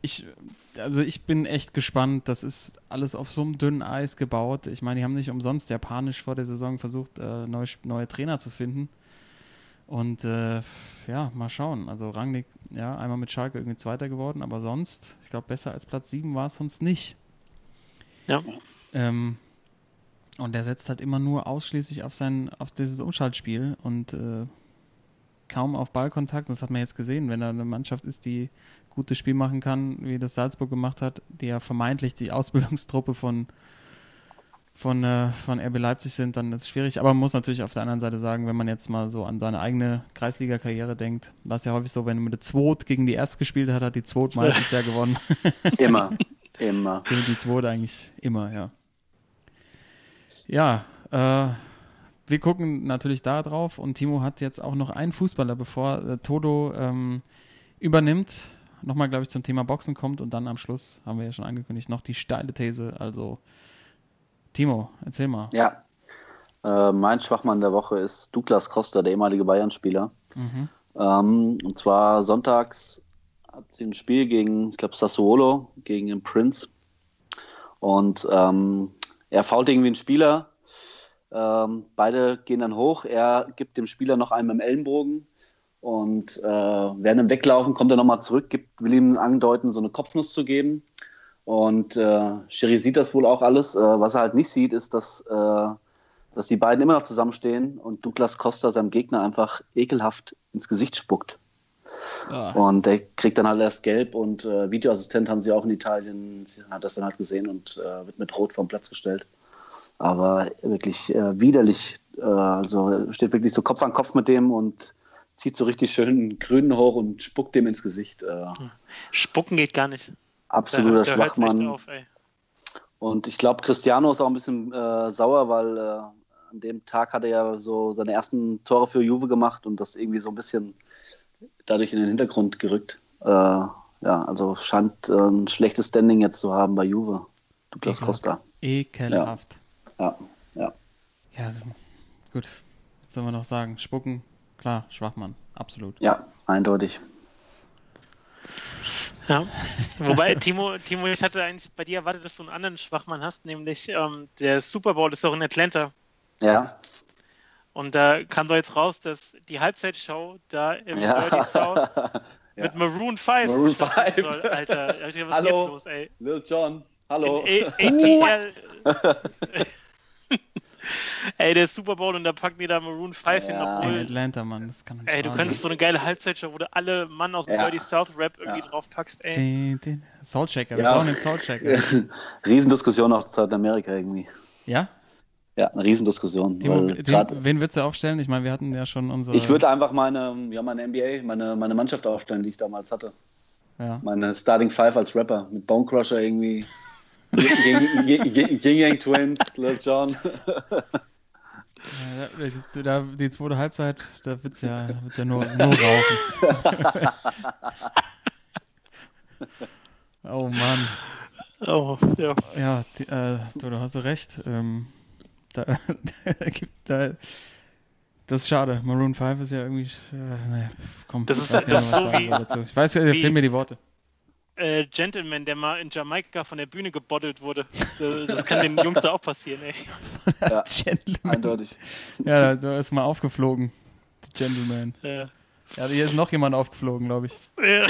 Speaker 2: ich, also ich bin echt gespannt. Das ist alles auf so einem dünnen Eis gebaut. Ich meine, die haben nicht umsonst japanisch vor der Saison versucht, äh, neue, neue Trainer zu finden. Und äh, ja, mal schauen. Also Rangnick, ja, einmal mit Schalke irgendwie Zweiter geworden, aber sonst, ich glaube, besser als Platz 7 war es sonst nicht.
Speaker 4: Ja.
Speaker 2: Ähm, und der setzt halt immer nur ausschließlich auf sein, auf dieses Umschaltspiel und äh, kaum auf Ballkontakt. Das hat man jetzt gesehen, wenn da eine Mannschaft ist, die gutes Spiel machen kann, wie das Salzburg gemacht hat, die ja vermeintlich die Ausbildungstruppe von von, äh, von RB Leipzig sind, dann ist es schwierig. Aber man muss natürlich auf der anderen Seite sagen, wenn man jetzt mal so an seine eigene Kreisliga-Karriere denkt, war es ja häufig so, wenn man mit der Zwot gegen die Erst gespielt hat, hat die Zwot meistens ja gewonnen.
Speaker 3: Immer, immer.
Speaker 2: Gewinnt die Zwot eigentlich immer, ja. Ja, äh, wir gucken natürlich da drauf und Timo hat jetzt auch noch einen Fußballer, bevor äh, Todo ähm, übernimmt. Nochmal, glaube ich, zum Thema Boxen kommt und dann am Schluss, haben wir ja schon angekündigt, noch die steile These. Also, Timo, erzähl mal.
Speaker 3: Ja. Äh, mein Schwachmann der Woche ist Douglas Costa, der ehemalige Bayern-Spieler.
Speaker 2: Mhm.
Speaker 3: Ähm, und zwar sonntags hat sie ein Spiel gegen, ich glaube, Sassuolo, gegen den Prince. Und ähm, er fault irgendwie einen Spieler. Ähm, beide gehen dann hoch. Er gibt dem Spieler noch einen dem Ellenbogen. Und äh, während dem Weglaufen kommt er nochmal zurück, gibt, will ihm andeuten, so eine Kopfnuss zu geben. Und äh, Sherry sieht das wohl auch alles. Äh, was er halt nicht sieht, ist, dass, äh, dass die beiden immer noch zusammenstehen und Douglas Costa seinem Gegner einfach ekelhaft ins Gesicht spuckt.
Speaker 2: Ah,
Speaker 3: Und der kriegt dann halt erst gelb und äh, Videoassistent haben sie auch in Italien, sie hat das dann halt gesehen und äh, wird mit Rot vom Platz gestellt. Aber wirklich äh, widerlich, äh, also steht wirklich so Kopf an Kopf mit dem und zieht so richtig schön einen Grünen hoch und spuckt dem ins Gesicht. Äh,
Speaker 4: Spucken geht gar nicht.
Speaker 3: Absoluter
Speaker 4: Da- da hört's echt
Speaker 3: Schwachmann.
Speaker 4: auf.
Speaker 3: Und ich glaube, Cristiano ist auch ein bisschen äh, sauer, weil äh, an dem Tag hat er ja so seine ersten Tore für Juve gemacht und das irgendwie so ein bisschen dadurch in den Hintergrund gerückt. Äh, ja, also scheint äh, ein schlechtes Standing jetzt zu haben bei Juve. Douglas. Costa.
Speaker 2: ekelhaft.
Speaker 3: Ja, ja.
Speaker 2: Ja, gut. Was soll man noch sagen? Spucken, klar, Schwachmann, absolut.
Speaker 3: Ja, eindeutig.
Speaker 4: Ja. Wobei, Timo, Timo, ich hatte eigentlich bei dir erwartet, dass du einen anderen Schwachmann hast, nämlich ähm, der Super Bowl ist doch in Atlanta.
Speaker 3: Ja,
Speaker 4: Und da kam doch jetzt raus, dass die Halbzeitshow da im
Speaker 3: Ja.
Speaker 4: Dirty South
Speaker 3: Ja.
Speaker 4: mit Maroon 5
Speaker 3: Maroon
Speaker 4: stattfinden
Speaker 3: 5.
Speaker 4: soll. Alter, was
Speaker 3: Hallo.
Speaker 4: ist jetzt los, ey?
Speaker 3: Lil John, hallo.
Speaker 4: In A- ATL. ey, der Super Bowl und da packen die da Maroon 5 hin,
Speaker 3: Ja.
Speaker 2: In
Speaker 4: obwohl.
Speaker 2: Atlanta, Mann, das kann nicht
Speaker 4: Ey, du könntest so eine geile Halbzeitshow, wo du alle Mann aus dem
Speaker 3: Ja.
Speaker 4: Dirty South Rap irgendwie
Speaker 3: Ja.
Speaker 4: drauf packst, ey.
Speaker 2: Den, den Soulchecker, wir
Speaker 3: Ja.
Speaker 2: brauchen den Soulchecker.
Speaker 3: Riesendiskussion auch in Amerika irgendwie.
Speaker 2: Ja?
Speaker 3: Ja, eine Riesendiskussion.
Speaker 2: Timo,
Speaker 3: weil
Speaker 2: den,
Speaker 3: grad-
Speaker 2: wen würdest du aufstellen? Ich meine, wir hatten ja schon unsere.
Speaker 3: Ich würde einfach meine, ja, meine NBA, meine, meine Mannschaft aufstellen, die ich damals hatte.
Speaker 2: Ja.
Speaker 3: Meine Starting Five als Rapper mit Bone Crusher irgendwie. Ging Yang Twins, Lil Jon.
Speaker 2: Ja, da, da, die zweite Halbzeit, da wird's ja, wird's ja nur, nur rauchen. oh Mann.
Speaker 4: Oh, ja.
Speaker 2: Ja, die, äh, du, du hast recht. Ähm, da, da. Das ist schade. Maroon 5 ist ja irgendwie. Äh, pf, komm,
Speaker 4: Das ist- das ist so wie-
Speaker 2: dazu. Ich weiß, äh, fehlen mir die Worte.
Speaker 4: Äh, Gentleman, der mal in Jamaika von der Bühne gebottelt wurde. Das, das kann den Jungs da auch passieren, ey.
Speaker 3: Ja,
Speaker 2: Gentleman.
Speaker 3: eindeutig.
Speaker 2: Ja, da, da ist mal aufgeflogen. The Gentleman.
Speaker 4: Ja.
Speaker 2: Ja, hier ist noch jemand aufgeflogen, glaube ich.
Speaker 4: Ja.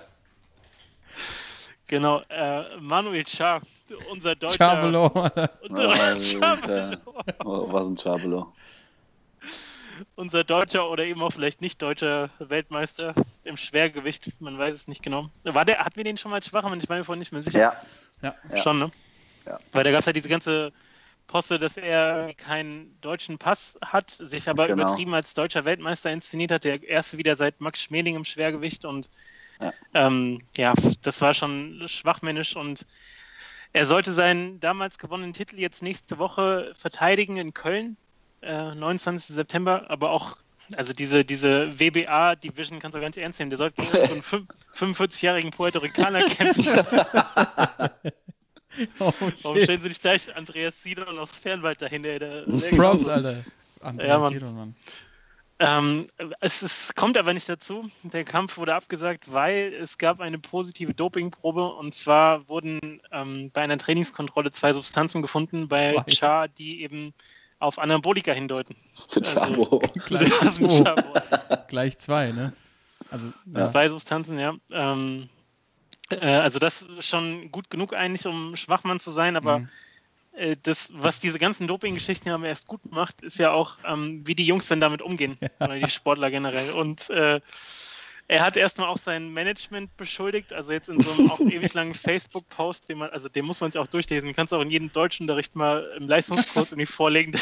Speaker 4: Genau, äh, Manuel Char, unser deutscher.
Speaker 2: Chabelo.
Speaker 3: Alter.
Speaker 4: Chabelo.
Speaker 3: Oh, was ein Chabelo.
Speaker 4: Unser deutscher oder eben auch vielleicht nicht deutscher Weltmeister im Schwergewicht, man weiß es nicht genau. War der, hatten wir den schon mal als Schwachmann? Ich bin mir vorhin nicht mehr sicher.
Speaker 3: Ja,
Speaker 2: Ja.
Speaker 3: ja.
Speaker 4: Schon, ne?
Speaker 3: Ja.
Speaker 4: Weil da gab es halt diese ganze Posse, dass er keinen deutschen Pass hat, sich aber
Speaker 3: Genau.
Speaker 4: übertrieben als deutscher Weltmeister inszeniert hat. Der erste wieder seit Max Schmeling im Schwergewicht und
Speaker 3: Ja.
Speaker 4: ähm, ja, das war schon schwachmännisch und er sollte seinen damals gewonnenen Titel jetzt nächste Woche verteidigen in Köln, äh, 29. September, aber auch also diese, diese WBA-Division kannst du gar nicht ernst nehmen. Der sollte gegen so einen fünf- 45-jährigen Puerto Ricaner kämpfen.
Speaker 2: Oh,
Speaker 4: Warum stellen sie nicht gleich Andreas Sidon aus Fernwald dahinter? Der, der
Speaker 2: Props, Alter. Andreas
Speaker 4: Ja, Mann.
Speaker 2: Jedon, Mann.
Speaker 4: Ähm, es, es kommt aber nicht dazu. Der Kampf wurde abgesagt, weil es gab eine positive Dopingprobe und zwar wurden ähm, bei einer Trainingskontrolle zwei Substanzen gefunden bei
Speaker 2: Zwei.
Speaker 4: Char, die eben auf Anabolika hindeuten.
Speaker 3: Chabo.
Speaker 2: Gleich Gleich zwei, ne? Also, ja.
Speaker 4: Zwei Substanzen, ja. Ähm, äh, also das ist schon gut genug eigentlich, um Schwachmann zu sein, aber
Speaker 2: Mhm.
Speaker 4: äh, das, was diese ganzen Doping-Geschichten haben erst gut macht, ist ja auch, ähm, wie die Jungs dann damit umgehen, oder die Sportler generell. Und äh, er hat erstmal auch sein Management beschuldigt, also jetzt in so einem auch ewig langen Facebook-Post, den man, also den muss man sich auch durchlesen, den kannst du auch in jedem Deutschunterricht mal im Leistungskurs irgendwie vorlegen.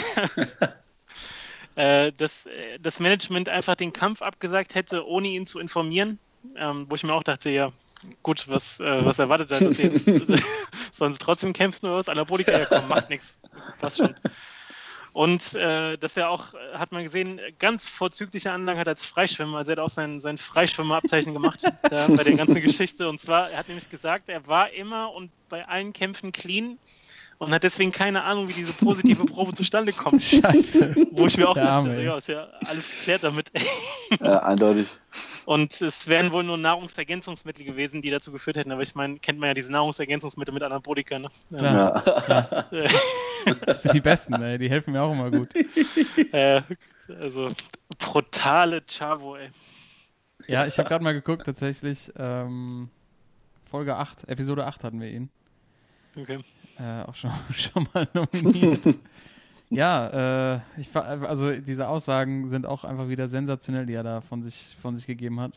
Speaker 4: äh, dass äh, das Management einfach den Kampf abgesagt hätte, ohne ihn zu informieren. Ähm, wo ich mir auch dachte, ja, gut, was, äh, was erwartet er, dass sie jetzt sie trotzdem kämpfen oder was? Anabolika, ja komm, macht nichts. Passt schon. Und äh, dass er auch, hat man gesehen, ganz vorzügliche Anlagen hat als Freischwimmer. Also er hat auch sein, sein Freischwimmerabzeichen gemacht da, bei der ganzen Geschichte. Und zwar, er hat nämlich gesagt, er war immer und bei allen Kämpfen clean und hat deswegen keine Ahnung, wie diese positive Probe zustande kommt.
Speaker 2: Scheiße.
Speaker 4: Wo ich mir auch
Speaker 2: Der
Speaker 4: dachte, ja, ist ja alles geklärt damit.
Speaker 3: Ja, eindeutig.
Speaker 4: Und es wären wohl nur Nahrungsergänzungsmittel gewesen, die dazu geführt hätten. Aber ich meine, kennt man ja diese Nahrungsergänzungsmittel mit Anabolika. Ne?
Speaker 2: Klar.
Speaker 3: Ja.
Speaker 2: Das sind die besten, ey. Die helfen mir auch immer gut.
Speaker 4: Äh, also brutale Chavo, ey.
Speaker 2: Ja, ich habe gerade mal geguckt, tatsächlich. Ähm, Folge 8, Episode 8 hatten wir ihn.
Speaker 4: Okay.
Speaker 2: Äh, auch schon, schon mal nominiert. ja, äh, ich, also diese Aussagen sind auch einfach wieder sensationell, die er da von sich, von sich gegeben hat.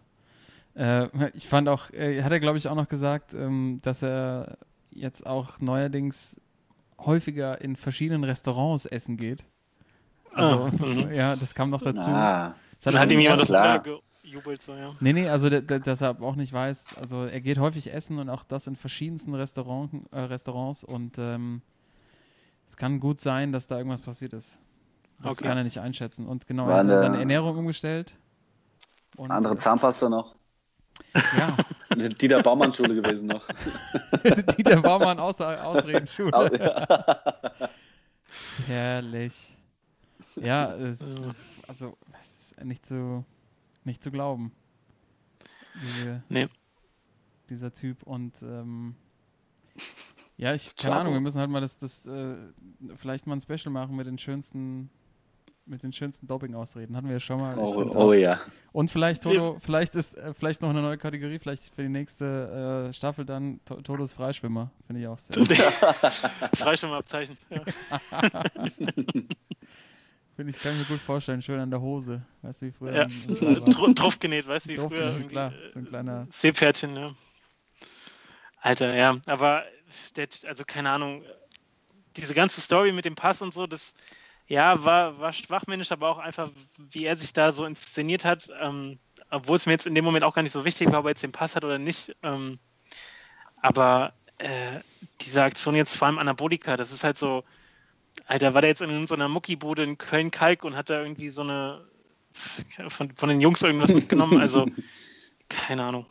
Speaker 2: Äh, ich fand auch, äh, hat er glaube ich auch noch gesagt, ähm, dass er jetzt auch neuerdings häufiger in verschiedenen Restaurants essen geht. Also,
Speaker 4: Ah,
Speaker 2: ja, das kam noch dazu.
Speaker 3: Ah,
Speaker 2: Das
Speaker 4: Dann hat ihm jemand das
Speaker 3: klar.
Speaker 4: Gejubelt, so, ja.
Speaker 2: Nee, nee, also dass er auch nicht weiß, also er geht häufig essen und auch das in verschiedensten Restaurant, äh, Restaurants und ähm, es kann gut sein, dass da irgendwas passiert ist. Das
Speaker 4: Okay.
Speaker 2: kann er nicht einschätzen. Und genau,
Speaker 3: War
Speaker 2: er hat
Speaker 3: eine-
Speaker 2: seine Ernährung umgestellt. Und,
Speaker 3: andere Zahnpasta noch.
Speaker 2: Ja,
Speaker 3: Eine Dieter Baumann-Schule gewesen noch.
Speaker 2: Dieter Baumann außer Ausreden
Speaker 3: Au-
Speaker 2: Schule.
Speaker 3: ja.
Speaker 2: Herrlich. Ja, es, also es ist nicht zu, nicht zu glauben. Diese,
Speaker 4: Nee.
Speaker 2: Dieser Typ und ähm, ja, ich, keine. Ahnung, wir müssen halt mal das, das äh, vielleicht mal ein Special machen mit den schönsten mit den schönsten Doping-Ausreden. Hatten wir ja schon mal.
Speaker 3: Oh, oh
Speaker 2: auch-
Speaker 3: ja.
Speaker 2: Und vielleicht, Toto, vielleicht ist äh, vielleicht noch eine neue Kategorie, vielleicht für die nächste äh, Staffel dann to Todos Freischwimmer. Finde ich auch sehr.
Speaker 4: Freischwimmerabzeichen. Ja.
Speaker 2: Finde ich, kann ich mir gut vorstellen. Schön an der Hose. Weißt du, wie früher
Speaker 4: Ja.
Speaker 2: im, im Schlaf war.
Speaker 4: Dr- Drauf genäht, weißt du, wie
Speaker 2: Drauf
Speaker 4: früher.
Speaker 2: genäht, klar,
Speaker 4: äh,
Speaker 2: so ein kleiner-
Speaker 4: Seepferdchen, ja. Alter, ja, aber der, also keine Ahnung, diese ganze Story mit dem Pass und so, das ja, war, war schwachmännisch, aber auch einfach, wie er sich da so inszeniert hat, ähm, obwohl es mir jetzt in dem Moment auch gar nicht so wichtig war, ob er jetzt den Pass hat oder nicht. Ähm, aber äh, diese Aktion jetzt vor allem Anabolika, das ist halt so, Alter, war der jetzt in so einer Muckibude in Köln-Kalk und hat da irgendwie so eine von, von den Jungs irgendwas mitgenommen? Also, keine Ahnung.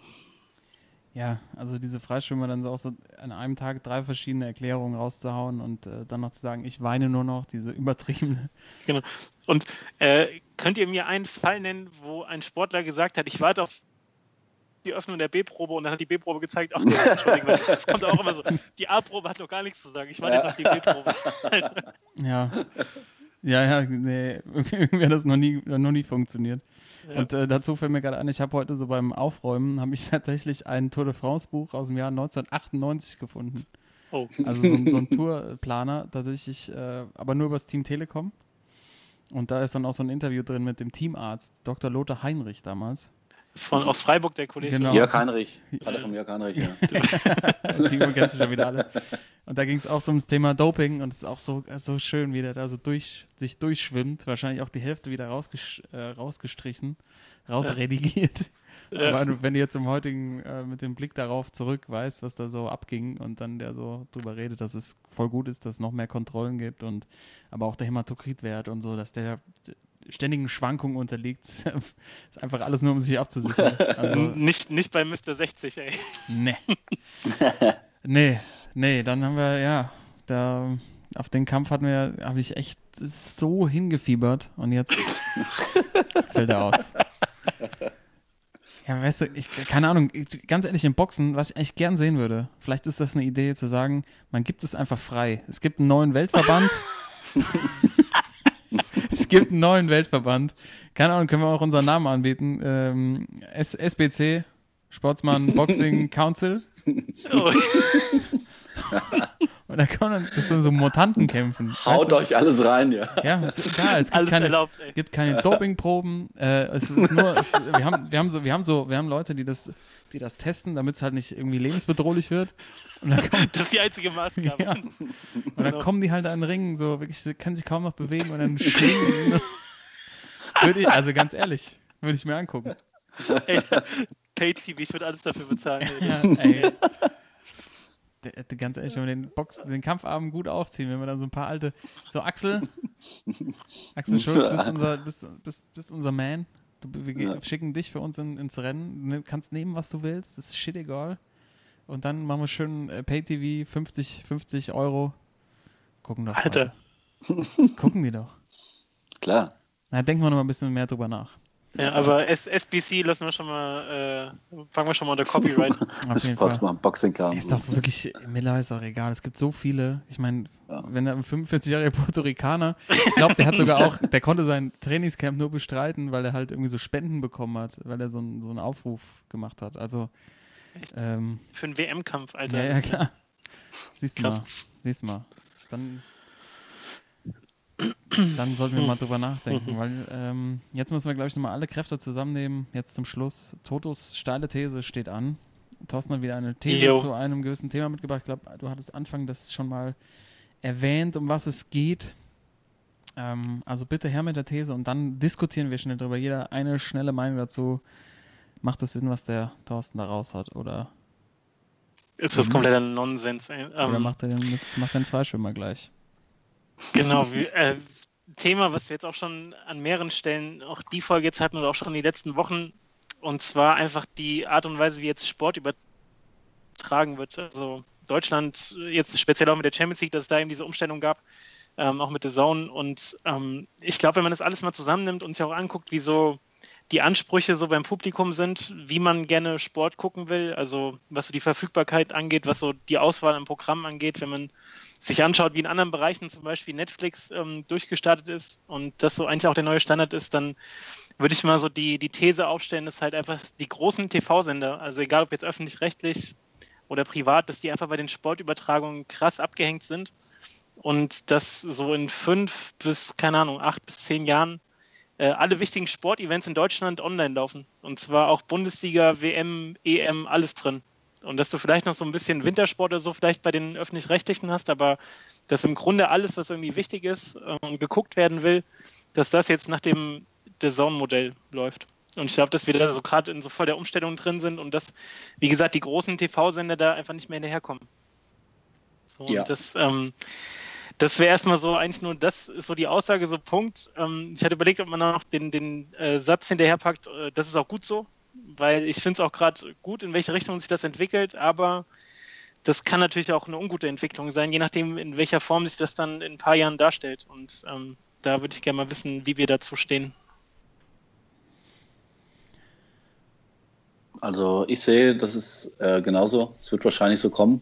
Speaker 2: Ja, also diese Freischwimmer dann so auch so an einem Tag drei verschiedene Erklärungen rauszuhauen und äh, dann noch zu sagen, ich weine nur noch, diese übertriebene.
Speaker 4: Genau. Und äh, könnt ihr mir einen Fall nennen, wo ein Sportler gesagt hat, ich warte auf die Öffnung der B-Probe und dann hat die B-Probe gezeigt, ach, Entschuldigung, das kommt auch immer so. Die A-Probe hat noch gar nichts zu sagen. Ich warte
Speaker 3: Ja.
Speaker 4: jetzt auf die B-Probe.
Speaker 2: Ja. Ja, ja, nee, irgendwie hat das noch nie, noch nie funktioniert. Ja. Und äh, dazu fällt mir gerade ein, ich habe heute so beim Aufräumen, habe ich tatsächlich ein Tour de France Buch aus dem Jahr 1998 gefunden. Oh. Also so, so ein Tourplaner, tatsächlich, äh, aber nur über das Team Telekom. Und da ist dann auch so ein Interview drin mit dem Teamarzt, Dr. Lothar Heinrich damals.
Speaker 4: Von, aus Freiburg, der Kollege.
Speaker 3: Genau. Jörg Heinrich. Vater von Jörg Heinrich, ja.
Speaker 2: Die kennst du schon wieder alle. Und da ging es auch so ums Thema Doping und es ist auch so, so schön, wie der da so durch, sich durchschwimmt. Wahrscheinlich auch die Hälfte wieder rausges äh, rausgestrichen, rausredigiert. Aber wenn du jetzt im heutigen, äh, mit dem Blick darauf zurück weißt, was da so abging und dann der so drüber redet, dass es voll gut ist, dass es noch mehr Kontrollen gibt und aber auch der Hämatokritwert und so, dass der ständigen Schwankungen unterliegt. ist einfach alles nur, um sich abzusichern. Also,
Speaker 4: nicht, nicht bei Mr. 60, ey.
Speaker 2: Nee. nee, nee, dann haben wir, ja, da auf den Kampf hatten wir, habe ich echt so hingefiebert und jetzt fällt er aus. Ja, weißt du, ich, keine Ahnung, ich, ganz ehrlich, im Boxen, was ich eigentlich gern sehen würde, vielleicht ist das eine Idee zu sagen, man gibt es einfach frei. Es gibt einen neuen Weltverband. es gibt einen neuen Weltverband. Keine Ahnung, können wir auch unseren Namen anbieten. Ähm, SBC, Sportsmann Boxing Council. Oh. Und da kann man, das sind so Mutanten kämpfen.
Speaker 3: Haut weißt du? euch alles rein, ja.
Speaker 2: Ja, ist egal. Es gibt keine, erlaubt, gibt keine Dopingproben. Äh, es ist nur, es, wir, haben, wir, haben so, wir, haben so, wir haben Leute, die das, die das testen, damit es halt nicht irgendwie lebensbedrohlich wird.
Speaker 4: Kommen, das ist die einzige Maßgabe. Ja. Und
Speaker 2: dann genau. kommen die halt an den Ring, so wirklich, sie können sich kaum noch bewegen und dann schwingen. würde ich, also ganz ehrlich, würde ich mir angucken.
Speaker 4: Ey, Pay-TV, ich würde alles dafür bezahlen.
Speaker 2: Ja, ey ganz ehrlich, wenn wir den Box, den Kampfabend gut aufziehen, wenn wir dann so ein paar alte, so Axel, Axel Schulz, bist unser, bist, bist, bist unser Man. Du, wir ja. schicken dich für uns in, ins Rennen. Du kannst nehmen, was du willst. Das ist shit egal. Und dann machen wir schön äh, Pay-TV, 50, 50 Euro. Gucken doch.
Speaker 4: Alter.
Speaker 2: Gucken die doch.
Speaker 3: Klar.
Speaker 2: Na, denken wir noch mal ein bisschen mehr drüber nach.
Speaker 4: Ja, aber S SBC lassen wir schon mal, äh, fangen wir schon mal unter Copyright.
Speaker 2: Auf jeden Fall.
Speaker 3: Mal Boxing
Speaker 2: Ist doch wirklich, Miller ist auch egal. Es gibt so viele. Ich meine, ja. wenn er ein 45-jähriger Puerto Ricaner, ich glaube, der hat sogar auch, der konnte sein Trainingscamp nur bestreiten, weil er halt irgendwie so Spenden bekommen hat, weil er so, ein, so einen Aufruf gemacht hat. Also ähm,
Speaker 4: für einen WM-Kampf, Alter.
Speaker 2: Ja, ja, klar. Siehst du mal. Siehst du mal. Dann dann sollten wir mal drüber nachdenken, weil ähm, jetzt müssen wir, glaube ich, nochmal alle Kräfte zusammennehmen. Jetzt zum Schluss. Totos steile These steht an. Thorsten hat wieder eine These jo. zu einem gewissen Thema mitgebracht. Ich glaube, du hattest Anfang das schon mal erwähnt, um was es geht. Ähm, also bitte her mit der These und dann diskutieren wir schnell drüber. Jeder eine schnelle Meinung dazu. Macht das Sinn, was der Thorsten da raus hat? Oder
Speaker 4: ist das kompletter Nonsens?
Speaker 2: Oder ähm, macht er den, das macht den Fallschirm gleich?
Speaker 4: Genau, wie, äh, Thema, was wir jetzt auch schon an mehreren Stellen auch die Folge jetzt hatten oder auch schon in den letzten Wochen, und zwar einfach die Art und Weise, wie jetzt Sport übertragen wird. Also Deutschland, jetzt speziell auch mit der Champions League, dass es da eben diese Umstellung gab, ähm, auch mit The Zone. Und ähm, ich glaube, wenn man das alles mal zusammennimmt und sich auch anguckt, wie so die Ansprüche so beim Publikum sind, wie man gerne Sport gucken will, also was so die Verfügbarkeit angeht, was so die Auswahl im Programm angeht, wenn man sich anschaut, wie in anderen Bereichen zum Beispiel Netflix ähm, durchgestartet ist und das so eigentlich auch der neue Standard ist, dann würde ich mal so die, die These aufstellen, dass halt einfach die großen TV-Sender, also egal ob jetzt öffentlich-rechtlich oder privat, dass die einfach bei den Sportübertragungen krass abgehängt sind und dass so in fünf bis, keine Ahnung, acht bis zehn Jahren äh, alle wichtigen Sportevents in Deutschland online laufen. Und zwar auch Bundesliga, WM, EM, alles drin und dass du vielleicht noch so ein bisschen Wintersport oder so vielleicht bei den öffentlich-rechtlichen hast, aber dass im Grunde alles, was irgendwie wichtig ist und geguckt werden will, dass das jetzt nach dem Design-Modell läuft. Und ich glaube, dass wir da so gerade in so voll der Umstellung drin sind und dass, wie gesagt, die großen TV-Sender da einfach nicht mehr hinterherkommen. So, ja. das, ähm, das wäre erstmal so eigentlich nur, das ist so die Aussage, so Punkt. Ähm, ich hatte überlegt, ob man noch den, den äh, Satz hinterherpackt, äh, das ist auch gut so weil ich finde es auch gerade gut, in welche Richtung sich das entwickelt, aber das kann natürlich auch eine ungute Entwicklung sein, je nachdem, in welcher Form sich das dann in ein paar Jahren darstellt. Und ähm, da würde ich gerne mal wissen, wie wir dazu stehen.
Speaker 3: Also ich sehe, das ist äh, genauso. Es wird wahrscheinlich so kommen,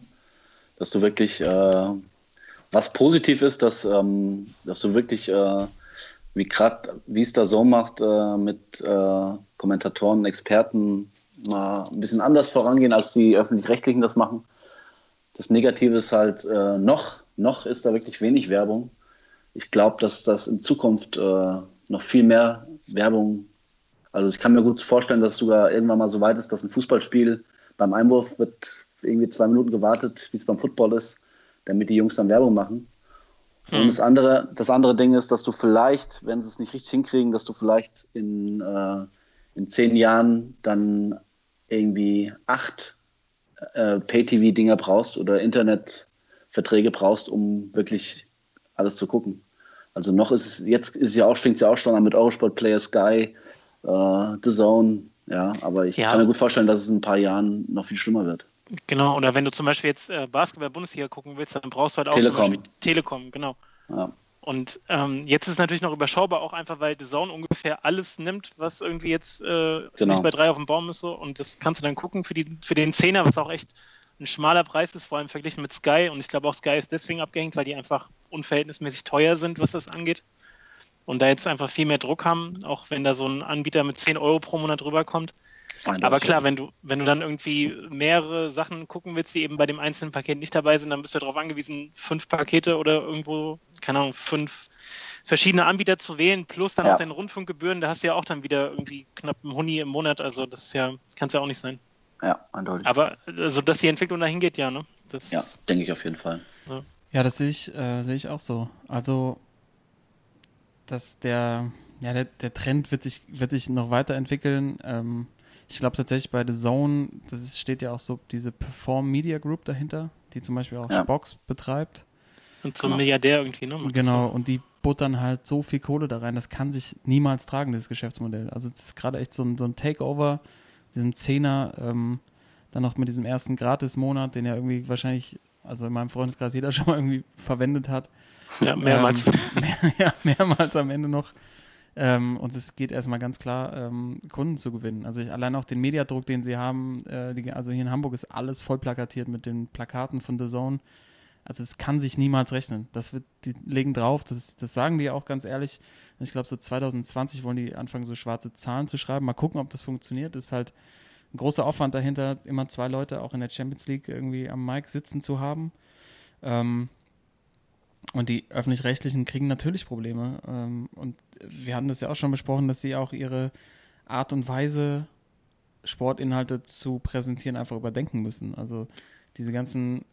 Speaker 3: dass du wirklich, äh, was positiv ist, dass, ähm, dass du wirklich, äh, wie gerade, wie es da so macht, äh, mit äh, Kommentatoren, Experten mal ein bisschen anders vorangehen, als die Öffentlich-Rechtlichen das machen. Das Negative ist halt, äh, noch, noch ist da wirklich wenig Werbung. Ich glaube, dass das in Zukunft äh, noch viel mehr Werbung, also ich kann mir gut vorstellen, dass sogar irgendwann mal so weit ist, dass ein Fußballspiel beim Einwurf wird irgendwie zwei Minuten gewartet, wie es beim Football ist, damit die Jungs dann Werbung machen. Hm. Und das andere, das andere Ding ist, dass du vielleicht, wenn sie es nicht richtig hinkriegen, dass du vielleicht in, äh, in zehn Jahren dann irgendwie acht äh, Pay-TV-Dinger brauchst oder Internetverträge brauchst, um wirklich alles zu gucken. Also noch ist es, jetzt ist ja auch, fängt es ja auch schon an mit Eurosport Player Sky, äh, The Zone, ja, aber ich ja. kann mir gut vorstellen, dass es in ein paar Jahren noch viel schlimmer wird.
Speaker 4: Genau, oder wenn du zum Beispiel jetzt äh, Basketball-Bundesliga gucken willst, dann brauchst du halt auch
Speaker 3: Telekom.
Speaker 4: Telekom, genau. Ja. Und ähm, jetzt ist es natürlich noch überschaubar, auch einfach, weil The Zone ungefähr alles nimmt, was irgendwie jetzt äh, genau. nicht bei drei auf dem Baum ist. So. Und das kannst du dann gucken für, die, für den Zehner, was auch echt ein schmaler Preis ist, vor allem verglichen mit Sky. Und ich glaube auch Sky ist deswegen abgehängt, weil die einfach unverhältnismäßig teuer sind, was das angeht. Und da jetzt einfach viel mehr Druck haben, auch wenn da so ein Anbieter mit 10 Euro pro Monat rüberkommt. Aber klar, wenn du, wenn du dann irgendwie mehrere Sachen gucken willst, die eben bei dem einzelnen Paket nicht dabei sind, dann bist du darauf angewiesen, fünf Pakete oder irgendwo, keine Ahnung, fünf verschiedene Anbieter zu wählen, plus dann ja. auch deine Rundfunkgebühren, da hast du ja auch dann wieder irgendwie knapp einen Huni im Monat, also das ist ja, kann es ja auch nicht sein.
Speaker 3: Ja, eindeutig.
Speaker 4: Aber also, dass die Entwicklung dahin geht, ja, ne?
Speaker 3: Das, ja, denke ich auf jeden Fall.
Speaker 2: Ja, ja das sehe ich, äh, sehe ich auch so. Also, dass der, ja, der, der Trend wird sich, wird sich noch weiterentwickeln. Ähm, ich glaube tatsächlich bei The Zone, das ist, steht ja auch so diese Perform Media Group dahinter, die zum Beispiel auch ja. Spox betreibt.
Speaker 4: Und zum genau. Milliardär irgendwie, ne?
Speaker 2: Genau, und die buttern halt so viel Kohle da rein, das kann sich niemals tragen, dieses Geschäftsmodell. Also das ist gerade echt so ein, so ein Takeover, diesem Zehner, ähm, dann noch mit diesem ersten Gratis-Monat, den ja irgendwie wahrscheinlich, also in meinem Freundeskreis jeder schon mal irgendwie verwendet hat.
Speaker 4: Ja, mehrmals. Ähm,
Speaker 2: mehr, ja, mehrmals am Ende noch. Ähm, und es geht erstmal ganz klar, ähm, Kunden zu gewinnen. Also ich, allein auch den Mediadruck, den sie haben, äh, die, also hier in Hamburg ist alles voll plakatiert mit den Plakaten von The Zone. Also es kann sich niemals rechnen. Das wird, die legen drauf, das, das sagen die auch ganz ehrlich. Ich glaube, so 2020 wollen die anfangen, so schwarze Zahlen zu schreiben. Mal gucken, ob das funktioniert. Das ist halt ein großer Aufwand dahinter, immer zwei Leute auch in der Champions League irgendwie am Mic sitzen zu haben. Ähm, und die öffentlich-rechtlichen kriegen natürlich Probleme. Ähm, und wir hatten das ja auch schon besprochen, dass sie auch ihre Art und Weise, Sportinhalte zu präsentieren, einfach überdenken müssen. Also diese ganzen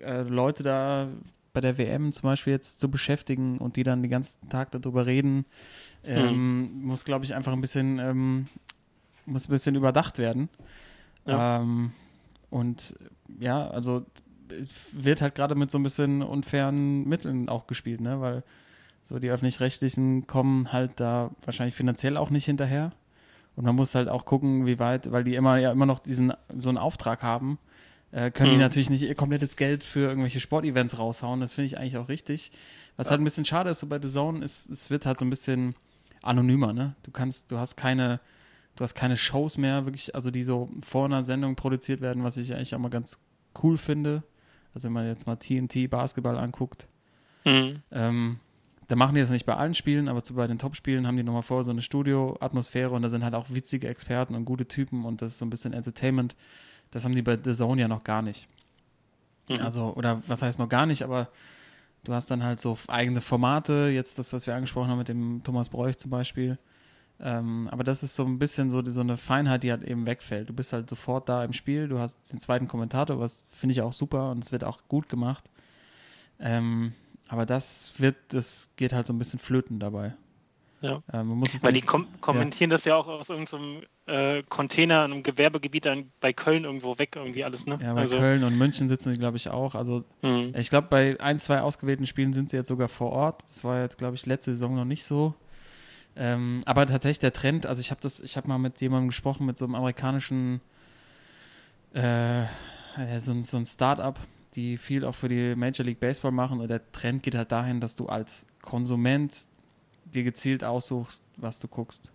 Speaker 2: äh, Leute da bei der WM zum Beispiel jetzt zu beschäftigen und die dann den ganzen Tag darüber reden, ähm, hm. muss, glaube ich, einfach ein bisschen, ähm, muss ein bisschen überdacht werden. Ja. Ähm, und ja, also wird halt gerade mit so ein bisschen unfairen Mitteln auch gespielt, ne? Weil so die öffentlich-rechtlichen kommen halt da wahrscheinlich finanziell auch nicht hinterher. Und man muss halt auch gucken, wie weit, weil die immer ja immer noch diesen so einen Auftrag haben, äh, können hm. die natürlich nicht ihr komplettes Geld für irgendwelche Sportevents raushauen. Das finde ich eigentlich auch richtig. Was ja. halt ein bisschen schade ist so bei The Zone, ist, es wird halt so ein bisschen anonymer, ne? Du kannst, du hast keine, du hast keine Shows mehr, wirklich, also die so vor einer Sendung produziert werden, was ich eigentlich auch mal ganz cool finde. Also wenn man jetzt mal TNT Basketball anguckt, mhm. ähm, da machen die das nicht bei allen Spielen, aber zu, bei den Top-Spielen haben die nochmal vor so eine Studio-Atmosphäre und da sind halt auch witzige Experten und gute Typen und das ist so ein bisschen Entertainment. Das haben die bei The Zone ja noch gar nicht. Mhm. Also, oder was heißt noch gar nicht, aber du hast dann halt so eigene Formate, jetzt das, was wir angesprochen haben mit dem Thomas Bräuch zum Beispiel. Ähm, aber das ist so ein bisschen so, die, so eine Feinheit, die halt eben wegfällt. Du bist halt sofort da im Spiel, du hast den zweiten Kommentator, was finde ich auch super und es wird auch gut gemacht. Ähm, aber das wird, das geht halt so ein bisschen flöten dabei.
Speaker 4: Ja. Ähm, Weil die kom kommentieren ja. das ja auch aus irgendeinem äh, Container, einem Gewerbegebiet dann bei Köln irgendwo weg, irgendwie alles, ne?
Speaker 2: Ja, bei also. Köln und München sitzen sie, glaube ich, auch. Also mhm. ich glaube, bei ein, zwei ausgewählten Spielen sind sie jetzt sogar vor Ort. Das war jetzt, glaube ich, letzte Saison noch nicht so. Ähm, aber tatsächlich der Trend, also ich habe das, ich habe mal mit jemandem gesprochen, mit so einem amerikanischen, äh, so, so ein Start-up, die viel auch für die Major League Baseball machen und der Trend geht halt dahin, dass du als Konsument dir gezielt aussuchst, was du guckst.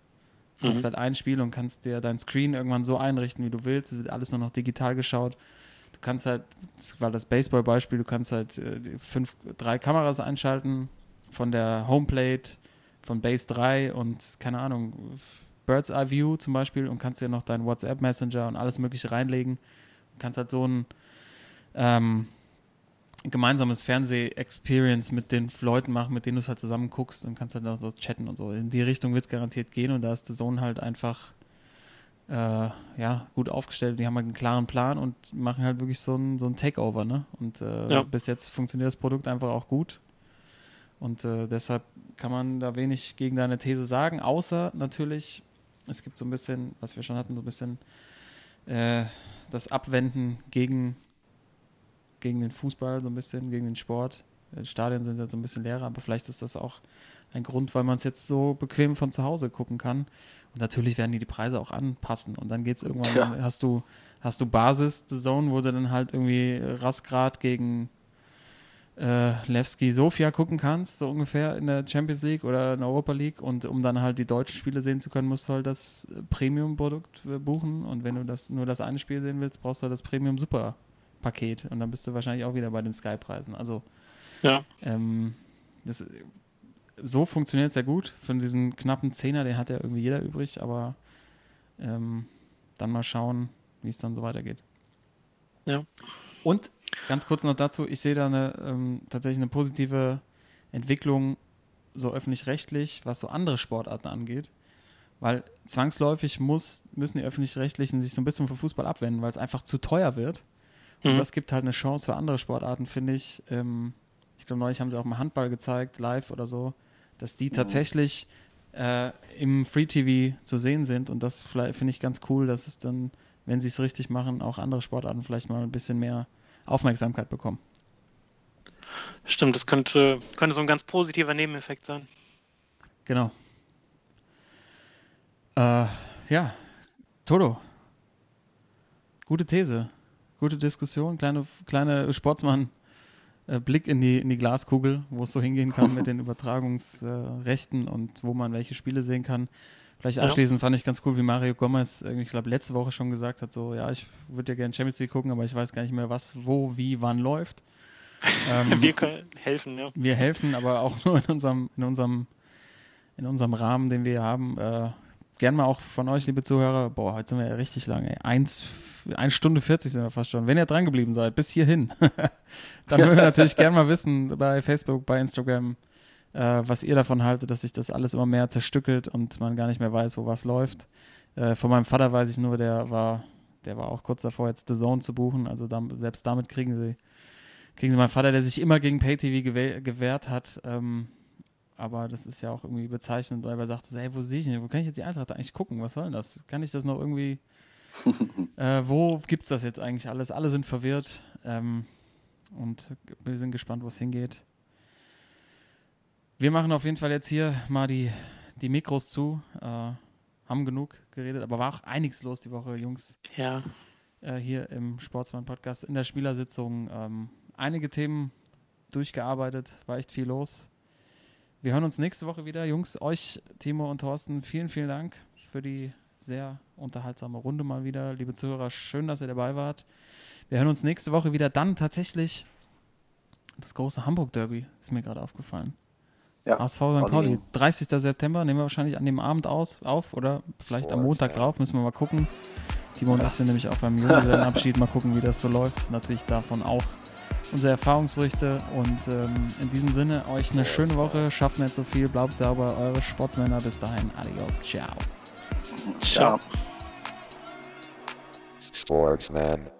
Speaker 2: Du mhm. guckst halt ein Spiel und kannst dir dein Screen irgendwann so einrichten, wie du willst. Es wird alles nur noch digital geschaut. Du kannst halt, das war das Baseball-Beispiel, du kannst halt äh, fünf, drei Kameras einschalten von der Homeplate, von Base 3 und keine Ahnung, Bird's Eye View zum Beispiel und kannst dir noch deinen WhatsApp Messenger und alles Mögliche reinlegen. Du kannst halt so ein ähm, gemeinsames Fernseh-Experience mit den Leuten machen, mit denen du es halt zusammen guckst und kannst halt auch so chatten und so. In die Richtung wird es garantiert gehen und da ist der Sohn halt einfach äh, ja, gut aufgestellt. Die haben halt einen klaren Plan und machen halt wirklich so ein, so ein Takeover, ne? Und äh, ja. bis jetzt funktioniert das Produkt einfach auch gut. Und äh, deshalb kann man da wenig gegen deine These sagen, außer natürlich, es gibt so ein bisschen, was wir schon hatten, so ein bisschen äh, das Abwenden gegen, gegen den Fußball, so ein bisschen, gegen den Sport. Die Stadien sind jetzt so ein bisschen leerer, aber vielleicht ist das auch ein Grund, weil man es jetzt so bequem von zu Hause gucken kann. Und natürlich werden die die Preise auch anpassen. Und dann geht es irgendwann, ja. hast du, hast du Basis-Zone, wo du dann halt irgendwie Rasgrad gegen äh, Levski Sofia gucken kannst, so ungefähr in der Champions League oder in der Europa League. Und um dann halt die deutschen Spiele sehen zu können, musst du halt das Premium-Produkt äh, buchen. Und wenn du das nur das eine Spiel sehen willst, brauchst du halt das Premium-Super-Paket. Und dann bist du wahrscheinlich auch wieder bei den Sky-Preisen. Also,
Speaker 4: ja.
Speaker 2: Ähm, das, so funktioniert es ja gut. Von diesen knappen Zehner, den hat ja irgendwie jeder übrig. Aber ähm, dann mal schauen, wie es dann so weitergeht.
Speaker 4: Ja.
Speaker 2: Und Ganz kurz noch dazu, ich sehe da eine, ähm, tatsächlich eine positive Entwicklung, so öffentlich-rechtlich, was so andere Sportarten angeht. Weil zwangsläufig muss, müssen die öffentlich-rechtlichen sich so ein bisschen vom Fußball abwenden, weil es einfach zu teuer wird. Und mhm. das gibt halt eine Chance für andere Sportarten, finde ich. Ähm, ich glaube, neulich haben sie auch mal Handball gezeigt, live oder so, dass die mhm. tatsächlich äh, im Free TV zu sehen sind. Und das finde ich ganz cool, dass es dann, wenn sie es richtig machen, auch andere Sportarten vielleicht mal ein bisschen mehr Aufmerksamkeit bekommen.
Speaker 4: Stimmt, das könnte, könnte so ein ganz positiver Nebeneffekt sein.
Speaker 2: Genau. Äh, ja, Toto. Gute These, gute Diskussion, kleine, kleine Sportsmann. Äh, Blick in die, in die Glaskugel, wo es so hingehen kann mit den Übertragungsrechten und wo man welche Spiele sehen kann. Vielleicht abschließend ja. fand ich ganz cool, wie Mario Gomez, ich glaube, letzte Woche schon gesagt hat, so, ja, ich würde ja gerne Champions League gucken, aber ich weiß gar nicht mehr, was, wo, wie, wann läuft.
Speaker 4: Ähm, wir können helfen, ja.
Speaker 2: Wir helfen, aber auch nur in unserem, in unserem, in unserem Rahmen, den wir haben. Äh, gern mal auch von euch, liebe Zuhörer. Boah, heute sind wir ja richtig lang, ey. Eins, eine Stunde 40 sind wir fast schon. Wenn ihr dran geblieben seid, bis hierhin, dann würden wir natürlich gern mal wissen bei Facebook, bei Instagram, äh, was ihr davon haltet, dass sich das alles immer mehr zerstückelt und man gar nicht mehr weiß, wo was läuft. Äh, von meinem Vater weiß ich nur, der war, der war auch kurz davor, jetzt The Zone zu buchen. Also da, selbst damit kriegen sie, kriegen sie meinen Vater, der sich immer gegen Pay-TV gewehrt hat. Ähm, aber das ist ja auch irgendwie bezeichnend, weil er sagt, hey, wo sehe ich denn, wo kann ich jetzt die Eintracht eigentlich gucken? Was soll denn das? Kann ich das noch irgendwie, äh, wo gibt es das jetzt eigentlich alles? Alle sind verwirrt ähm, und wir sind gespannt, wo es hingeht. Wir machen auf jeden Fall jetzt hier mal die, die Mikros zu. Äh, haben genug geredet, aber war auch einiges los die Woche, Jungs.
Speaker 4: Ja.
Speaker 2: Äh, hier im Sportsmann-Podcast in der Spielersitzung. Ähm, einige Themen durchgearbeitet, war echt viel los. Wir hören uns nächste Woche wieder. Jungs, euch, Timo und Thorsten, vielen, vielen Dank für die sehr unterhaltsame Runde mal wieder. Liebe Zuhörer, schön, dass ihr dabei wart. Wir hören uns nächste Woche wieder. Dann tatsächlich das große Hamburg-Derby, ist mir gerade aufgefallen. Ja, HSV St. Pauli. 30. September nehmen wir wahrscheinlich an dem Abend aus, auf oder vielleicht Sport, am Montag ja. drauf, müssen wir mal gucken. Timo und ich sind nämlich auch beim Junggesellenabschied, mal gucken, wie das so läuft. Natürlich davon auch unsere Erfahrungsberichte und ähm, in diesem Sinne euch eine schöne Woche, schafft nicht so viel, bleibt sauber, eure Sportsmänner, bis dahin, adios, ciao.
Speaker 4: Ciao.
Speaker 1: Sportsman.